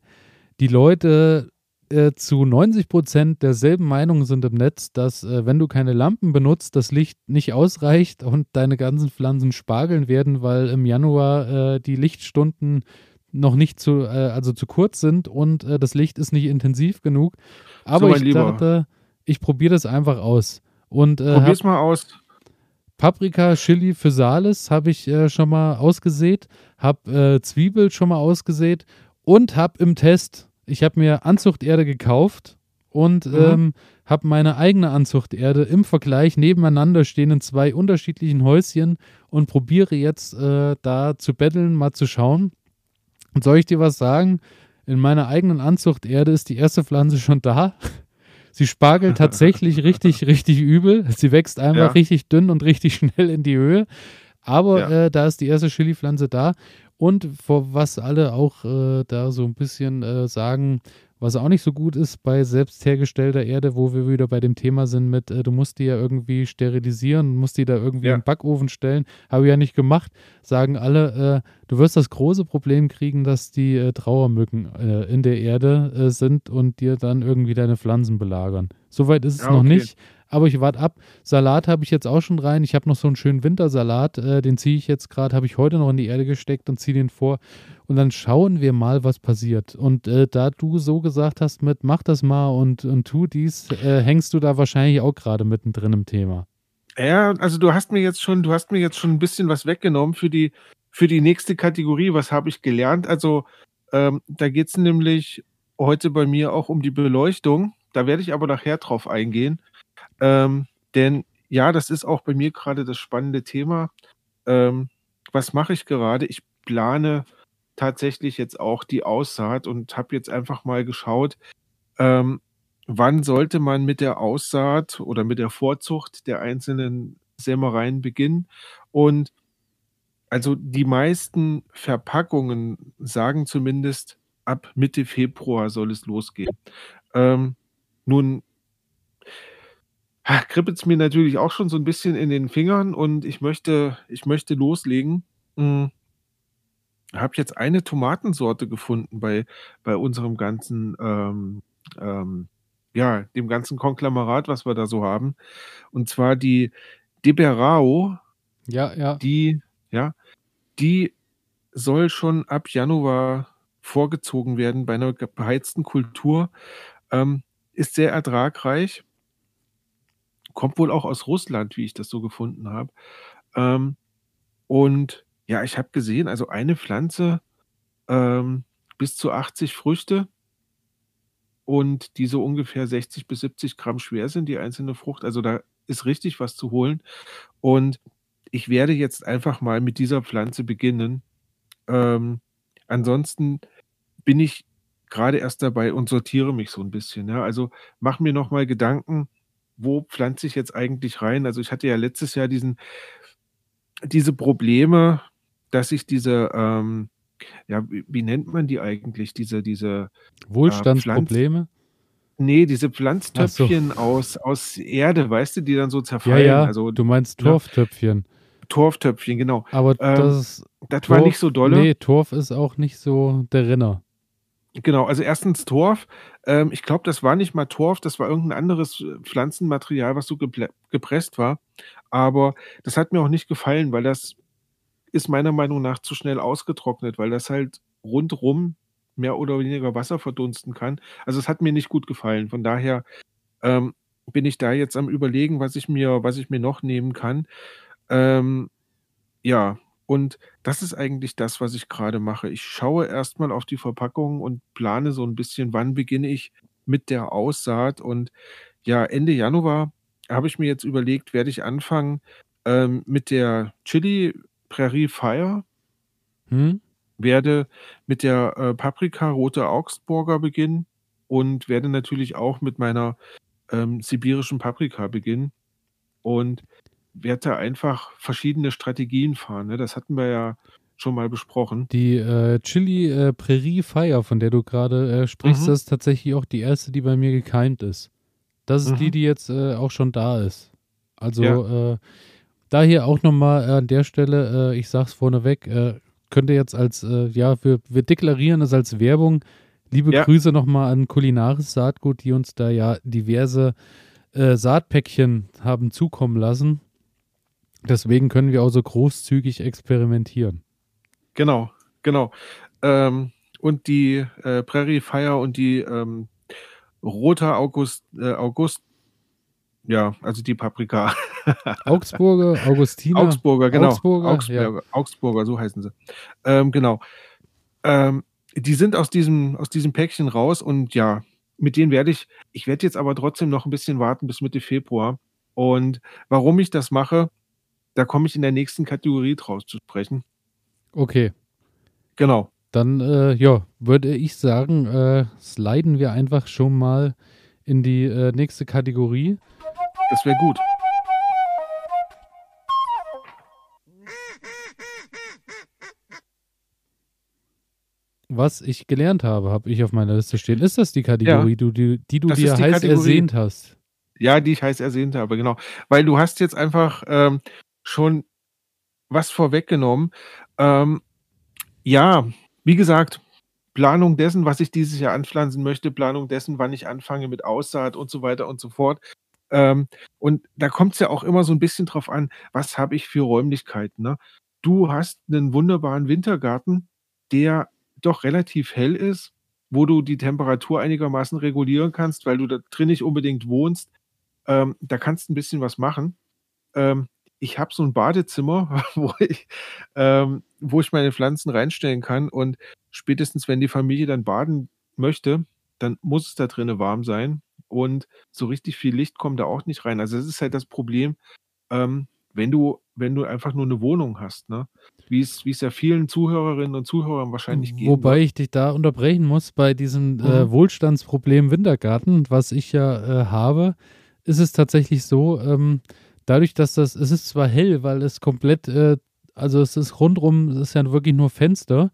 Speaker 3: die Leute äh, zu 90 Prozent derselben Meinung sind im Netz, dass äh, wenn du keine Lampen benutzt, das Licht nicht ausreicht und deine ganzen Pflanzen spargeln werden, weil im Januar äh, die Lichtstunden noch nicht zu, äh, also zu kurz sind und äh, das Licht ist nicht intensiv genug. Aber
Speaker 4: mein
Speaker 3: ich
Speaker 4: Lieber.
Speaker 3: dachte, ich probiere das einfach aus. Und äh,
Speaker 4: Probier's mal aus.
Speaker 3: Paprika, Chili für Sales habe ich schon mal ausgesät, habe Zwiebel schon mal ausgesät und habe im Test, ich habe mir Anzuchterde gekauft und
Speaker 4: Mhm.
Speaker 3: ähm, habe meine eigene Anzuchterde im Vergleich nebeneinander stehen in zwei unterschiedlichen Häuschen und probiere jetzt äh, da zu betteln, mal zu schauen. Und soll ich dir was sagen? In meiner eigenen Anzuchterde ist die erste Pflanze schon da. Sie spargelt tatsächlich richtig, richtig übel. Sie wächst einfach
Speaker 4: Ja.
Speaker 3: richtig dünn und richtig schnell in die Höhe. Aber
Speaker 4: Ja.
Speaker 3: äh, da ist die erste Chili-Pflanze da. Und vor was alle auch äh, da so ein bisschen äh, sagen, was auch nicht so gut ist bei selbst hergestellter Erde, wo wir wieder bei dem Thema sind mit, äh, du musst die ja irgendwie sterilisieren, musst die da irgendwie
Speaker 4: Ja.
Speaker 3: in den Backofen stellen. Habe ich ja nicht gemacht. Sagen alle, äh, du wirst das große Problem kriegen, dass die äh, Trauermücken äh, in der Erde äh, sind und dir dann irgendwie deine Pflanzen belagern. Soweit ist es
Speaker 4: Ja,
Speaker 3: noch
Speaker 4: okay.
Speaker 3: nicht. Aber ich warte ab. Salat habe ich jetzt auch schon rein. Ich habe noch so einen schönen Wintersalat. Äh, den ziehe ich jetzt gerade, habe ich heute noch in die Erde gesteckt und ziehe den vor. Und dann schauen wir mal, was passiert. Und äh, da du so gesagt hast mit, mach das mal und, und tu dies, äh, hängst du da wahrscheinlich auch gerade mittendrin im Thema.
Speaker 4: Ja, also du hast mir jetzt schon, du hast mir jetzt schon ein bisschen was weggenommen für die, für die nächste Kategorie. Was habe ich gelernt? Also ähm, da geht es nämlich heute bei mir auch um die Beleuchtung. Da werde ich aber nachher drauf eingehen. Ähm, denn ja, das ist auch bei mir gerade das spannende Thema. Ähm, was mache ich gerade? Ich plane tatsächlich jetzt auch die Aussaat und habe jetzt einfach mal geschaut, ähm, wann sollte man mit der Aussaat oder mit der Vorzucht der einzelnen Sämereien beginnen. Und also die meisten Verpackungen sagen zumindest, ab Mitte Februar soll es losgehen. Ähm, nun kribbelt es mir natürlich auch schon so ein bisschen in den Fingern und ich möchte, ich möchte loslegen. Hm, habe jetzt eine Tomatensorte gefunden bei, bei unserem ganzen, ähm, ähm, ja, dem ganzen Konglommerat, was wir da so haben. Und zwar die Deberao,
Speaker 3: Ja, ja.
Speaker 4: die, ja, die soll schon ab Januar vorgezogen werden bei einer beheizten Kultur. Ähm, ist sehr ertragreich. Kommt wohl auch aus Russland, wie ich das so gefunden habe. Ähm, und ja, ich habe gesehen, also eine Pflanze ähm, bis zu 80 Früchte und die so ungefähr 60 bis 70 Gramm schwer sind, die einzelne Frucht. Also da ist richtig was zu holen. Und ich werde jetzt einfach mal mit dieser Pflanze beginnen. Ähm, ansonsten bin ich gerade erst dabei und sortiere mich so ein bisschen. Ja? Also mach mir noch mal Gedanken, wo pflanze ich jetzt eigentlich rein? Also ich hatte ja letztes Jahr diesen, diese Probleme, dass ich diese, ähm, ja, wie, nennt man die eigentlich? Diese, diese,
Speaker 3: Wohlstandsprobleme?
Speaker 4: nee, diese Pflanztöpfchen aus, aus Erde, weißt du, die dann so
Speaker 3: Ja,
Speaker 4: zerfallen.
Speaker 3: ja.
Speaker 4: Also
Speaker 3: du meinst
Speaker 4: ja.
Speaker 3: Torftöpfchen.
Speaker 4: Torftöpfchen, genau.
Speaker 3: Aber
Speaker 4: Ähm,
Speaker 3: das
Speaker 4: Das
Speaker 3: Torf,
Speaker 4: war nicht so dolle.
Speaker 3: Nee, Torf ist auch nicht so der Renner.
Speaker 4: Genau, also erstens Torf. Ähm, ich glaube, das war nicht mal Torf, das war irgendein anderes äh, Pflanzenmaterial, was so gepresst war. Aber das hat mir auch nicht gefallen, weil das ist meiner Meinung nach zu schnell ausgetrocknet, weil das halt rundrum mehr oder weniger Wasser verdunsten kann. Also es hat mir nicht gut gefallen. Von daher ähm, bin ich da jetzt am überlegen, was ich mir, was ich mir noch nehmen kann. Ähm, ja, und das ist eigentlich das, was ich gerade mache. Ich schaue erstmal auf die Verpackung und plane so ein bisschen, wann beginne ich mit der Aussaat. Und ja, Ende Januar habe ich mir jetzt überlegt, werde ich anfangen ähm, mit der Chili Prairie Fire,
Speaker 3: Hm?
Speaker 4: werde mit der äh, Paprika Rote Augsburger beginnen und werde natürlich auch mit meiner ähm, sibirischen Paprika beginnen und werde da einfach verschiedene Strategien fahren. Ne? Das hatten wir ja schon mal besprochen.
Speaker 3: Die äh, Chili äh, Prairie Fire, von der du gerade äh, sprichst,
Speaker 4: Mhm.
Speaker 3: das ist tatsächlich auch die erste, die bei mir gekeimt ist. Das ist die,
Speaker 4: Mhm.
Speaker 3: die jetzt äh, auch schon da ist. Also
Speaker 4: Ja.
Speaker 3: äh, da hier auch nochmal an der Stelle, äh, ich sag's vorneweg, äh, könnte jetzt als, äh, ja, wir, wir deklarieren es als Werbung. Liebe
Speaker 4: Ja.
Speaker 3: Grüße nochmal an Kulinaris Saatgut, die uns da ja diverse äh, Saatpäckchen haben zukommen lassen. Deswegen können wir auch so großzügig experimentieren.
Speaker 4: Genau, genau. Ähm, und die äh, Prairie Fire und die ähm, Roter August, äh, August, ja, also die Paprika.
Speaker 3: Augsburger, Augustiner.
Speaker 4: Augsburger, genau.
Speaker 3: Augsburger,
Speaker 4: Augsburger, Augsburger, so heißen sie. Ähm, genau. Ähm, die sind aus diesem, aus diesem Päckchen raus und ja, mit denen werde ich, ich werde jetzt aber trotzdem noch ein bisschen warten bis Mitte Februar. Und warum ich das mache, da komme ich in der nächsten Kategorie draus zu sprechen.
Speaker 3: Okay,
Speaker 4: Genau.
Speaker 3: dann äh, ja, würde ich sagen, äh, sliden wir einfach schon mal in die äh, nächste Kategorie.
Speaker 4: Das wäre gut.
Speaker 3: Was ich gelernt habe, habe ich auf meiner Liste stehen. Ist das die Kategorie,
Speaker 4: Ja.
Speaker 3: du, die, die du dir heiß
Speaker 4: Kategorie.
Speaker 3: ersehnt hast?
Speaker 4: Ja, die ich heiß ersehnt habe, genau. Weil du hast jetzt einfach ähm, schon was vorweggenommen. Ähm, ja, wie gesagt, Planung dessen, was ich dieses Jahr anpflanzen möchte, Planung dessen, wann ich anfange mit Aussaat und so weiter und so fort. Ähm, und da kommt es ja auch immer so ein bisschen drauf an, was habe ich für Räumlichkeiten. Ne? Du hast einen wunderbaren Wintergarten, der doch relativ hell ist, wo du die Temperatur einigermaßen regulieren kannst, weil du da drin nicht unbedingt wohnst. Ähm, da kannst du ein bisschen was machen. Ähm, ich habe so ein Badezimmer, wo ich, ähm, wo ich meine Pflanzen reinstellen kann und spätestens, wenn die Familie dann baden möchte, dann muss es da drinnen warm sein und so richtig viel Licht kommt da auch nicht rein. Also das ist halt das Problem, ähm, wenn du, wenn du einfach nur eine Wohnung hast, ne? Wie es, wie es ja vielen Zuhörerinnen und Zuhörern wahrscheinlich geht.
Speaker 3: Wobei ich dich da unterbrechen muss, bei diesem äh,
Speaker 4: Mhm.
Speaker 3: Wohlstandsproblem Wintergarten, was ich ja äh, habe, ist es tatsächlich so, ähm, dadurch, dass das, es ist zwar hell, weil es komplett, äh, also es ist rundrum, es ist ja wirklich nur Fenster,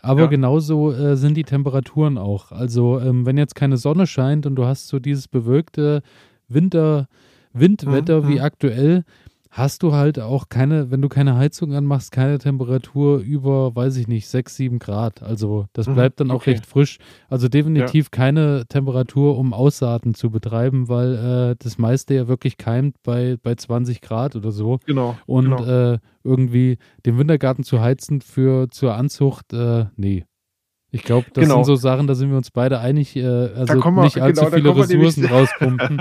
Speaker 3: aber
Speaker 4: Ja.
Speaker 3: genauso äh, sind die Temperaturen auch. Also ähm, wenn jetzt keine Sonne scheint und du hast so dieses bewölkte Winter, Windwetter
Speaker 4: Mhm,
Speaker 3: wie
Speaker 4: mhm.
Speaker 3: aktuell, hast du halt auch keine, wenn du keine Heizung anmachst, keine Temperatur über, weiß ich nicht, 6, 7 Grad. Also das
Speaker 4: Mhm,
Speaker 3: bleibt dann auch
Speaker 4: okay.
Speaker 3: recht frisch. Also definitiv keine Temperatur, um Aussaaten zu betreiben, weil äh, das meiste ja wirklich keimt bei, bei 20 Grad oder so.
Speaker 4: Genau.
Speaker 3: Und
Speaker 4: genau.
Speaker 3: äh, irgendwie den Wintergarten zu heizen für zur Anzucht, äh, nee. Ich glaube, das
Speaker 4: Genau.
Speaker 3: sind so Sachen, da sind wir uns beide einig, äh, also
Speaker 4: kommen wir-
Speaker 3: nicht allzu
Speaker 4: genau, da
Speaker 3: viele
Speaker 4: kommen wir nämlich-
Speaker 3: Ressourcen rauspumpen.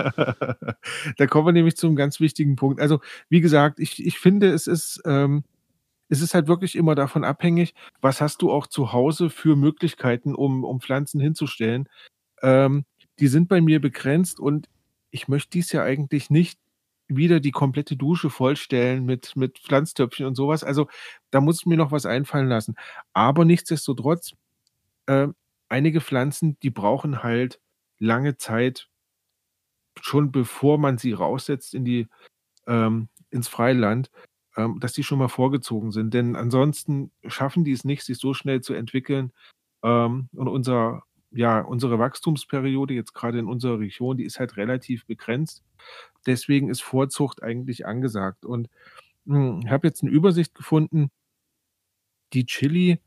Speaker 4: da kommen wir nämlich zu einem ganz wichtigen Punkt. Also, wie gesagt, ich, ich finde, es ist, ähm, es ist halt wirklich immer davon abhängig, was hast du auch zu Hause für Möglichkeiten, um, um Pflanzen hinzustellen. Ähm, die sind bei mir begrenzt und ich möchte dies ja eigentlich nicht wieder die komplette Dusche vollstellen mit, mit Pflanztöpfchen und sowas. Also da muss ich mir noch was einfallen lassen. Aber nichtsdestotrotz, äh, einige Pflanzen, die brauchen halt lange Zeit, schon bevor man sie raussetzt in die, ähm, ins Freiland, ähm, dass die schon mal vorgezogen sind. Denn ansonsten schaffen die es nicht, sich so schnell zu entwickeln. Ähm, und unser, ja, unsere Wachstumsperiode jetzt gerade in unserer Region, die ist halt relativ begrenzt. Deswegen ist Vorzucht eigentlich angesagt. Und hm, ich habe jetzt eine Übersicht gefunden, die Chili,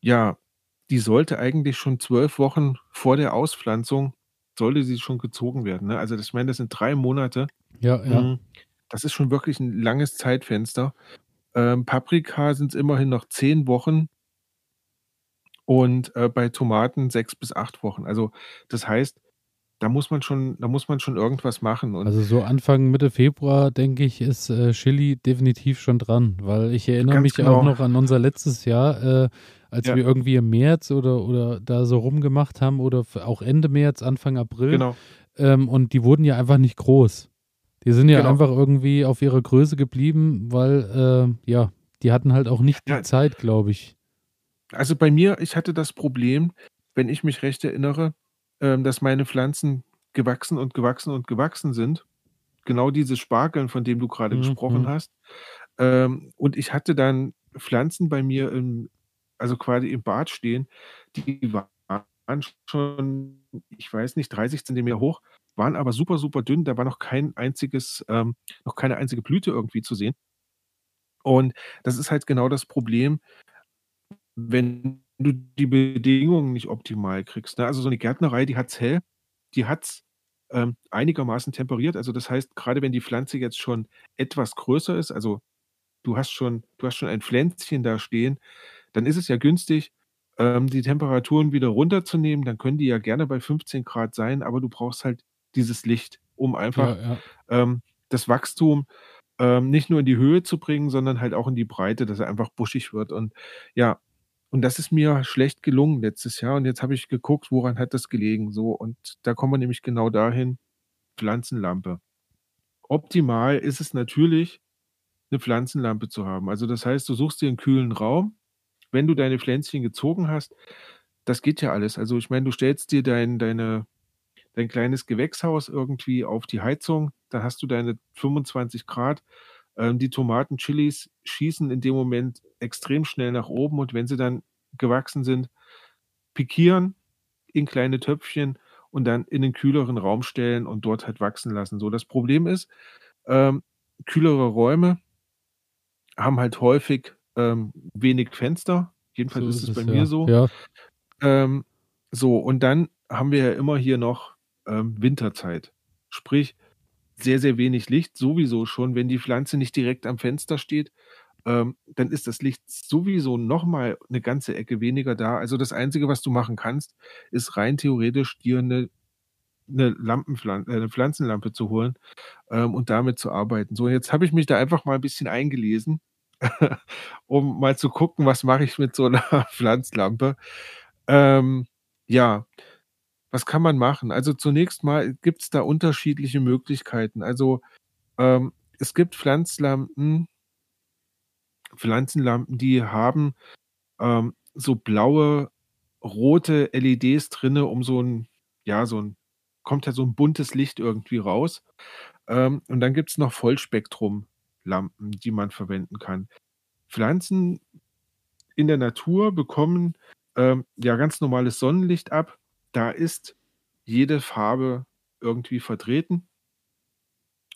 Speaker 4: ja, die sollte eigentlich schon zwölf Wochen vor der Auspflanzung, sollte sie schon gezogen werden. Ne? Also das, ich meine, das sind drei Monate.
Speaker 3: Ja, ja.
Speaker 4: Mhm. Das ist schon wirklich ein langes Zeitfenster. Ähm, Paprika sind es immerhin noch zehn Wochen und äh, bei Tomaten sechs bis acht Wochen. Also das heißt, da muss man schon, da muss man schon irgendwas machen. Und
Speaker 3: Also so Anfang, Mitte Februar, denke ich, ist äh, Chili definitiv schon dran, weil ich erinnere mich
Speaker 4: genau.
Speaker 3: auch noch an unser letztes Jahr, äh, als
Speaker 4: Ja.
Speaker 3: wir irgendwie im März oder, oder da so rumgemacht haben oder auch Ende März, Anfang April.
Speaker 4: genau.
Speaker 3: Ähm, und die wurden ja einfach nicht groß. Die sind ja
Speaker 4: Genau.
Speaker 3: einfach irgendwie auf ihrer Größe geblieben, weil, äh, ja, die hatten halt auch nicht
Speaker 4: Ja.
Speaker 3: die Zeit, glaube ich.
Speaker 4: Also bei mir, ich hatte das Problem, wenn ich mich recht erinnere, ähm, dass meine Pflanzen gewachsen und gewachsen und gewachsen sind. Genau dieses Spargeln, von dem du gerade
Speaker 3: Mhm,
Speaker 4: gesprochen
Speaker 3: mhm.
Speaker 4: hast. Ähm, und ich hatte dann Pflanzen bei mir im, also quasi im Bad stehen, die waren schon, ich weiß nicht, 30 Zentimeter hoch, waren aber super, super dünn. Da war noch kein einziges, ähm, noch keine einzige Blüte irgendwie zu sehen. Und das ist halt genau das Problem, wenn du die Bedingungen nicht optimal kriegst. Ne? Also so eine Gärtnerei, die hat's hell, die hat's ähm, einigermaßen temperiert. Also das heißt, gerade wenn die Pflanze jetzt schon etwas größer ist, also du hast schon, du hast schon ein Pflänzchen da stehen, dann ist es ja günstig, ähm, die Temperaturen wieder runterzunehmen. Dann können die ja gerne bei 15 Grad sein, aber du brauchst halt dieses Licht, um einfach
Speaker 3: Ja, ja.
Speaker 4: ähm, das Wachstum ähm, nicht nur in die Höhe zu bringen, sondern halt auch in die Breite, dass er einfach buschig wird. Und ja, und das ist mir schlecht gelungen letztes Jahr. Und jetzt habe ich geguckt, woran hat das gelegen. So, und da kommen wir nämlich genau dahin, Pflanzenlampe. Optimal ist es natürlich, eine Pflanzenlampe zu haben. Also das heißt, du suchst dir einen kühlen Raum. Wenn du deine Pflänzchen gezogen hast, das geht ja alles. Also ich meine, du stellst dir dein, deine, dein kleines Gewächshaus irgendwie auf die Heizung, dann hast du deine 25 Grad. Ähm, die Tomaten, Chilis schießen in dem Moment extrem schnell nach oben und wenn sie dann gewachsen sind, pikieren in kleine Töpfchen und dann in den kühleren Raum stellen und dort halt wachsen lassen. So, das Problem ist, ähm, kühlere Räume haben halt häufig ähm, wenig Fenster. Jedenfalls
Speaker 3: So
Speaker 4: ist
Speaker 3: ist
Speaker 4: es bei
Speaker 3: es,
Speaker 4: mir
Speaker 3: ja.
Speaker 4: so.
Speaker 3: Ja,
Speaker 4: Ähm, so, und dann haben wir ja immer hier noch ähm, Winterzeit. Sprich, sehr, sehr wenig Licht, sowieso schon. Wenn die Pflanze nicht direkt am Fenster steht, ähm, dann ist das Licht sowieso nochmal eine ganze Ecke weniger da. Also das Einzige, was du machen kannst, ist rein theoretisch dir eine, eine, Lampenpflan äh, eine Pflanzenlampe zu holen ähm, und damit zu arbeiten. So, jetzt habe ich mich da einfach mal ein bisschen eingelesen, um mal zu gucken, was mache ich mit so einer Pflanzlampe. Ähm, ja, was kann man machen? Also zunächst mal gibt es da unterschiedliche Möglichkeiten. Also ähm, es gibt Pflanzlampen, Pflanzenlampen, die haben ähm, so blaue, rote LEDs drinne, um so ein, ja, so ein, kommt ja so ein buntes Licht irgendwie raus. Ähm, und dann gibt es noch Vollspektrumlampen, die man verwenden kann. Pflanzen in der Natur bekommen ähm, ja ganz normales Sonnenlicht ab. Da ist jede Farbe irgendwie vertreten.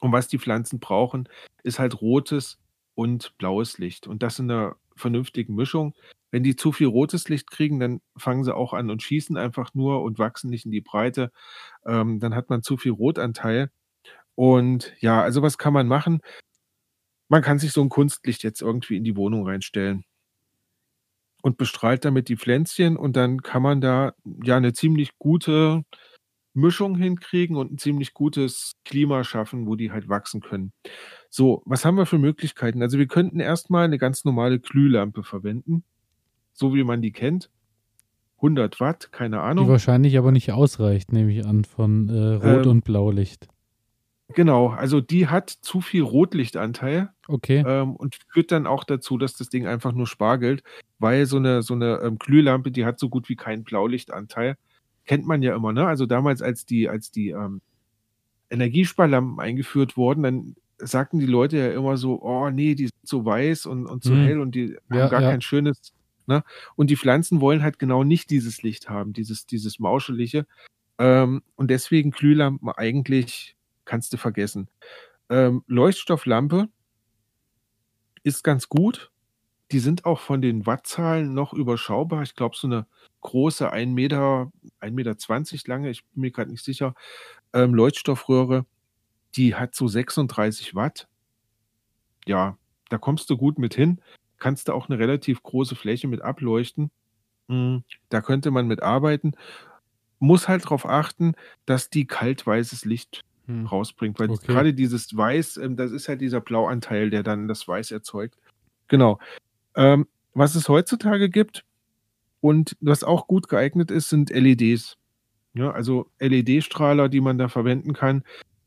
Speaker 4: Und was die Pflanzen brauchen, ist halt rotes und blaues Licht. Und das in einer vernünftigen Mischung. Wenn die zu viel rotes Licht kriegen, dann fangen sie auch an und schießen einfach nur und wachsen nicht in die Breite. Ähm, dann hat man zu viel Rotanteil. Und ja, also was kann man machen? Man kann sich so ein Kunstlicht jetzt irgendwie in die Wohnung reinstellen und bestrahlt damit die Pflänzchen und dann kann man da ja eine ziemlich gute Mischung hinkriegen und ein ziemlich gutes Klima schaffen, wo die halt wachsen können. So, was haben wir für Möglichkeiten? Also wir könnten erstmal eine ganz normale Glühlampe verwenden, so wie man die kennt. 100 Watt, keine
Speaker 3: die
Speaker 4: Ahnung.
Speaker 3: wahrscheinlich aber nicht ausreicht, nehme ich an, von äh, Rot-
Speaker 4: Ähm,
Speaker 3: und Blaulicht.
Speaker 4: Genau, also die hat zu viel Rotlichtanteil
Speaker 3: Okay.
Speaker 4: ähm, und führt dann auch dazu, dass das Ding einfach nur spargelt, weil so eine, so eine ähm, Glühlampe, die hat so gut wie keinen Blaulichtanteil. Kennt man ja immer, ne? Also damals, als die, als die ähm, Energiesparlampen eingeführt wurden, dann sagten die Leute ja immer so, oh nee, die sind so weiß und, und so
Speaker 3: Hm.
Speaker 4: hell und die
Speaker 3: Ja,
Speaker 4: haben gar
Speaker 3: ja.
Speaker 4: kein schönes, ne? Und die Pflanzen wollen halt genau nicht dieses Licht haben, dieses, dieses Mauschelige. Ähm, und deswegen Glühlampen eigentlich kannst du vergessen. Ähm, Leuchtstofflampe ist ganz gut. Die sind auch von den Wattzahlen noch überschaubar. Ich glaube, so eine große 1 Meter, 1,20 Meter lange, ich bin mir gerade nicht sicher, ähm, Leuchtstoffröhre, die hat so 36 Watt. Ja, da kommst du gut mit hin. Kannst du auch eine relativ große Fläche mit ableuchten. Mm, Da könnte man mit arbeiten. Muss halt darauf achten, dass die kaltweißes Licht
Speaker 3: Hm.
Speaker 4: rausbringt, weil
Speaker 3: Okay.
Speaker 4: gerade dieses Weiß, ähm, das ist halt dieser Blauanteil, der dann das Weiß erzeugt. Genau. Ähm, was es heutzutage gibt und was auch gut geeignet ist, sind LEDs. Ja, also LED-Strahler, die man da verwenden kann.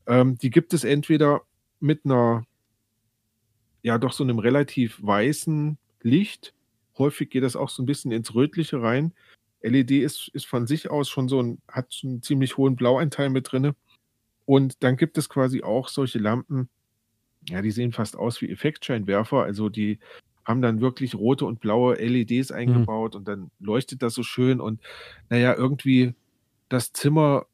Speaker 4: Ähm, die gibt es entweder mit einer, ja, doch so einem relativ weißen Licht. Häufig geht das auch so ein bisschen ins Rötliche rein. LED ist, ist von sich aus schon so ein, hat einen ziemlich hohen Blauanteil mit drinne. Und dann gibt es quasi auch solche Lampen, ja, die sehen fast aus wie Effektscheinwerfer. Also die haben dann wirklich rote und blaue LEDs eingebaut und dann leuchtet das so schön. Und naja, irgendwie das Zimmer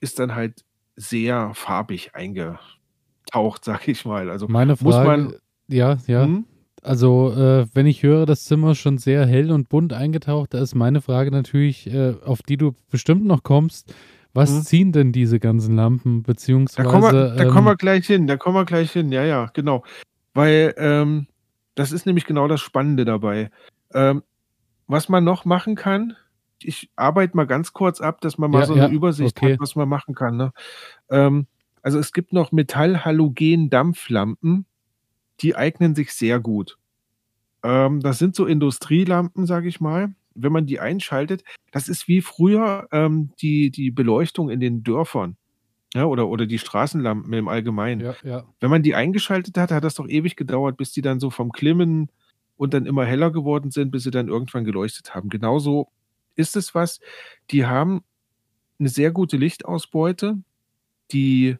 Speaker 4: ist dann halt sehr farbig eingetaucht, sag ich mal. Also
Speaker 3: Meine
Speaker 4: muss
Speaker 3: Frage,
Speaker 4: man.
Speaker 3: ja, ja.
Speaker 4: Hm?
Speaker 3: Also, äh, wenn ich höre, das Zimmer ist schon sehr hell und bunt eingetaucht, da ist meine Frage natürlich, äh, auf die du bestimmt noch kommst. Was
Speaker 4: Mhm.
Speaker 3: ziehen denn diese ganzen Lampen,
Speaker 4: Da
Speaker 3: beziehungsweise
Speaker 4: kommen, wir, da kommen wir
Speaker 3: ähm,
Speaker 4: gleich hin, da kommen wir gleich hin, ja, ja, genau. Weil ähm, das ist nämlich genau das Spannende dabei. Ähm, was man noch machen kann, ich arbeite mal ganz kurz ab, dass man mal
Speaker 3: Ja,
Speaker 4: so eine
Speaker 3: ja,
Speaker 4: Übersicht
Speaker 3: okay.
Speaker 4: hat, was man machen kann. Ne? Ähm, also es gibt noch Metall-Halogen-Dampflampen, die eignen sich sehr gut. Ähm, das sind so Industrielampen, sage ich mal. Wenn man die einschaltet, das ist wie früher ähm, die, die Beleuchtung in den Dörfern. Ja, oder, oder die Straßenlampen im Allgemeinen.
Speaker 3: ja, ja.
Speaker 4: Wenn man die eingeschaltet hat, hat das doch ewig gedauert, bis die dann so vom Klimmen und dann immer heller geworden sind, bis sie dann irgendwann geleuchtet haben. Genauso ist es was. Die haben eine sehr gute Lichtausbeute. Die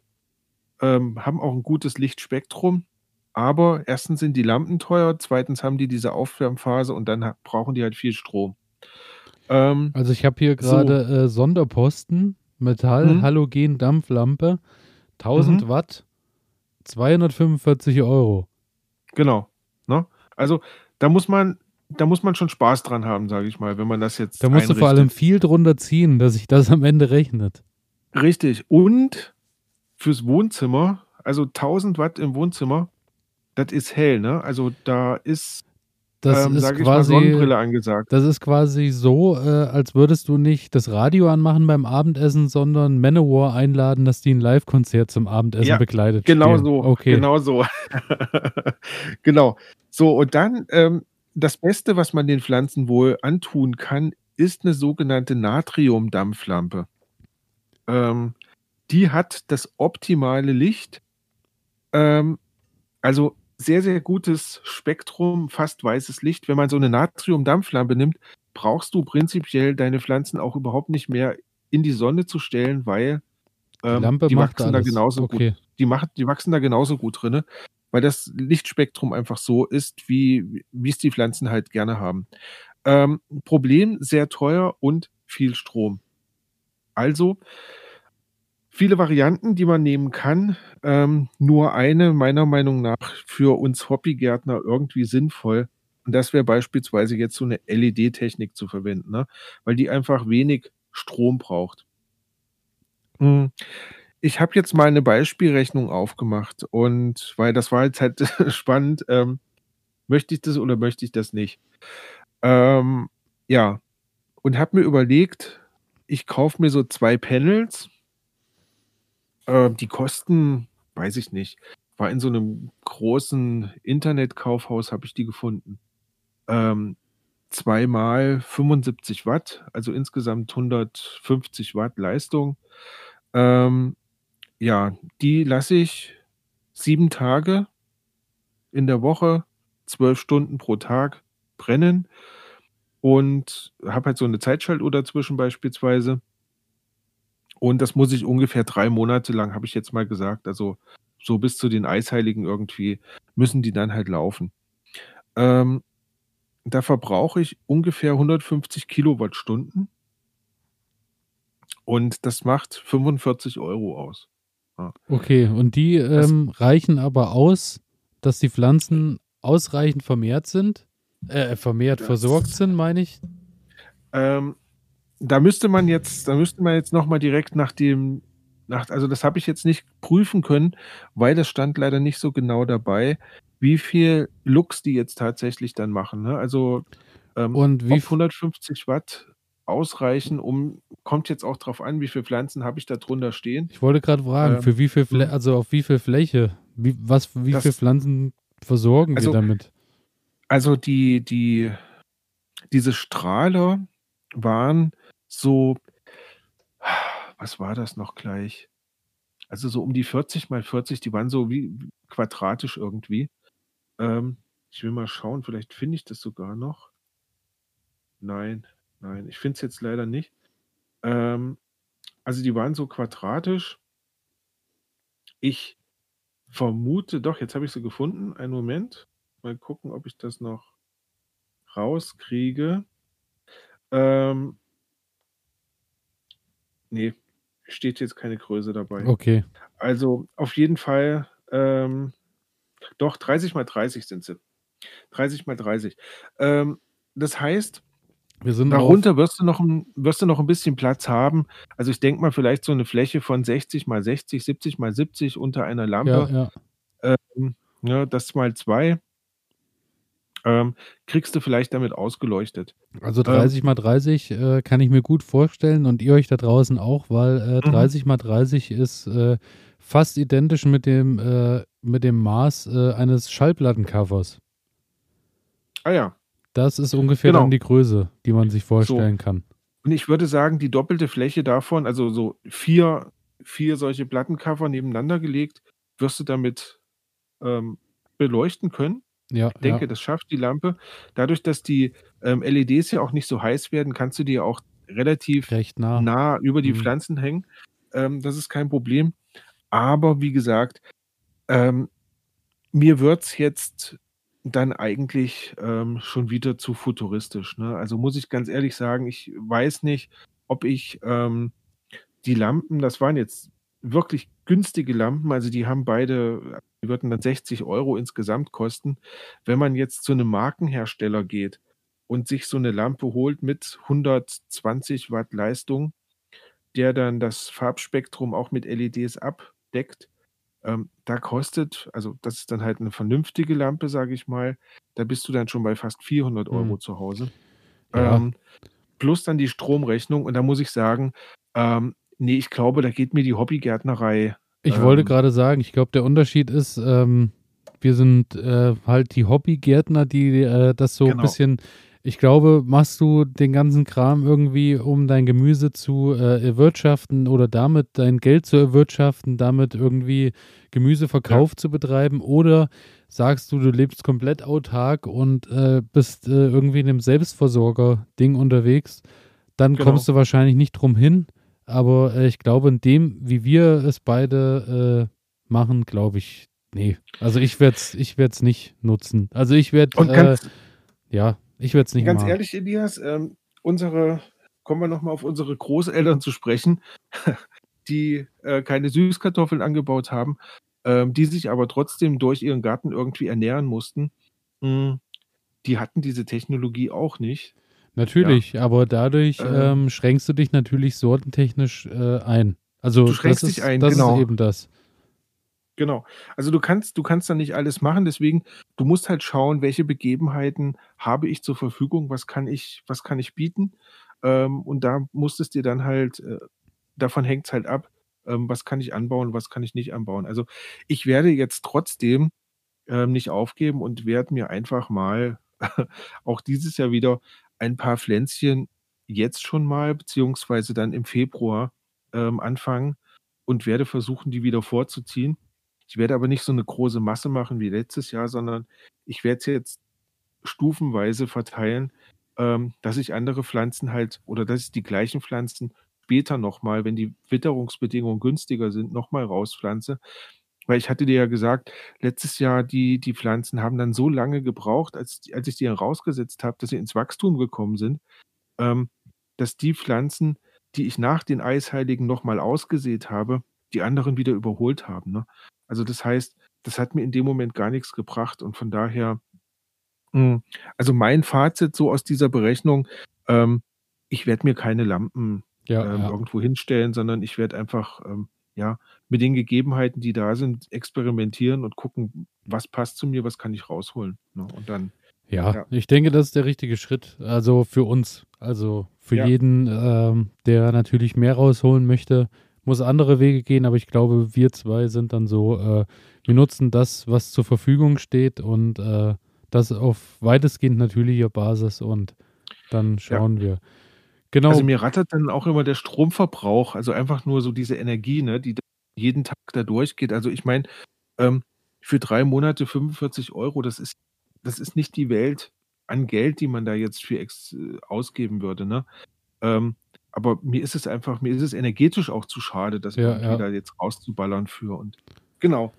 Speaker 4: ähm, haben auch ein gutes Lichtspektrum. Aber erstens sind die Lampen teuer, zweitens haben die diese Aufwärmphase und dann brauchen die halt viel Strom.
Speaker 3: Ähm, also ich habe hier gerade so. äh, Sonderposten, Metall, mhm. Halogen, Dampflampe, 1000 mhm. Watt, 245 Euro.
Speaker 4: Genau. Ne? Also da muss man, da muss man schon Spaß dran haben, sage ich mal, wenn man das jetzt.
Speaker 3: Da musst einrichtet. du vor allem viel drunter ziehen, dass sich das am Ende rechnet.
Speaker 4: Richtig. Und fürs Wohnzimmer, also 1000 Watt im Wohnzimmer, das ist hell, ne? Also da ist,
Speaker 3: das ähm, ist quasi, mal,
Speaker 4: Sonnenbrille angesagt.
Speaker 3: Das ist quasi so, äh, als würdest du nicht das Radio anmachen beim Abendessen, sondern Manowar einladen, dass die ein Live-Konzert zum Abendessen ja, begleitet.
Speaker 4: Genau spielen. so. Okay. Genau so. genau. So, und dann ähm, das Beste, was man den Pflanzen wohl antun kann, ist eine sogenannte Natriumdampflampe. Ähm, die hat das optimale Licht. Ähm, also sehr, sehr gutes Spektrum, fast weißes Licht. Wenn man so eine Natriumdampflampe nimmt, brauchst du prinzipiell deine Pflanzen auch überhaupt nicht mehr in die Sonne zu stellen, weil
Speaker 3: ähm, die,
Speaker 4: die wachsen
Speaker 3: da
Speaker 4: genauso
Speaker 3: okay.
Speaker 4: gut. Die, macht, die wachsen da genauso gut drin, weil das Lichtspektrum einfach so ist, wie, wie es die Pflanzen halt gerne haben. Ähm, Problem, sehr teuer und viel Strom. Also viele Varianten, die man nehmen kann. Ähm, nur eine meiner Meinung nach für uns Hobbygärtner irgendwie sinnvoll. Und das wäre beispielsweise jetzt so eine LED-Technik zu verwenden, ne? weil die einfach wenig Strom braucht. Hm. Ich habe jetzt mal eine Beispielrechnung aufgemacht und weil das war jetzt halt spannend, ähm, möchte ich das oder möchte ich das nicht? Ähm, ja, und habe mir überlegt, ich kaufe mir so zwei Panels, äh, die kosten, weiß ich nicht. War in so einem großen Internetkaufhaus, habe ich die gefunden. Ähm, zweimal 75 Watt, also insgesamt 150 Watt Leistung. Ähm, ja, die lasse ich sieben Tage in der Woche, zwölf Stunden pro Tag brennen und habe halt so eine Zeitschaltuhr dazwischen beispielsweise. Und das muss ich ungefähr drei Monate lang, habe ich jetzt mal gesagt. Also so bis zu den Eisheiligen irgendwie müssen die dann halt laufen. Ähm, da verbrauche ich ungefähr 150 Kilowattstunden. Und das macht 45 Euro aus.
Speaker 3: Ja. Okay, und die ähm, reichen aber aus, dass die Pflanzen ausreichend vermehrt sind? Äh, vermehrt versorgt sind, meine ich?
Speaker 4: Ähm, da müsste man jetzt, da müsste man jetzt nochmal direkt nach dem, nach, also das habe ich jetzt nicht prüfen können, weil das stand leider nicht so genau dabei, wie viel Lux die jetzt tatsächlich dann machen. Ne? Also
Speaker 3: ähm, und wie
Speaker 4: 150 Watt ausreichen, um kommt jetzt auch drauf an, wie viele Pflanzen habe ich da drunter stehen.
Speaker 3: Ich wollte gerade fragen, ähm, für wie viel Flä hm. also auf wie viel Fläche, wie, was, wie viele Pflanzen versorgen also, wir damit?
Speaker 4: Also die, die, diese Strahler waren so, was war das noch gleich? Also so um die 40 mal 40, die waren so wie quadratisch irgendwie. Ähm, ich will mal schauen, vielleicht finde ich das sogar noch. Nein, nein, ich finde es jetzt leider nicht. Ähm, also die waren so quadratisch. Ich vermute, doch, jetzt habe ich sie gefunden. Einen Moment. Mal gucken, ob ich das noch rauskriege. Ähm, Nee, steht jetzt keine Größe dabei.
Speaker 3: Okay.
Speaker 4: Also auf jeden Fall, ähm, doch 30 mal 30 sind sie. 30 mal 30. Ähm, das heißt, darunter wirst du, noch ein, wirst du noch ein bisschen Platz haben. Also ich denke mal vielleicht so eine Fläche von 60 mal 60, 70 mal 70 unter einer Lampe.
Speaker 3: Ja, ja.
Speaker 4: Ähm, ja, das mal zwei ähm, kriegst du vielleicht damit ausgeleuchtet.
Speaker 3: Also 30 ähm, mal 30 äh, kann ich mir gut vorstellen und ihr euch da draußen auch, weil äh, 30 mhm. mal 30 ist äh, fast identisch mit dem, äh, mit dem Maß äh, eines Schallplattencovers.
Speaker 4: Ah ja.
Speaker 3: Das ist ungefähr genau. dann die Größe, die man sich vorstellen so. kann.
Speaker 4: Und ich würde sagen, die doppelte Fläche davon, also so vier, vier solche Plattencover nebeneinander gelegt, wirst du damit ähm, beleuchten können.
Speaker 3: Ja,
Speaker 4: Ich denke,
Speaker 3: ja.
Speaker 4: das schafft die Lampe. Dadurch, dass die ähm, LEDs ja auch nicht so heiß werden, kannst du die auch relativ
Speaker 3: Recht nah.
Speaker 4: nah über die
Speaker 3: Mhm.
Speaker 4: Pflanzen hängen. Ähm, das ist kein Problem. Aber wie gesagt, ähm, mir wird's jetzt dann eigentlich ähm, schon wieder zu futuristisch. Ne? Also muss ich ganz ehrlich sagen, ich weiß nicht, ob ich ähm, die Lampen, das waren jetzt wirklich günstige Lampen, also die haben beide, die würden dann 60 Euro insgesamt kosten. Wenn man jetzt zu einem Markenhersteller geht und sich so eine Lampe holt mit 120 Watt Leistung, der dann das Farbspektrum auch mit LEDs abdeckt, ähm, da kostet, also das ist dann halt eine vernünftige Lampe, sage ich mal, da bist du dann schon bei fast 400 Euro
Speaker 3: Hm.
Speaker 4: zu Hause.
Speaker 3: Ja.
Speaker 4: Ähm, plus dann die Stromrechnung und da muss ich sagen, ähm, nee, ich glaube, da geht mir die Hobbygärtnerei
Speaker 3: Ich wollte
Speaker 4: ähm,
Speaker 3: gerade sagen, ich glaube, der Unterschied ist, ähm, wir sind äh, halt die Hobbygärtner, die äh, das so ein
Speaker 4: Genau.
Speaker 3: bisschen, ich glaube, machst du den ganzen Kram irgendwie, um dein Gemüse zu äh, erwirtschaften oder damit dein Geld zu erwirtschaften, damit irgendwie Gemüseverkauf zu betreiben oder sagst du, du lebst komplett autark und äh, bist äh, irgendwie in einem Selbstversorger-Ding unterwegs, dann
Speaker 4: Genau.
Speaker 3: kommst du wahrscheinlich nicht drum hin. Aber äh, ich glaube, in dem, wie wir es beide äh, machen, glaube ich, nee. Also ich werde es ich werd's nicht nutzen. Also ich werde, äh,
Speaker 4: ganz,
Speaker 3: ja, ich werde es nicht
Speaker 4: ganz
Speaker 3: machen.
Speaker 4: ehrlich, Elias, ähm, unsere, kommen wir nochmal auf unsere Großeltern zu sprechen, die äh, keine Süßkartoffeln angebaut haben, ähm, die sich aber trotzdem durch ihren Garten irgendwie ernähren mussten. Mm, Die hatten diese Technologie auch nicht.
Speaker 3: Natürlich, aber dadurch
Speaker 4: Ähm.
Speaker 3: ähm, schränkst du dich natürlich sortentechnisch äh, ein. Also
Speaker 4: Du schränkst
Speaker 3: das
Speaker 4: dich
Speaker 3: ist,
Speaker 4: ein,
Speaker 3: das
Speaker 4: genau.
Speaker 3: ist eben das.
Speaker 4: Genau. Also du kannst, du kannst da nicht alles machen, deswegen, du musst halt schauen, welche Begebenheiten habe ich zur Verfügung, was kann ich, was kann ich bieten. Ähm, und da musst es dir dann halt, äh, davon hängt es halt ab, ähm, was kann ich anbauen, was kann ich nicht anbauen. Also ich werde jetzt trotzdem ähm, nicht aufgeben und werde mir einfach mal auch dieses Jahr wieder ein paar Pflänzchen jetzt schon mal, beziehungsweise dann im Februar ähm, anfangen und werde versuchen, die wieder vorzuziehen. Ich werde aber nicht so eine große Masse machen wie letztes Jahr, sondern ich werde es jetzt stufenweise verteilen, ähm, dass ich andere Pflanzen halt oder dass ich die gleichen Pflanzen später nochmal, wenn die Witterungsbedingungen günstiger sind, nochmal rauspflanze. Weil ich hatte dir ja gesagt, letztes Jahr die, die Pflanzen haben dann so lange gebraucht, als, als ich die dann rausgesetzt habe, dass sie ins Wachstum gekommen sind, ähm, dass die Pflanzen, die ich nach den Eisheiligen nochmal ausgesät habe, die anderen wieder überholt haben. Ne? Also das heißt, das hat mir in dem Moment gar nichts gebracht und von daher, mh, also mein Fazit so aus dieser Berechnung, ähm, ich werde mir keine Lampen
Speaker 3: Ja,
Speaker 4: ähm,
Speaker 3: ja.
Speaker 4: irgendwo hinstellen, sondern ich werde einfach ähm, ja mit den Gegebenheiten, die da sind, experimentieren und gucken, was passt zu mir, was kann ich rausholen. Ne? Und dann,
Speaker 3: Ja,
Speaker 4: Ja.
Speaker 3: ich denke, das ist der richtige Schritt. Also für uns. Also für
Speaker 4: Ja.
Speaker 3: jeden, ähm, der natürlich mehr rausholen möchte, muss andere Wege gehen. Aber ich glaube, wir zwei sind dann so, äh, wir nutzen das, was zur Verfügung steht und äh, das auf weitestgehend natürlicher Basis und dann schauen wir. Genau.
Speaker 4: also mir rattert dann auch immer der Stromverbrauch, also einfach nur so diese Energie, ne, die jeden Tag da durchgeht. Also ich meine, ähm, für drei Monate 45 Euro, das ist, das ist nicht die Welt an Geld, die man da jetzt für ex äh, ausgeben würde, ne? Ähm, aber mir ist es einfach, mir ist es energetisch auch zu schade, das
Speaker 3: Ja, ja.
Speaker 4: da jetzt rauszuballern für und genau.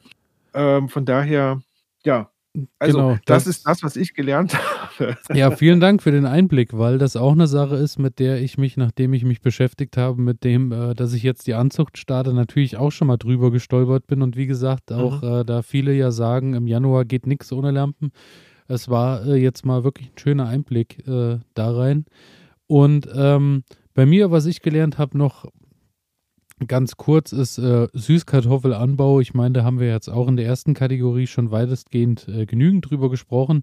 Speaker 4: Ähm, von daher, ja, also
Speaker 3: Genau,
Speaker 4: das,
Speaker 3: das-
Speaker 4: ist das, was ich gelernt habe.
Speaker 3: Ja, vielen Dank für den Einblick, weil das auch eine Sache ist, mit der ich mich, nachdem ich mich beschäftigt habe, mit dem, äh, dass ich jetzt die Anzucht starte, natürlich auch schon mal drüber gestolpert bin. Und wie gesagt, auch äh, da viele ja sagen, im Januar geht nichts ohne Lampen. Es war äh, jetzt mal wirklich ein schöner Einblick äh, da rein. Und ähm, bei mir, was ich gelernt habe, noch ganz kurz ist äh, Süßkartoffelanbau. Ich meine, da haben wir jetzt auch in der ersten Kategorie schon weitestgehend äh, genügend drüber gesprochen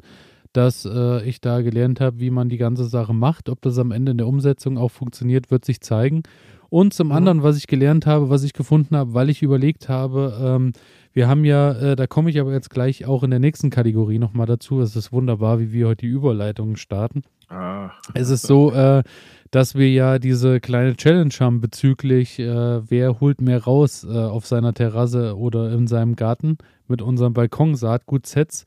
Speaker 3: dass äh, ich da gelernt habe, wie man die ganze Sache macht. Ob das am Ende in der Umsetzung auch funktioniert, wird sich zeigen. Und zum
Speaker 4: Mhm.
Speaker 3: anderen, was ich gelernt habe, was ich gefunden habe, weil ich überlegt habe, ähm, wir haben ja, äh, da komme ich aber jetzt gleich auch in der nächsten Kategorie nochmal dazu. Es ist wunderbar, wie wir heute die Überleitungen starten.
Speaker 4: Ah,
Speaker 3: Es ist so, äh, dass wir ja diese kleine Challenge haben bezüglich, äh, wer holt mehr raus äh, auf seiner Terrasse oder in seinem Garten mit unserem Balkon-Saatgut-Sets.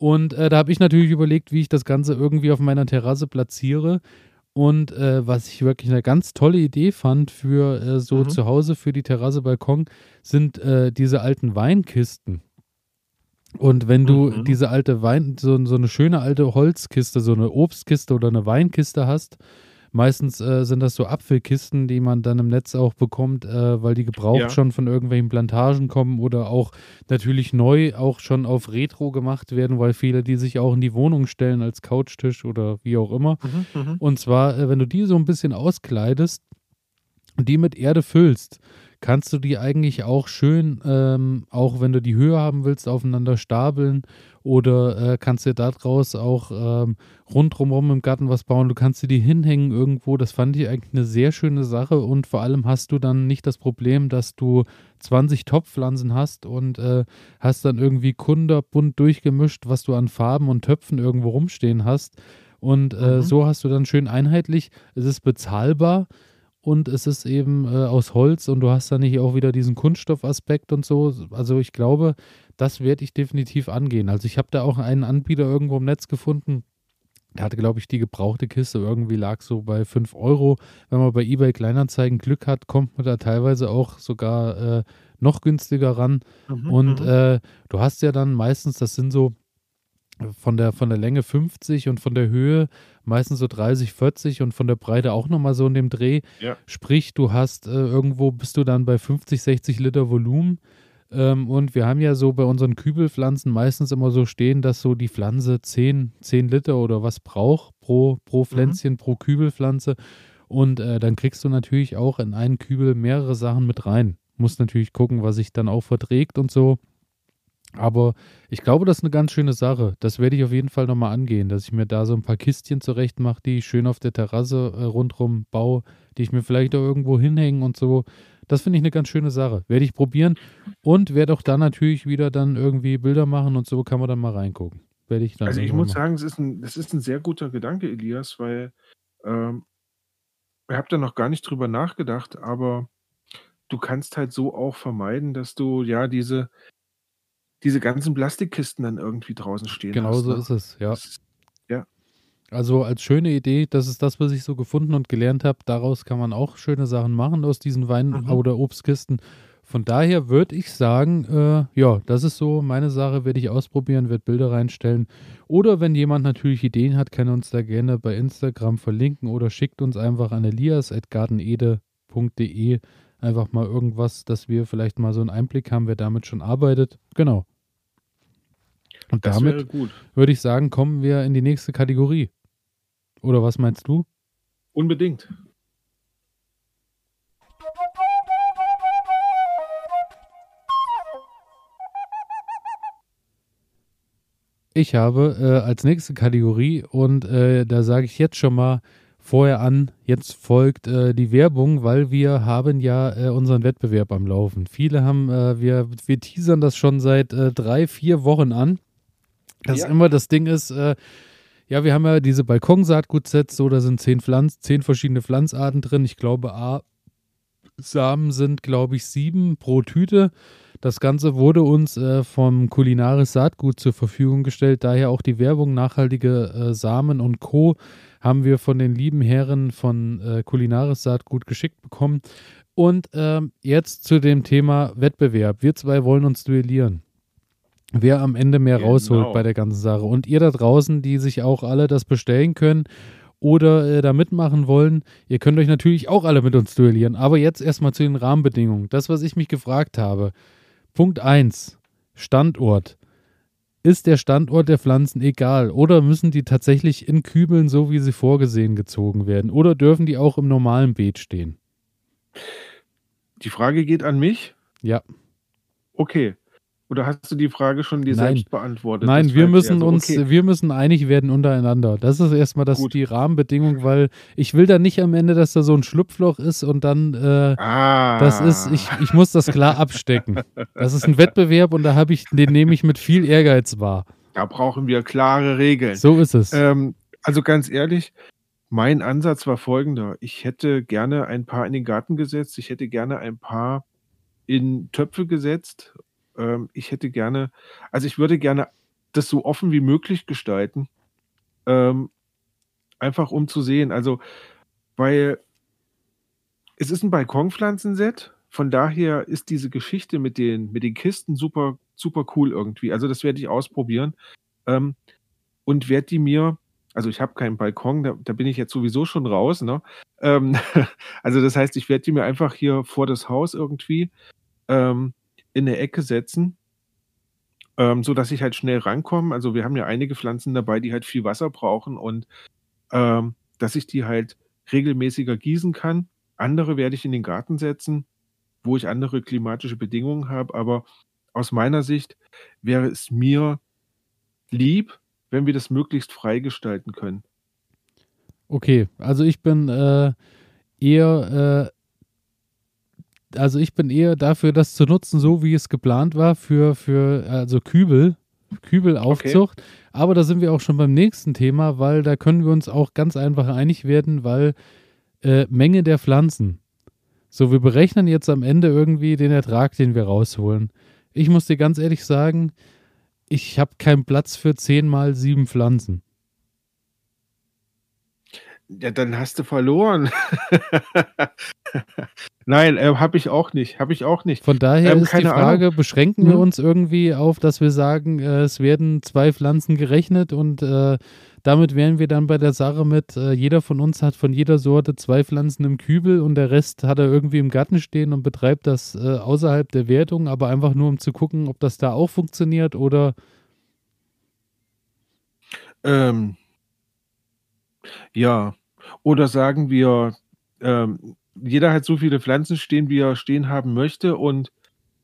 Speaker 3: Und äh, da habe ich natürlich überlegt, wie ich das Ganze irgendwie auf meiner Terrasse platziere. Und äh, was ich wirklich eine ganz tolle Idee fand für äh, so
Speaker 4: Mhm.
Speaker 3: zu Hause, für die Terrasse, Balkon, sind äh, diese alten Weinkisten. Und wenn du
Speaker 4: Mhm.
Speaker 3: diese alte Wein, so, so eine schöne alte Holzkiste, so eine Obstkiste oder eine Weinkiste hast, meistens äh, sind das so Apfelkisten, die man dann im Netz auch bekommt, äh, weil die gebraucht
Speaker 4: Ja.
Speaker 3: schon von irgendwelchen Plantagen kommen oder auch natürlich neu auch schon auf Retro gemacht werden, weil viele die sich auch in die Wohnung stellen als Couchtisch oder wie auch immer.
Speaker 4: Mhm, mhm.
Speaker 3: Und zwar, äh, wenn du die so ein bisschen auskleidest und die mit Erde füllst, kannst du die eigentlich auch schön, ähm, auch wenn du die Höhe haben willst, aufeinander stapeln oder äh, kannst dir daraus auch ähm, rundherum im Garten was bauen. Du kannst dir die hinhängen irgendwo. Das fand ich eigentlich eine sehr schöne Sache und vor allem hast du dann nicht das Problem, dass du 20 Topfpflanzen hast und äh, hast dann irgendwie kunderbunt durchgemischt, was du an Farben und Töpfen irgendwo rumstehen hast. Und äh,
Speaker 4: Mhm.
Speaker 3: so hast du dann schön einheitlich. Es ist bezahlbar und es ist eben äh, aus Holz und du hast dann nicht auch wieder diesen Kunststoffaspekt und so. Also ich glaube, das werde ich definitiv angehen. Also ich habe da auch einen Anbieter irgendwo im Netz gefunden. Der hatte, glaube ich, die gebrauchte Kiste irgendwie lag so bei 5 Euro. Wenn man bei eBay Kleinanzeigen Glück hat, kommt man da teilweise auch sogar äh, noch günstiger ran.
Speaker 4: Mhm,
Speaker 3: Und
Speaker 4: mhm.
Speaker 3: äh, du hast ja dann meistens, das sind so von der, von der Länge 50 und von der Höhe meistens so 30, 40 und von der Breite auch nochmal so in dem Dreh.
Speaker 4: Ja.
Speaker 3: Sprich, du hast äh, irgendwo bist du dann bei 50, 60 Liter Volumen. Ähm, und wir haben ja so bei unseren Kübelpflanzen meistens immer so stehen, dass so die Pflanze 10, 10 Liter oder was braucht pro, pro Pflänzchen, pro Kübelpflanze. Und äh, dann kriegst du natürlich auch in einen Kübel mehrere Sachen mit rein. Musst natürlich gucken, was sich dann auch verträgt und so. Aber ich glaube, das ist eine ganz schöne Sache. Das werde ich auf jeden Fall nochmal angehen, dass ich mir da so ein paar Kistchen zurecht mache, die ich schön auf der Terrasse äh, rundrum baue, die ich mir vielleicht auch irgendwo hinhängen und so. Das finde ich eine ganz schöne Sache. Werde ich probieren und werde auch da natürlich wieder dann irgendwie Bilder machen und so kann man dann mal reingucken. Werde ich dann
Speaker 4: Also ich muss
Speaker 3: machen.
Speaker 4: sagen, es ist ein, das ist ein sehr guter Gedanke, Elias, weil ähm, ich habe da noch gar nicht drüber nachgedacht, aber du kannst halt so auch vermeiden, dass du ja diese, diese ganzen Plastikkisten dann irgendwie draußen stehen
Speaker 3: Genau
Speaker 4: hast.
Speaker 3: so
Speaker 4: ne?
Speaker 3: ist es, ja.
Speaker 4: Ja.
Speaker 3: Also als schöne Idee, das ist das, was ich so gefunden und gelernt habe. Daraus kann man auch schöne Sachen machen aus diesen Wein-
Speaker 4: Mhm.
Speaker 3: oder Obstkisten. Von daher würde ich sagen, äh, ja, das ist so meine Sache, werde ich ausprobieren, werde Bilder reinstellen. Oder wenn jemand natürlich Ideen hat, kann er uns da gerne bei Instagram verlinken oder schickt uns einfach an elias.gartenede.de einfach mal irgendwas, dass wir vielleicht mal so einen Einblick haben, wer damit schon arbeitet. Genau. Und
Speaker 4: Das
Speaker 3: damit würde ich sagen, kommen wir in die nächste Kategorie. Oder was meinst du?
Speaker 4: Unbedingt.
Speaker 3: Ich habe äh, als nächste Kategorie und äh, da sage ich jetzt schon mal vorher an, jetzt folgt äh, die Werbung, weil wir haben ja äh, unseren Wettbewerb am Laufen. Viele haben, äh, wir, wir teasern das schon seit äh, drei, vier Wochen an. Das
Speaker 4: Ja.
Speaker 3: immer das Ding ist, äh, ja, wir haben ja diese Balkonsaatgutsets, so, da sind zehn Pflanz, zehn verschiedene Pflanzarten drin. Ich glaube, A, Samen sind, glaube ich, sieben pro Tüte. Das Ganze wurde uns äh, vom Kulinaris Saatgut zur Verfügung gestellt. Daher auch die Werbung nachhaltige äh, Samen und Co. haben wir von den lieben Herren von äh, Kulinaris Saatgut geschickt bekommen. Und ähm, jetzt zu dem Thema Wettbewerb. Wir zwei wollen uns duellieren. Wer am Ende mehr
Speaker 4: Genau.
Speaker 3: rausholt bei der ganzen Sache. Und ihr da draußen, die sich auch alle das bestellen können oder äh, da mitmachen wollen, ihr könnt euch natürlich auch alle mit uns duellieren. Aber jetzt erstmal zu den Rahmenbedingungen. Das, was ich mich gefragt habe. Punkt 1. Standort. Ist der Standort der Pflanzen egal oder müssen die tatsächlich in Kübeln, so wie sie vorgesehen, gezogen werden? Oder dürfen die auch im normalen Beet stehen?
Speaker 4: Die Frage geht an mich.
Speaker 3: Ja.
Speaker 4: Okay. Oder hast du die Frage schon dir
Speaker 3: Nein.
Speaker 4: selbst beantwortet?
Speaker 3: Nein,
Speaker 4: Das
Speaker 3: wir müssen
Speaker 4: eher so,
Speaker 3: uns,
Speaker 4: okay.
Speaker 3: wir müssen einig werden untereinander. Das ist erstmal das,
Speaker 4: Gut.
Speaker 3: die Rahmenbedingung, weil ich will da nicht am Ende, dass da so ein Schlupfloch ist und dann, äh,
Speaker 4: Ah.
Speaker 3: das ist, ich, ich muss das klar abstecken. Das ist ein Wettbewerb und da habe ich, den nehme ich mit viel Ehrgeiz wahr.
Speaker 4: Da brauchen wir klare Regeln.
Speaker 3: So ist es.
Speaker 4: Ähm, also ganz ehrlich, mein Ansatz war folgender. Ich hätte gerne ein paar in den Garten gesetzt. Ich hätte gerne ein paar in Töpfe gesetzt. Ähm, ich hätte gerne, also ich würde gerne das so offen wie möglich gestalten. Ähm, einfach um zu sehen. Also, weil es ist ein Balkonpflanzenset, von daher ist diese Geschichte mit den mit den Kisten super super cool irgendwie. Also, das werde ich ausprobieren, ähm, und werde die mir also, ich habe keinen Balkon, da da bin ich jetzt sowieso schon raus, ne? Ähm, also, das heißt, ich werde die mir einfach hier vor das Haus irgendwie, ähm, in 'ne Ecke setzen ähm, sodass ich halt schnell rankomme. Also, wir haben ja einige Pflanzen dabei, die halt viel Wasser brauchen und, ähm, dass ich die halt regelmäßiger gießen kann. Andere werde ich in den Garten setzen, wo ich andere klimatische Bedingungen habe, aber aus meiner Sicht wäre es mir lieb, wenn wir das möglichst frei gestalten können.
Speaker 3: Okay, also ich bin äh, eher, äh, also ich bin eher dafür, das zu nutzen, so wie es geplant war, für, für also Kübel, Kübelaufzucht. Aber da sind wir auch schon beim nächsten Thema, weil da können wir uns auch ganz einfach einig werden, weil äh, Menge der Pflanzen. So, wir berechnen jetzt am Ende irgendwie den Ertrag, den wir rausholen. Ich muss dir ganz ehrlich sagen, ich habe keinen Platz für 10 mal 7 Pflanzen.
Speaker 4: Ja, dann hast du verloren. Nein, äh, habe ich auch nicht. Habe ich auch nicht.
Speaker 3: Von daher
Speaker 4: Ähm,
Speaker 3: ist die
Speaker 4: keine
Speaker 3: Frage,
Speaker 4: Ahnung.
Speaker 3: beschränken wir
Speaker 4: Mhm.
Speaker 3: uns irgendwie auf, dass wir sagen, äh, es werden zwei Pflanzen gerechnet und äh, damit wären wir dann bei der Sache mit, äh, jeder von uns hat von jeder Sorte zwei Pflanzen im Kübel und der Rest hat er irgendwie im Garten stehen und betreibt das äh, außerhalb der Wertung, aber einfach nur um zu gucken, ob das da auch funktioniert oder
Speaker 4: Ähm, ja. Oder sagen wir, ähm, jeder hat so viele Pflanzen stehen, wie er stehen haben möchte und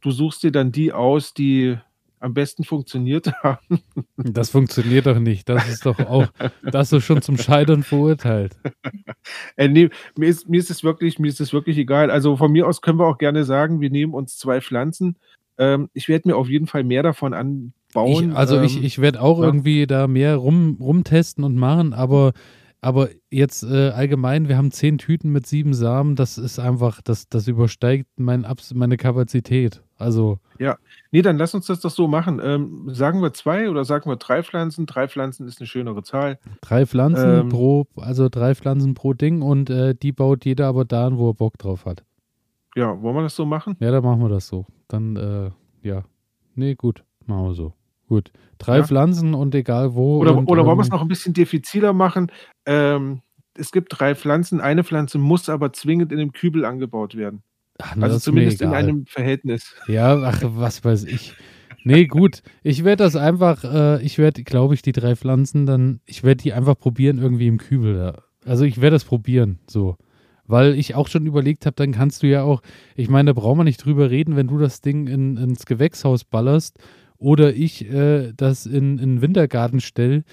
Speaker 4: du suchst dir dann die aus, die am besten funktioniert haben.
Speaker 3: das funktioniert doch nicht. Das ist doch auch, das ist schon zum Scheitern verurteilt.
Speaker 4: Äh, ne, mir ist mir ist es wirklich mir ist es wirklich egal. Also, von mir aus können wir auch gerne sagen, wir nehmen uns 2 Pflanzen. Ähm, ich werde mir auf jeden Fall mehr davon anbauen.
Speaker 3: Ich, also ich,
Speaker 4: ähm,
Speaker 3: ich werde auch
Speaker 4: ja.
Speaker 3: irgendwie da mehr rum, rumtesten und machen, aber, aber jetzt äh, allgemein, wir haben zehn Tüten mit sieben Samen, das ist einfach, das, das übersteigt mein, Abs- meine Kapazität. Also,
Speaker 4: Ne, dann lass uns das doch so machen. Ähm, sagen wir 2 oder sagen wir 3 Pflanzen? 3 Pflanzen ist 'ne schönere Zahl.
Speaker 3: drei Pflanzen
Speaker 4: Ähm.
Speaker 3: pro, also drei Pflanzen pro Ding und äh, die baut jeder aber da an, wo er Bock drauf hat.
Speaker 4: Ja, wollen wir das so machen?
Speaker 3: Ja, dann machen wir das so. Dann, äh, ja. Nee, gut, machen wir so. Gut. Drei
Speaker 4: Ja.
Speaker 3: Pflanzen und egal wo.
Speaker 4: Oder
Speaker 3: und,
Speaker 4: oder wollen wir es
Speaker 3: ähm,
Speaker 4: noch ein bisschen diffiziler machen? Ähm, es gibt 3 Pflanzen, eine Pflanze muss aber zwingend in 'nem Kübel angebaut werden.
Speaker 3: Ach, na,
Speaker 4: Also, zumindest in einem Verhältnis.
Speaker 3: Ja, ach, was weiß ich. Nee, gut. Ich werde das einfach, äh, ich werde, glaube ich, die drei Pflanzen dann, ich werde die einfach probieren irgendwie im Kübel. Da. Also ich werde das probieren, so. Weil ich auch schon überlegt habe, dann kannst du ja auch, ich meine, da brauchen wir nicht drüber reden, wenn du das Ding in, ins Gewächshaus ballerst oder ich äh, das in, in den Wintergarten stelle.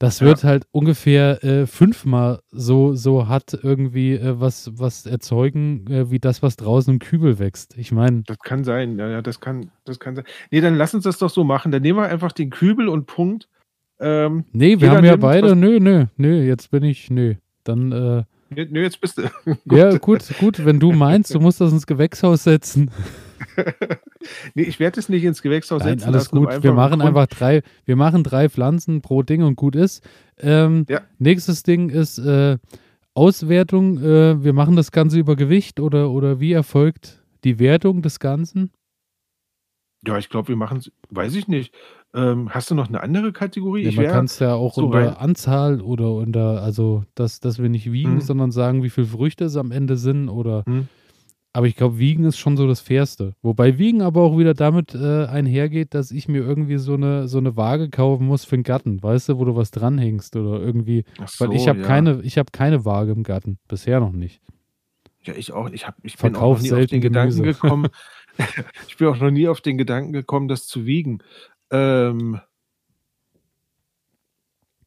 Speaker 3: Das
Speaker 4: Ja.
Speaker 3: wird halt ungefähr äh, fünfmal so, so hat irgendwie äh, was, was erzeugen, äh, wie das, was draußen im Kübel wächst. Ich meine,
Speaker 4: Das kann sein. Ja, ja, das kann das kann sein. Ne, dann lass uns das doch so machen. Dann nehmen wir einfach den Kübel und Punkt. Ähm,
Speaker 3: Nee, wir haben ja beide, nö, nö, nö, jetzt bin ich, nö. Dann, äh,
Speaker 4: ne, jetzt bist du
Speaker 3: ja, gut, gut, wenn du meinst, du musst das ins Gewächshaus setzen.
Speaker 4: Ne, ich werde es nicht ins Gewächshaus
Speaker 3: Nein,
Speaker 4: setzen
Speaker 3: alles gut. Wir machen einfach drei, wir machen drei Pflanzen pro Ding und gut ist. Ähm,
Speaker 4: Ja.
Speaker 3: Nächstes Ding ist äh, Auswertung. Äh, wir machen das Ganze über Gewicht oder, oder wie erfolgt die Wertung des Ganzen?
Speaker 4: Ja, ich glaube, wir machen's weiß ich nicht. Ähm, hast du noch 'ne andere Kategorie?
Speaker 3: Ja,
Speaker 4: Ich
Speaker 3: man kann es ja auch
Speaker 4: so
Speaker 3: unter
Speaker 4: rein
Speaker 3: Anzahl oder unter, also dass, dass wir nicht wiegen,
Speaker 4: Mhm.
Speaker 3: sondern sagen, wie viele Früchte es am Ende sind oder
Speaker 4: Mhm.
Speaker 3: Aber ich glaube, Wiegen ist schon so das Fairste. Wobei Wiegen aber auch wieder damit äh, einhergeht, dass ich mir irgendwie so eine, so eine Waage kaufen muss für den Garten, weißt du, wo du was dranhängst oder irgendwie,
Speaker 4: Ach
Speaker 3: weil ich
Speaker 4: so,
Speaker 3: habe
Speaker 4: ja.
Speaker 3: keine, ich habe keine Waage im Garten, bisher noch nicht.
Speaker 4: Ja, ich auch. Ich habe ich bin auch nie auf den Gedanken
Speaker 3: Gemüse.
Speaker 4: gekommen ich bin auch noch nie auf den Gedanken gekommen, das zu wiegen. Ähm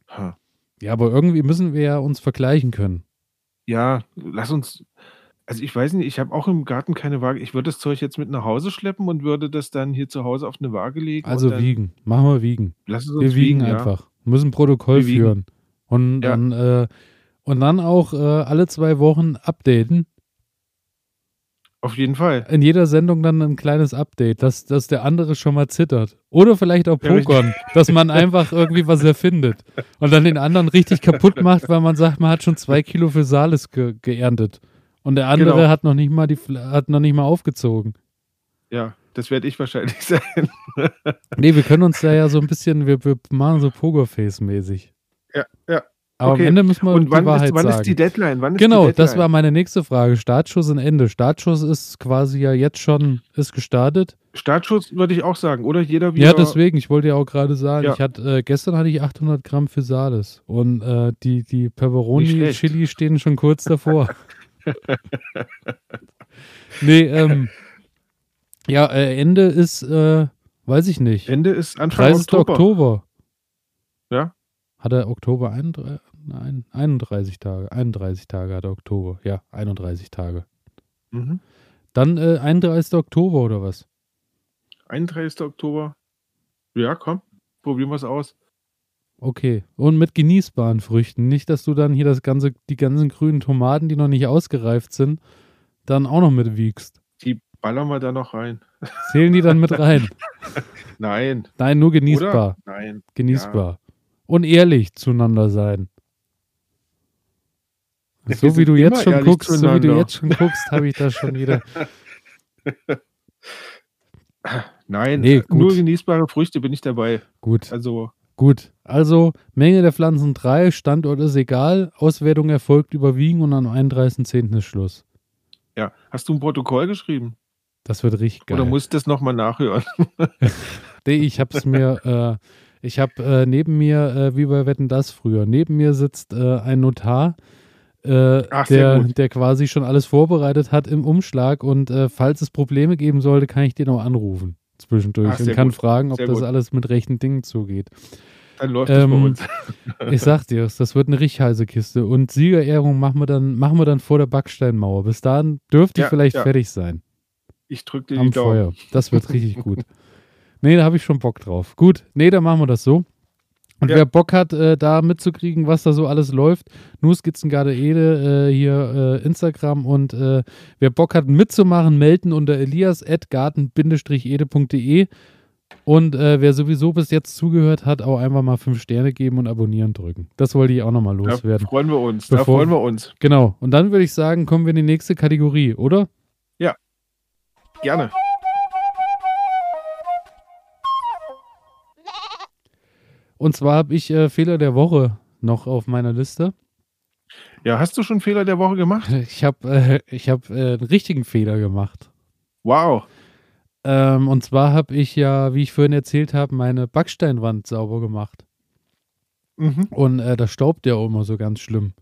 Speaker 4: ha.
Speaker 3: Ja, aber irgendwie müssen wir ja uns vergleichen können.
Speaker 4: Ja, lass uns also, ich weiß nicht, ich habe auch im Garten keine Waage. Ich würde das Zeug jetzt mit nach Hause schleppen und würde das dann hier zu Hause auf 'ne Waage legen und
Speaker 3: Also
Speaker 4: dann
Speaker 3: wiegen, machen wir wiegen.
Speaker 4: lass es
Speaker 3: Wir
Speaker 4: uns
Speaker 3: wiegen
Speaker 4: wiegen, ja.
Speaker 3: einfach, müssen Protokoll
Speaker 4: Wir wiegen.
Speaker 3: führen und
Speaker 4: Ja.
Speaker 3: dann äh, und dann auch äh, alle zwei Wochen updaten.
Speaker 4: Auf jeden Fall.
Speaker 3: In jeder Sendung dann ein kleines Update, dass, dass der andere schon mal zittert. Oder vielleicht auch
Speaker 4: Ja, richtig.
Speaker 3: Pokern, dass man einfach irgendwie was erfindet und dann den anderen richtig kaputt macht, weil man sagt, man hat schon zwei Kilo für Salis ge geerntet. Und der andere
Speaker 4: Genau.
Speaker 3: hat noch nicht mal die hat noch nicht mal aufgezogen.
Speaker 4: Ja, das werde ich wahrscheinlich sein.
Speaker 3: Nee, wir können uns da ja so ein bisschen, wir, wir machen so Pokerface-mäßig.
Speaker 4: Ja, ja.
Speaker 3: Aber
Speaker 4: Okay.
Speaker 3: am Ende müssen wir
Speaker 4: Und
Speaker 3: die
Speaker 4: wann,
Speaker 3: Wahrheit
Speaker 4: ist, wann
Speaker 3: sagen.
Speaker 4: ist die Deadline? Wann ist
Speaker 3: genau,
Speaker 4: die
Speaker 3: das
Speaker 4: Deadline?
Speaker 3: war meine nächste Frage. Startschuss und Ende. Startschuss ist quasi ja jetzt schon, ist gestartet.
Speaker 4: Startschuss würde ich auch sagen, oder? Jeder wieder.
Speaker 3: Ja, deswegen, ich wollte ja auch gerade sagen,
Speaker 4: Ja.
Speaker 3: ich hatte, äh, gestern hatte ich 800 Gramm Physalis und äh, die, die
Speaker 4: Nicht
Speaker 3: Pepperoni
Speaker 4: schlecht.
Speaker 3: Chili stehen schon kurz davor. nee, ähm, ja, äh, Ende ist, äh, weiß ich nicht.
Speaker 4: Ende ist Anfang
Speaker 3: 30.
Speaker 4: Oktober.
Speaker 3: Oktober.
Speaker 4: Ja.
Speaker 3: Hat er Oktober 31, nein, 31 Tage? 31 Tage hat er Oktober. Ja, 31 Tage.
Speaker 4: Mhm.
Speaker 3: Dann äh, 31. Oktober oder was?
Speaker 4: 31. Oktober. Ja, komm, probieren wir es aus.
Speaker 3: Okay. Und mit genießbaren Früchten. Nicht, dass du dann hier das ganze, die ganzen grünen Tomaten, die noch nicht ausgereift sind, dann auch noch mitwiegst.
Speaker 4: Die ballern wir da noch rein.
Speaker 3: Zählen die dann mit rein?
Speaker 4: Nein.
Speaker 3: Nein, nur genießbar.
Speaker 4: Oder? Nein.
Speaker 3: Genießbar. Und ehrlich zueinander sein. So wie du jetzt schon guckst, so wie du jetzt schon guckst, habe ich das schon wieder.
Speaker 4: Nein.
Speaker 3: Nee.
Speaker 4: Nur genießbare Früchte bin ich dabei.
Speaker 3: Gut,
Speaker 4: Also,
Speaker 3: gut. Also, Menge der Pflanzen 3, Standort ist egal, Auswertung erfolgt überwiegen und am 31.10. ist Schluss.
Speaker 4: ja. Hast du ein Protokoll geschrieben?
Speaker 3: Das wird richtig geil.
Speaker 4: Oder musst du das nochmal nachhören?
Speaker 3: Nee, ich hab's mir, äh, ich hab äh, neben mir, äh, wie bei Wetten das früher, neben mir sitzt äh, ein Notar, äh,
Speaker 4: Ach,
Speaker 3: der, der quasi schon alles vorbereitet hat im Umschlag und äh, falls es Probleme geben sollte, kann ich den auch anrufen zwischendurch
Speaker 4: Ach,
Speaker 3: und kann
Speaker 4: gut.
Speaker 3: fragen, ob
Speaker 4: Sehr
Speaker 3: das
Speaker 4: gut.
Speaker 3: alles mit rechten Dingen zugeht.
Speaker 4: Dann läuft es bei
Speaker 3: Ähm,
Speaker 4: uns.
Speaker 3: Ich sag dir's, das wird eine richtig heiße Kiste und Siegerehrung machen wir dann, machen wir dann vor der Backsteinmauer. Bis dahin dürfte ich
Speaker 4: Ja,
Speaker 3: vielleicht
Speaker 4: ja.
Speaker 3: fertig sein
Speaker 4: Ich drücke dir die
Speaker 3: am
Speaker 4: Daumen.
Speaker 3: Feuer. Das wird richtig gut. Nee, da habe ich schon Bock drauf. Gut, nee, dann machen wir das so. Und
Speaker 4: Ja.
Speaker 3: wer Bock hat, äh, da mitzukriegen, was da so alles läuft, nur Skizzengarde Ede, äh, hier äh, Instagram und äh, wer Bock hat mitzumachen, melden unter elias.garten-ede.de und äh, wer sowieso bis jetzt zugehört hat, auch einfach mal fünf Sterne geben und abonnieren drücken. Das wollte ich auch nochmal
Speaker 4: Da
Speaker 3: loswerden.
Speaker 4: freuen wir uns. Da
Speaker 3: Bevor-
Speaker 4: freuen wir uns.
Speaker 3: Genau. Und dann würde ich sagen, kommen wir in die nächste Kategorie, oder?
Speaker 4: Gerne.
Speaker 3: Und zwar habe ich äh, Fehler der Woche noch auf meiner Liste.
Speaker 4: Ja, hast du schon Fehler der Woche gemacht?
Speaker 3: Ich habe äh, ich hab, äh, einen richtigen Fehler gemacht.
Speaker 4: Wow.
Speaker 3: Ähm, und zwar habe ich ja, wie ich vorhin erzählt habe, meine Backsteinwand sauber gemacht.
Speaker 4: Mhm.
Speaker 3: Und äh, das staubt ja auch immer so ganz schlimm.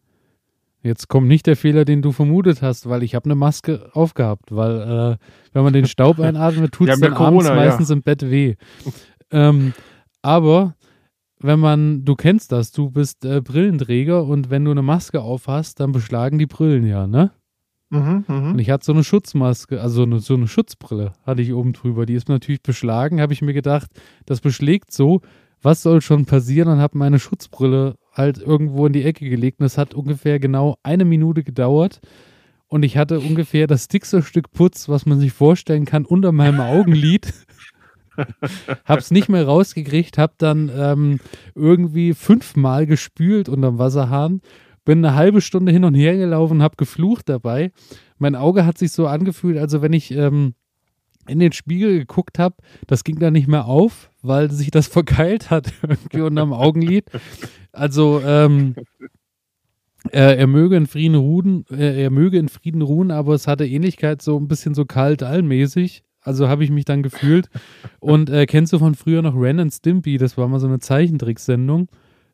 Speaker 3: Jetzt kommt nicht der Fehler, den du vermutet hast, weil ich habe eine Maske aufgehabt, weil äh, wenn man den Staub einatmet, tut es
Speaker 4: ja
Speaker 3: dann abends
Speaker 4: Corona, ja.
Speaker 3: meistens im Bett weh. ähm, aber wenn man, du kennst das, du bist äh, Brillenträger und wenn du eine Maske aufhast, dann beschlagen die Brillen ja, ne?
Speaker 4: Mhm, mhm.
Speaker 3: Und ich hatte so eine Schutzmaske, also eine, so eine Schutzbrille hatte ich oben drüber. Die ist natürlich beschlagen, habe ich mir gedacht, das beschlägt so, was soll schon passieren? Und habe meine Schutzbrille halt irgendwo in die Ecke gelegt und es hat ungefähr genau eine Minute gedauert. Und ich hatte ungefähr das dickste Stück Putz, was man sich vorstellen kann, unter meinem Augenlid. hab's nicht mehr rausgekriegt, hab dann ähm, irgendwie fünfmal gespült unterm Wasserhahn, bin eine halbe Stunde hin und her gelaufen, hab geflucht dabei. Mein Auge hat sich so angefühlt, also wenn ich ähm, in den Spiegel geguckt habe, das ging dann nicht mehr auf, weil sich das verkeilt hat irgendwie unterm Augenlid. Also ähm, er, er möge in Frieden ruhen, äh, er möge in Frieden ruhen, aber es hatte Ähnlichkeit so ein bisschen so kalt allmäßig. Also habe ich mich dann gefühlt. Und äh, kennst du von früher noch Ren and Stimpy? Das war mal so eine Zeichentricksendung.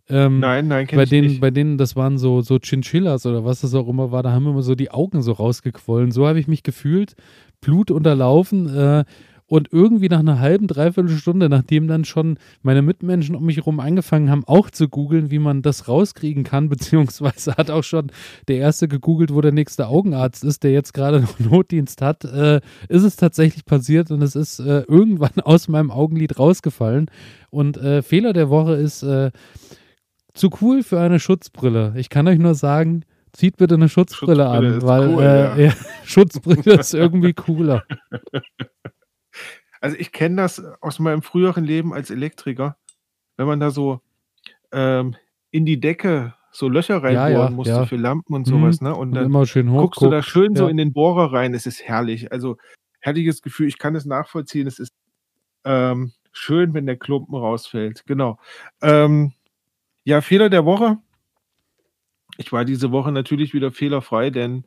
Speaker 3: Ähm,
Speaker 4: Nein, nein, kenn
Speaker 3: bei
Speaker 4: ich
Speaker 3: denen,
Speaker 4: nicht.
Speaker 3: bei denen, das waren so, so Chinchillas oder was das auch immer war, da haben immer so die Augen so rausgequollen. So habe ich mich gefühlt, Blut unterlaufen äh, und irgendwie nach einer halben, dreiviertel Stunde, nachdem dann schon meine Mitmenschen um mich herum angefangen haben, auch zu googeln, wie man das rauskriegen kann, beziehungsweise hat auch schon der Erste gegoogelt, wo der nächste Augenarzt ist, der jetzt gerade noch Notdienst hat, äh, ist es tatsächlich passiert und es ist äh, irgendwann aus meinem Augenlid rausgefallen. Und äh, Fehler der Woche ist, äh, zu cool für eine Schutzbrille. Ich kann euch nur sagen, Zieht bitte eine Schutzbrille,
Speaker 4: Schutzbrille
Speaker 3: an, weil
Speaker 4: cool,
Speaker 3: äh,
Speaker 4: ja.
Speaker 3: ja, Schutzbrille ist irgendwie cooler.
Speaker 4: Also ich kenne das aus meinem früheren Leben als Elektriker, wenn man da so ähm, in die Decke so Löcher reinbohren
Speaker 3: ja,
Speaker 4: musste für Lampen und
Speaker 3: Mhm.
Speaker 4: sowas, ne? Und
Speaker 3: Und
Speaker 4: dann
Speaker 3: immer schön hoch.
Speaker 4: guckst du da schön so in den Bohrer rein. Es ist herrlich. Also herrliches Gefühl. Ich kann es nachvollziehen. Es ist ähm, schön, wenn der Klumpen rausfällt. Genau. Ähm, ja, Fehler der Woche. Ich war diese Woche natürlich wieder fehlerfrei, denn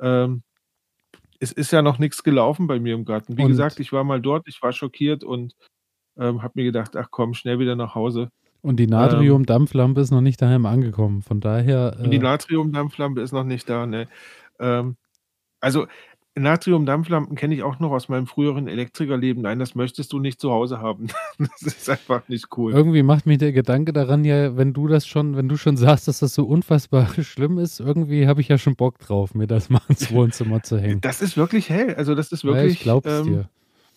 Speaker 4: ähm, es ist ja noch nichts gelaufen bei mir im Garten. Wie
Speaker 3: Und-
Speaker 4: gesagt, ich war mal dort, ich war schockiert und ähm, habe mir gedacht, ach komm, schnell wieder nach Hause.
Speaker 3: Und die Natrium-Dampflampe ist noch nicht daheim angekommen. Von daher.
Speaker 4: Und die
Speaker 3: Äh,
Speaker 4: Natriumdampflampe ist noch nicht da. Ne? Ähm, also Natriumdampflampen kenne ich auch noch aus meinem früheren Elektrikerleben. Nein, das möchtest du nicht zu Hause haben. das ist einfach nicht cool.
Speaker 3: irgendwie macht mich der Gedanke daran ja, wenn du das schon, wenn du schon sagst, dass das so unfassbar schlimm ist, irgendwie habe ich ja schon Bock drauf, mir das mal ins Wohnzimmer zu hängen.
Speaker 4: Das ist wirklich hell. Also das ist
Speaker 3: ja,
Speaker 4: wirklich
Speaker 3: ich glaub's
Speaker 4: ähm,
Speaker 3: dir.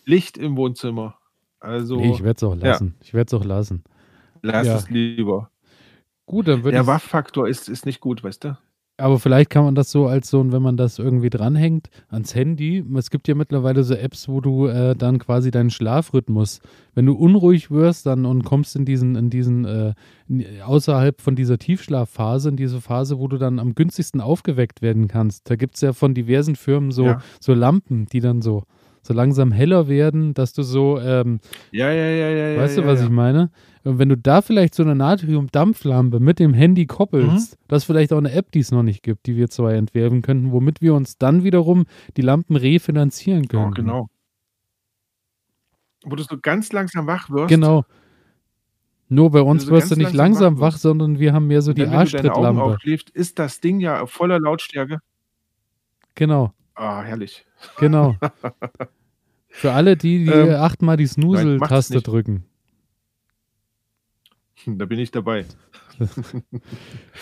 Speaker 4: Licht im Wohnzimmer. Also
Speaker 3: Nee, ich werde es auch
Speaker 4: ja.
Speaker 3: lassen. Ich werde es auch lassen.
Speaker 4: lass
Speaker 3: ja.
Speaker 4: es lieber.
Speaker 3: Gut, dann würde
Speaker 4: Der
Speaker 3: ich.
Speaker 4: Waffaktor ist, ist nicht gut, weißt du?
Speaker 3: Aber vielleicht kann man das so als so, wenn man das irgendwie dranhängt ans Handy. Es gibt ja mittlerweile so Apps, wo du äh, dann quasi deinen Schlafrhythmus, wenn du unruhig wirst dann und kommst in diesen, in diesen, äh, außerhalb von dieser Tiefschlafphase, in diese Phase, wo du dann am günstigsten aufgeweckt werden kannst. Da gibt es ja von diversen Firmen so,
Speaker 4: Ja.
Speaker 3: so Lampen, die dann so, so langsam heller werden, dass du so, ähm,
Speaker 4: Ja, ja, ja, ja.
Speaker 3: Weißt
Speaker 4: ja,
Speaker 3: du, was
Speaker 4: ja.
Speaker 3: ich meine? Und wenn du da vielleicht so eine Natrium-Dampflampe mit dem Handy koppelst,
Speaker 4: Mhm.
Speaker 3: das ist vielleicht auch eine App, die es noch nicht gibt, die wir zwei entwerfen könnten, womit wir uns dann wiederum die Lampen refinanzieren können.
Speaker 4: Oh, genau. Wo du so ganz langsam wach wirst.
Speaker 3: Genau. Nur bei uns wirst du nicht
Speaker 4: langsam
Speaker 3: langsam
Speaker 4: wach
Speaker 3: sondern wir haben mehr so die
Speaker 4: dann, wenn du deine Augen
Speaker 3: Arschtrittlampe.
Speaker 4: aufschläfst, ist das Ding ja voller Lautstärke.
Speaker 3: Genau,
Speaker 4: Ah, herrlich.
Speaker 3: Genau. Für alle, die, die
Speaker 4: Ähm,
Speaker 3: achtmal die
Speaker 4: nicht.
Speaker 3: drücken.
Speaker 4: Da bin ich dabei.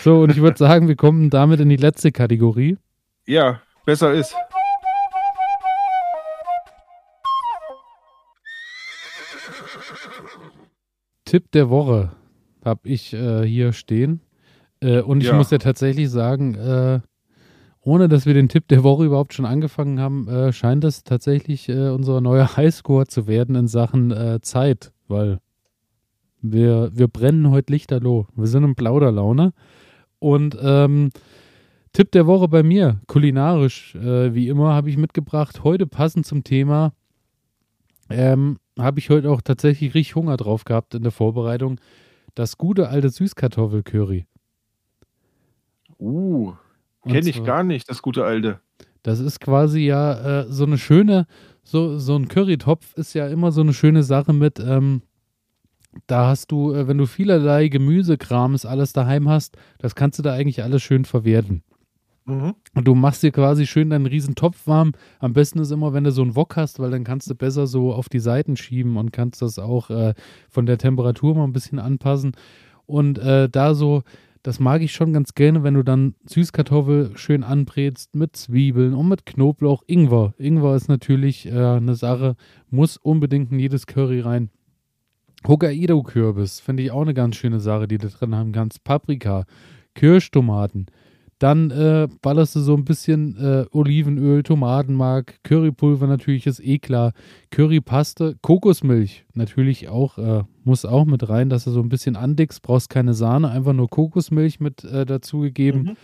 Speaker 3: So, und ich würde sagen, wir kommen damit in die letzte Kategorie.
Speaker 4: Ja, besser ist.
Speaker 3: Tipp der Woche habe ich äh, hier stehen. Äh, und ich
Speaker 4: Ja.
Speaker 3: muss ja tatsächlich sagen, äh, ohne dass wir den Tipp der Woche überhaupt schon angefangen haben, äh, scheint das tatsächlich äh, unser neuer Highscore zu werden in Sachen äh, Zeit, weil wir, wir brennen heute lichterloh. Wir sind in Plauderlaune. Und ähm, Tipp der Woche bei mir, kulinarisch, äh, wie immer, habe ich mitgebracht. Heute passend zum Thema ähm, habe ich heute auch tatsächlich richtig Hunger drauf gehabt in der Vorbereitung. Das gute alte Süßkartoffelcurry.
Speaker 4: Uh, kenne ich gar nicht, das gute alte.
Speaker 3: Das ist quasi ja äh, so eine schöne, so, so ein Currytopf ist ja immer so eine schöne Sache mit, ähm, da hast du, äh, wenn du vielerlei Gemüsekrams alles daheim hast, das kannst du da eigentlich alles schön verwerten.
Speaker 4: Mhm.
Speaker 3: Und du machst dir quasi schön deinen riesen Topf warm. Am besten ist immer, wenn du so einen Wok hast, weil dann kannst du besser so auf die Seiten schieben und kannst das auch äh, von der Temperatur mal ein bisschen anpassen. Und äh, da so, das mag ich schon ganz gerne, wenn du dann Süßkartoffel schön anbrätst mit Zwiebeln und mit Knoblauch, Ingwer. Ingwer ist natürlich äh, eine Sache, muss unbedingt in jedes Curry rein. Hokkaido-Kürbis finde ich auch eine ganz schöne Sache, die du drin haben kannst. Paprika, Kirschtomaten. Dann äh, ballerst du so ein bisschen äh, Olivenöl, Tomatenmark, Currypulver natürlich ist eh klar, Currypaste, Kokosmilch natürlich auch, äh, muss auch mit rein, dass du so ein bisschen andickst, brauchst keine Sahne, einfach nur Kokosmilch mit äh, dazugegeben.
Speaker 4: Mhm.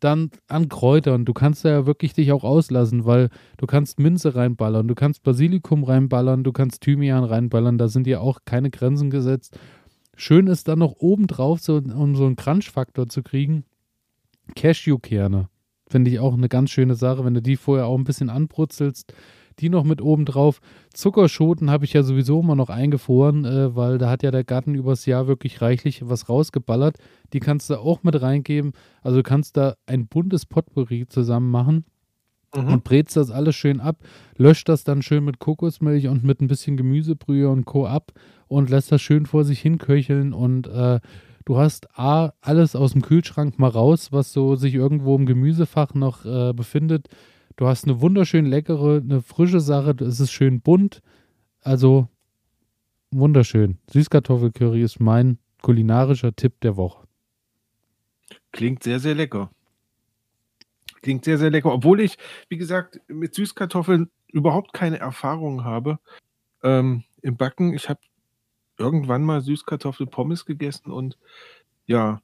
Speaker 3: Dann an Kräutern, du kannst da ja wirklich dich auch auslassen, weil du kannst Minze reinballern, du kannst Basilikum reinballern, du kannst Thymian reinballern, da sind ja auch keine Grenzen gesetzt. Schön ist dann noch obendrauf, so, um so einen Crunch-Faktor zu kriegen, Cashewkerne. Finde ich auch eine ganz schöne Sache, wenn du die vorher auch ein bisschen anbrutzelst. Die noch mit oben drauf. Zuckerschoten habe ich ja sowieso immer noch eingefroren, äh, weil da hat ja der Garten übers Jahr wirklich reichlich was rausgeballert. Die kannst du auch mit reingeben. Also du kannst da ein buntes Potpourri zusammen machen
Speaker 4: Mhm.
Speaker 3: und brätst das alles schön ab, löscht das dann schön mit Kokosmilch und mit ein bisschen Gemüsebrühe und Co. ab und lässt das schön vor sich hin köcheln und äh, du hast A, alles aus dem Kühlschrank mal raus, was so sich irgendwo im Gemüsefach noch äh, befindet. Du hast eine wunderschön leckere, eine frische Sache, es ist schön bunt, also wunderschön. Süßkartoffelcurry ist mein kulinarischer Tipp der Woche.
Speaker 4: Klingt sehr, sehr lecker. Klingt sehr, sehr lecker. Obwohl ich, wie gesagt, mit Süßkartoffeln überhaupt keine Erfahrung habe ähm, im Backen. Ich habe irgendwann mal Süßkartoffelpommes gegessen und ja.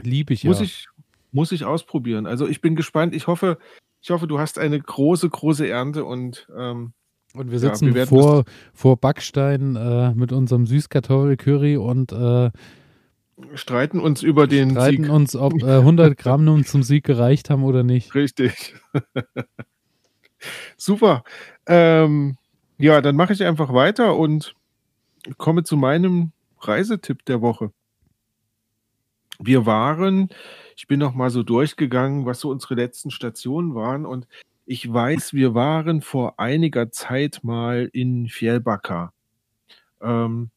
Speaker 3: Liebe ich
Speaker 4: muss
Speaker 3: ja.
Speaker 4: Ich, muss ich ausprobieren. Also ich bin gespannt. Ich hoffe, ich hoffe, du hast eine große, große Ernte und ähm,
Speaker 3: und wir sitzen ja, wir vor, vor Backstein äh, mit unserem Süßkartoffelcurry und äh,
Speaker 4: streiten uns über den
Speaker 3: streiten Sieg. uns, ob äh, 100 Gramm nun zum Sieg gereicht haben oder nicht.
Speaker 4: Richtig. Super. Ähm, ja, dann mache ich einfach weiter und komme zu meinem Reisetipp der Woche. Wir waren, ich bin noch mal so durchgegangen, was so unsere letzten Stationen waren und ich weiß, wir waren vor einiger Zeit mal in Fjellbacka. Ähm,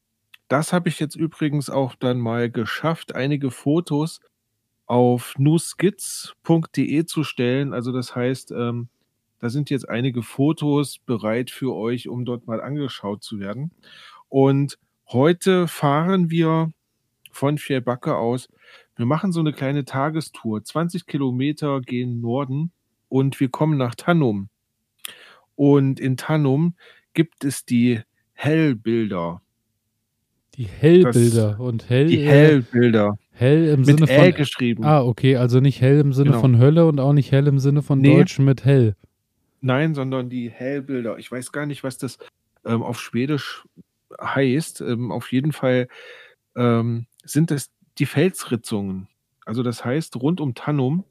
Speaker 4: das habe ich jetzt übrigens auch dann mal geschafft, einige Fotos auf newskits.de zu stellen. Also das heißt, ähm, da sind jetzt einige Fotos bereit für euch, um dort mal angeschaut zu werden. Und heute fahren wir von Fjellbacke aus. Wir machen so eine kleine Tagestour. 20 Kilometer gehen Norden und wir kommen nach Tannum. Und in Tannum gibt es die Hellbilder.
Speaker 3: Die Hellbilder und hell.
Speaker 4: Die Hellbilder.
Speaker 3: Hell im mit Sinne von.
Speaker 4: L geschrieben.
Speaker 3: Ah, okay, also nicht hell im Sinne genau. von Hölle und auch nicht hell im Sinne von nee. Deutsch mit hell.
Speaker 4: Nein, sondern die Hellbilder. Ich weiß gar nicht, was das ähm, auf Schwedisch heißt. Ähm, auf jeden Fall ähm, sind es die Felsritzungen. Also das heißt, rund um Tannum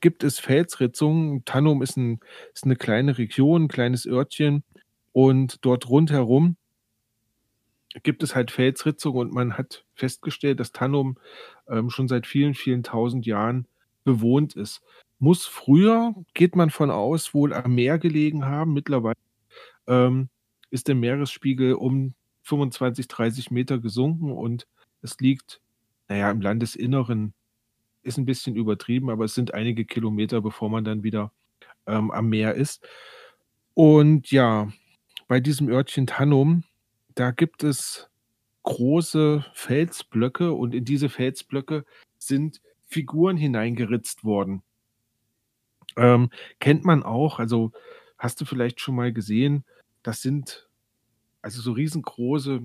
Speaker 4: gibt es Felsritzungen. Tannum ist, ein, ist eine kleine Region, ein kleines Örtchen. Und dort rundherum gibt es halt Felsritzungen und man hat festgestellt, dass Tannum ähm, schon seit vielen, vielen tausend Jahren bewohnt ist. Muss früher, geht man von aus, wohl am Meer gelegen haben. Mittlerweile ähm, ist der Meeresspiegel um 25, 30 Meter gesunken und es liegt, naja, im Landesinneren ist ein bisschen übertrieben, aber es sind einige Kilometer, bevor man dann wieder ähm, am Meer ist. Und ja, bei diesem Örtchen Tannum, da gibt es große Felsblöcke und in diese Felsblöcke sind Figuren hineingeritzt worden. Ähm, kennt man auch, also hast du vielleicht schon mal gesehen, das sind also so riesengroße,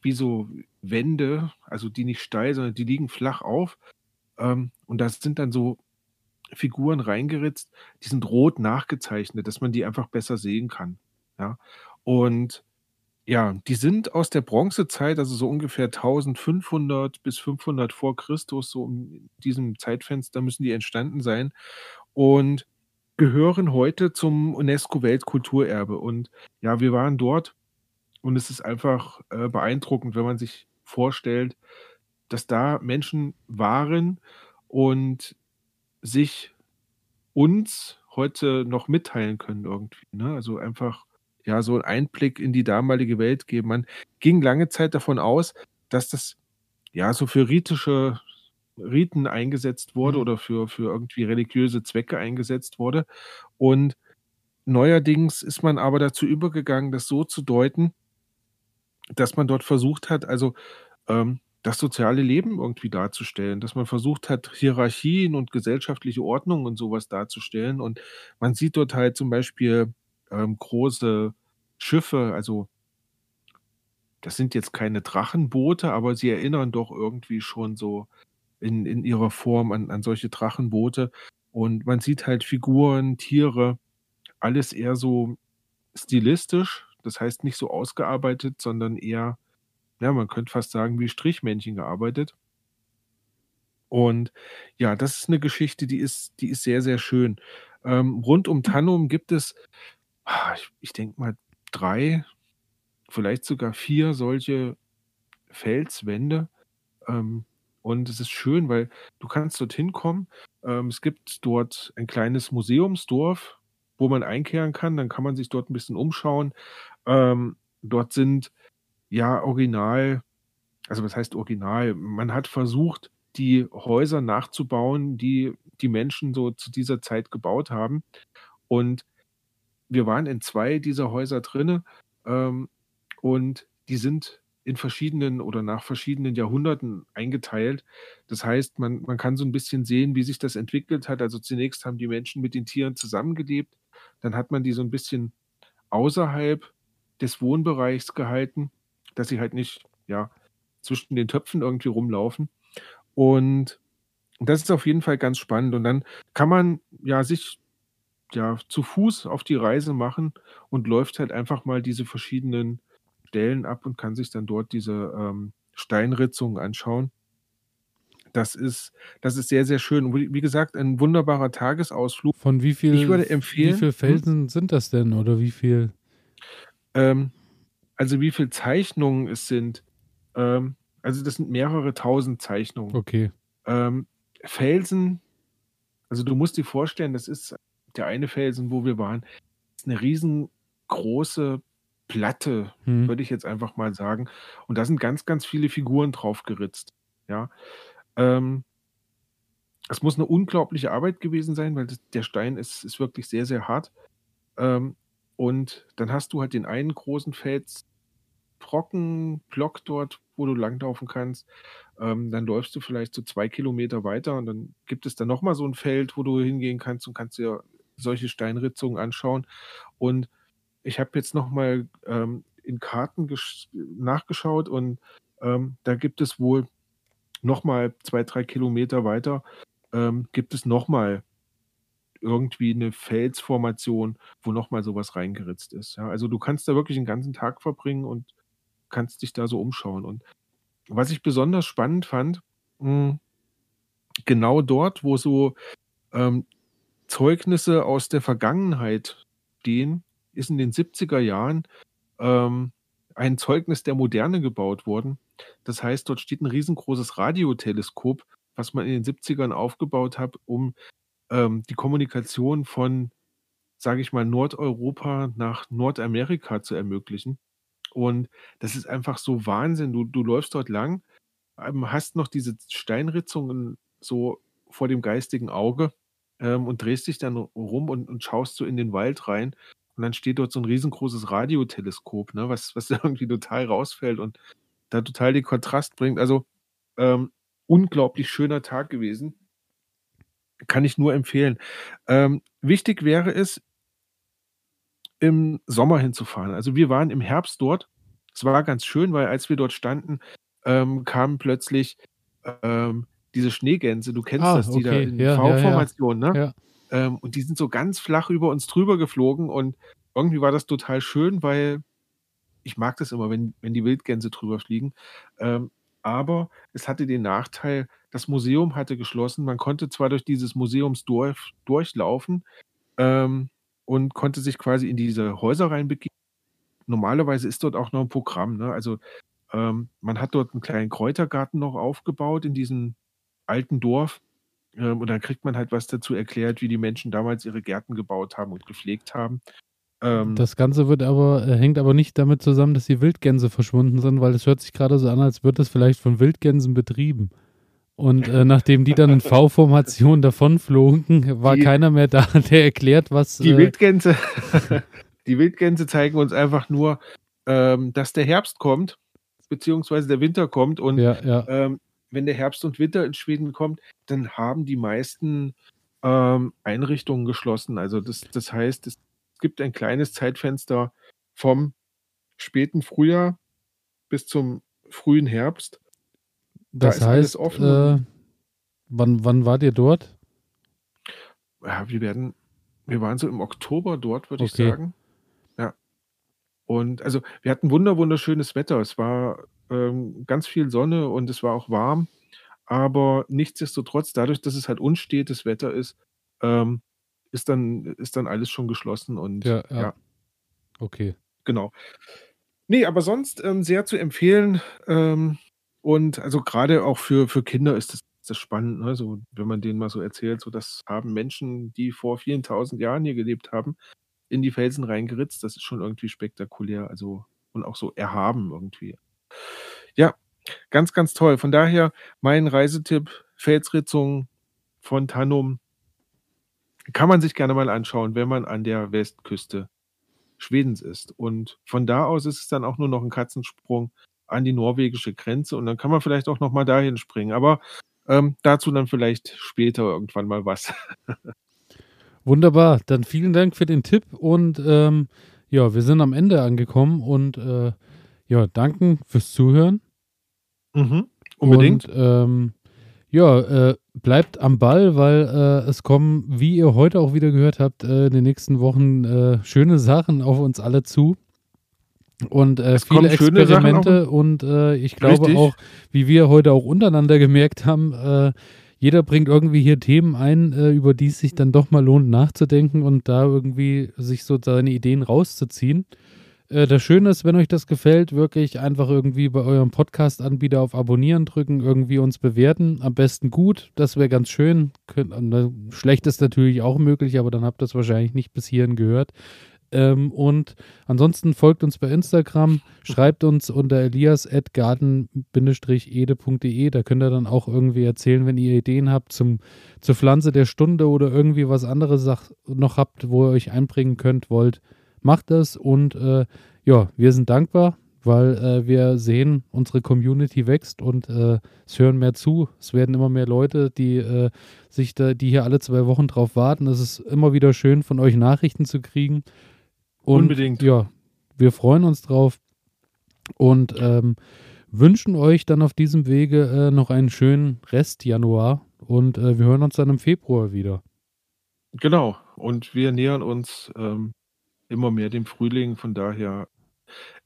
Speaker 4: wie so Wände, also die nicht steil, sondern die liegen flach auf ähm, und da sind dann so Figuren reingeritzt, die sind rot nachgezeichnet, dass man die einfach besser sehen kann. Ja. Und ja, die sind aus der Bronzezeit, also so ungefähr 1500 bis 500 vor Christus, so in diesem Zeitfenster müssen die entstanden sein und gehören heute zum UNESCO-Weltkulturerbe. Und ja, wir waren dort und es ist einfach äh, beeindruckend, wenn man sich vorstellt, dass da Menschen waren und sich uns heute noch mitteilen können irgendwie. Ne? Also einfach ja so einen Einblick in die damalige Welt geben. Man ging lange Zeit davon aus, dass das ja so für ritische Riten eingesetzt wurde mhm. oder für, für irgendwie religiöse Zwecke eingesetzt wurde. Und neuerdings ist man aber dazu übergegangen, das so zu deuten, dass man dort versucht hat, also ähm, das soziale Leben irgendwie darzustellen, dass man versucht hat, Hierarchien und gesellschaftliche Ordnung und sowas darzustellen. Und man sieht dort halt zum Beispiel ähm, große Schiffe, also das sind jetzt keine Drachenboote, aber sie erinnern doch irgendwie schon so in, in ihrer Form an, an solche Drachenboote. Und man sieht halt Figuren, Tiere, alles eher so stilistisch, das heißt nicht so ausgearbeitet, sondern eher ja, man könnte fast sagen, wie Strichmännchen gearbeitet. Und ja, das ist eine Geschichte, die ist, die ist sehr, sehr schön. Ähm, rund um Tannum gibt es, ah, ich, ich denke mal, drei, vielleicht sogar vier solche Felswände. Ähm, und es ist schön, weil du kannst dorthin kommen. Ähm, es gibt dort ein kleines Museumsdorf, wo man einkehren kann. Dann kann man sich dort ein bisschen umschauen. Ähm, dort sind ja, original, also was heißt original? Man hat versucht, die Häuser nachzubauen, die die Menschen so zu dieser Zeit gebaut haben. Und wir waren in zwei dieser Häuser drinne ähm, und die sind in verschiedenen oder nach verschiedenen Jahrhunderten eingeteilt. Das heißt, man, man kann so ein bisschen sehen, wie sich das entwickelt hat. Also zunächst haben die Menschen mit den Tieren zusammengelebt, dann hat man die so ein bisschen außerhalb des Wohnbereichs gehalten, dass sie halt nicht ja, zwischen den Töpfen irgendwie rumlaufen. Und das ist auf jeden Fall ganz spannend. Und dann kann man ja sich ja zu Fuß auf die Reise machen und läuft halt einfach mal diese verschiedenen Stellen ab und kann sich dann dort diese ähm, Steinritzungen anschauen. Das ist, das ist sehr, sehr schön. Und wie wie gesagt, ein wunderbarer Tagesausflug.
Speaker 3: Von wie
Speaker 4: Ich
Speaker 3: viel,
Speaker 4: würde
Speaker 3: wie
Speaker 4: empfehlen,
Speaker 3: viel
Speaker 4: hm,
Speaker 3: Felsen sind das denn oder wie viel?
Speaker 4: ähm, also wie viele Zeichnungen es sind. Ähm, also das sind mehrere tausend Zeichnungen.
Speaker 3: Okay.
Speaker 4: Ähm, Felsen, also du musst dir vorstellen, das ist der eine Felsen, wo wir waren, ist eine riesengroße Platte,
Speaker 3: Hm.
Speaker 4: würde ich jetzt einfach mal sagen. Und da sind ganz, ganz viele Figuren drauf geritzt. Ja. Ähm, es muss eine unglaubliche Arbeit gewesen sein, weil das, der Stein ist, ist wirklich sehr, sehr hart. Ähm, und dann hast du halt den einen großen Felsbrocken-Block dort, wo du langlaufen kannst. Ähm, dann läufst du vielleicht so zwei Kilometer weiter und dann gibt es da nochmal so ein Feld, wo du hingehen kannst und kannst dir solche Steinritzungen anschauen. Und ich habe jetzt nochmal ähm, in Karten gesch- nachgeschaut und ähm, da gibt es wohl nochmal zwei, drei Kilometer weiter, ähm, gibt es nochmal irgendwie eine Felsformation, wo nochmal sowas reingeritzt ist. Ja, also du kannst da wirklich den ganzen Tag verbringen und kannst dich da so umschauen. Und was ich besonders spannend fand, mh, genau dort, wo so ähm, Zeugnisse aus der Vergangenheit stehen, ist in den 70er Jahren ähm, ein Zeugnis der Moderne gebaut worden. Das heißt, dort steht ein riesengroßes Radioteleskop, was man in den 70ern aufgebaut hat, um ähm, die Kommunikation von, sage ich mal, Nordeuropa nach Nordamerika zu ermöglichen. Und das ist einfach so Wahnsinn. Du, du läufst dort lang, ähm, hast noch diese Steinritzungen so vor dem geistigen Auge ähm, und drehst dich dann rum und, und schaust so in den Wald rein. Und dann steht dort so ein riesengroßes Radioteleskop, ne, was, was irgendwie total rausfällt und da total den Kontrast bringt. Also ähm, unglaublich schöner Tag gewesen. Kann ich nur empfehlen. Ähm, wichtig wäre es, im Sommer hinzufahren. Also wir waren im Herbst dort. Es war ganz schön, weil als wir dort standen, ähm, kamen plötzlich ähm, diese Schneegänse, du kennst
Speaker 3: Ah,
Speaker 4: das, die da
Speaker 3: okay.
Speaker 4: in
Speaker 3: Ja, ja, ja.
Speaker 4: V-Formation, ne?
Speaker 3: Ja.
Speaker 4: Ähm, und die sind so ganz flach über uns drüber geflogen und irgendwie war das total schön, weil ich mag das immer, wenn, wenn die Wildgänse drüber fliegen. Ähm, aber es hatte den Nachteil, das Museum hatte geschlossen. Man konnte zwar durch dieses Museumsdorf durchlaufen ähm, und konnte sich quasi in diese Häuser reinbegeben. Normalerweise ist dort auch noch ein Programm. Ne? Also ähm, man hat dort einen kleinen Kräutergarten noch aufgebaut in diesem alten Dorf. Ähm, und dann kriegt man halt was dazu erklärt, wie die Menschen damals ihre Gärten gebaut haben und gepflegt haben. Ähm,
Speaker 3: Das Ganze wird aber, äh, hängt aber nicht damit zusammen, dass die Wildgänse verschwunden sind, weil es hört sich gerade so an, als wird es vielleicht von Wildgänsen betrieben. Und äh, nachdem die dann in V-Formation davonflogen, war
Speaker 4: Die-
Speaker 3: keiner mehr da, der erklärt, was.
Speaker 4: die
Speaker 3: äh,
Speaker 4: Wildgänse, die Wildgänse zeigen uns einfach nur, ähm, dass der Herbst kommt, beziehungsweise der Winter kommt. Und
Speaker 3: ja, ja.
Speaker 4: ähm, wenn der Herbst und Winter in Schweden kommt, dann haben die meisten ähm, Einrichtungen geschlossen. Also das, das heißt, es gibt ein kleines Zeitfenster vom späten Frühjahr bis zum frühen Herbst. da
Speaker 3: Das
Speaker 4: ist alles
Speaker 3: heißt,
Speaker 4: offen.
Speaker 3: äh, wann, wann wart ihr dort?
Speaker 4: Ja, wir werden, wir waren so im Oktober dort, würde ich
Speaker 3: Okay.
Speaker 4: sagen. Ja. Und also wir hatten wunder, wunderschönes Wetter. Es war ähm, ganz viel Sonne und es war auch warm. Aber nichtsdestotrotz, dadurch, dass es halt unstetes Wetter ist, ähm, ist dann, ist dann alles schon geschlossen und
Speaker 3: Ja, ja.
Speaker 4: ja,
Speaker 3: Okay.
Speaker 4: genau. Nee, aber sonst ähm, sehr zu empfehlen. Ähm, und also gerade auch für, für Kinder ist das, ist das spannend, ne? so, wenn man denen mal so erzählt, so das haben Menschen, die vor vielen tausend Jahren hier gelebt haben, in die Felsen reingeritzt. Das ist schon irgendwie spektakulär, also und auch so erhaben irgendwie. Ja, ganz, ganz toll. Von daher mein Reisetipp, Felsritzung von Tannum, kann man sich gerne mal anschauen, wenn man an der Westküste Schwedens ist. Und von da aus ist es dann auch nur noch ein Katzensprung an die norwegische Grenze und dann kann man vielleicht auch noch mal dahin springen. Aber ähm, dazu dann vielleicht später irgendwann mal was.
Speaker 3: Wunderbar, dann vielen Dank für den Tipp und ähm, ja, wir sind am Ende angekommen und äh, ja, danken fürs Zuhören.
Speaker 4: Mhm, unbedingt.
Speaker 3: Und ähm, ja, äh, bleibt am Ball, weil äh, es kommen, wie ihr heute auch wieder gehört habt, äh, in den nächsten Wochen äh, schöne Sachen auf uns alle zu. Und äh, viele Experimente und äh, ich glaube Richtig. auch, wie wir heute auch untereinander gemerkt haben, äh, jeder bringt irgendwie hier Themen ein, über die es sich dann doch mal lohnt nachzudenken und da irgendwie sich so seine Ideen rauszuziehen. Äh, das Schöne ist, wenn euch das gefällt, wirklich einfach irgendwie bei eurem Podcast-Anbieter auf Abonnieren drücken, irgendwie uns bewerten. Am besten gut, das wäre ganz schön. Schlecht ist natürlich auch möglich, aber dann habt ihr es wahrscheinlich nicht bis hierhin gehört. Ähm, und ansonsten folgt uns bei Instagram, schreibt uns unter elias.garten-ede.de. Da könnt ihr dann auch irgendwie erzählen, wenn ihr Ideen habt zum, zur Pflanze der Stunde oder irgendwie was anderes noch habt, wo ihr euch einbringen könnt, wollt. Macht das und äh, ja, wir sind dankbar, weil äh, wir sehen, unsere Community wächst und äh, es hören mehr zu. Es werden immer mehr Leute, die äh, sich da, die hier alle zwei Wochen drauf warten. Es ist immer wieder schön, von euch Nachrichten zu kriegen. Und,
Speaker 4: Unbedingt.
Speaker 3: Ja, wir freuen uns drauf und ähm, wünschen euch dann auf diesem Wege äh, noch einen schönen Rest Januar und äh, wir hören uns dann im Februar wieder.
Speaker 4: Genau. Und wir nähern uns ähm, immer mehr dem Frühling. Von daher,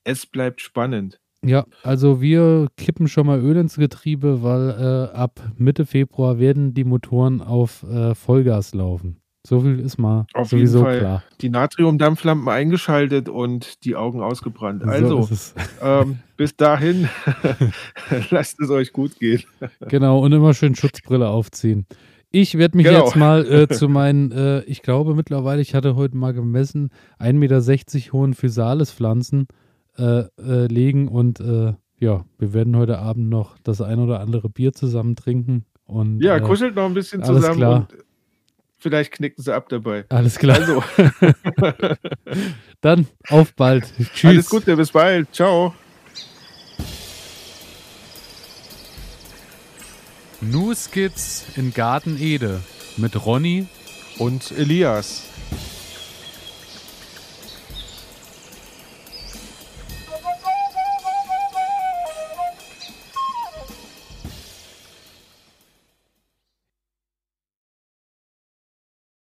Speaker 4: es bleibt spannend.
Speaker 3: Ja, also wir kippen schon mal Öl ins Getriebe, weil äh, ab Mitte Februar werden die Motoren auf äh, Vollgas laufen. So viel ist mal
Speaker 4: Auf
Speaker 3: sowieso
Speaker 4: jeden Fall
Speaker 3: klar.
Speaker 4: Die Natriumdampflampen eingeschaltet und die Augen ausgebrannt. Also, so ähm, bis dahin, lasst es euch gut gehen.
Speaker 3: Genau, und immer schön Schutzbrille aufziehen. Ich werde mich genau. jetzt mal äh, zu meinen, äh, ich glaube mittlerweile, ich hatte heute mal gemessen, 1,60 Meter hohen Physalis-Pflanzen äh, äh, legen und äh, ja, wir werden heute Abend noch das ein oder andere Bier zusammen trinken. Und,
Speaker 4: ja, kuschelt noch ein bisschen zusammen
Speaker 3: klar.
Speaker 4: und vielleicht knicken sie ab dabei.
Speaker 3: Alles klar.
Speaker 4: Also.
Speaker 3: Dann auf bald. Tschüss.
Speaker 4: Alles Gute, bis bald. Ciao.
Speaker 3: New Skits in Garten Ede mit Ronny
Speaker 4: und Elias.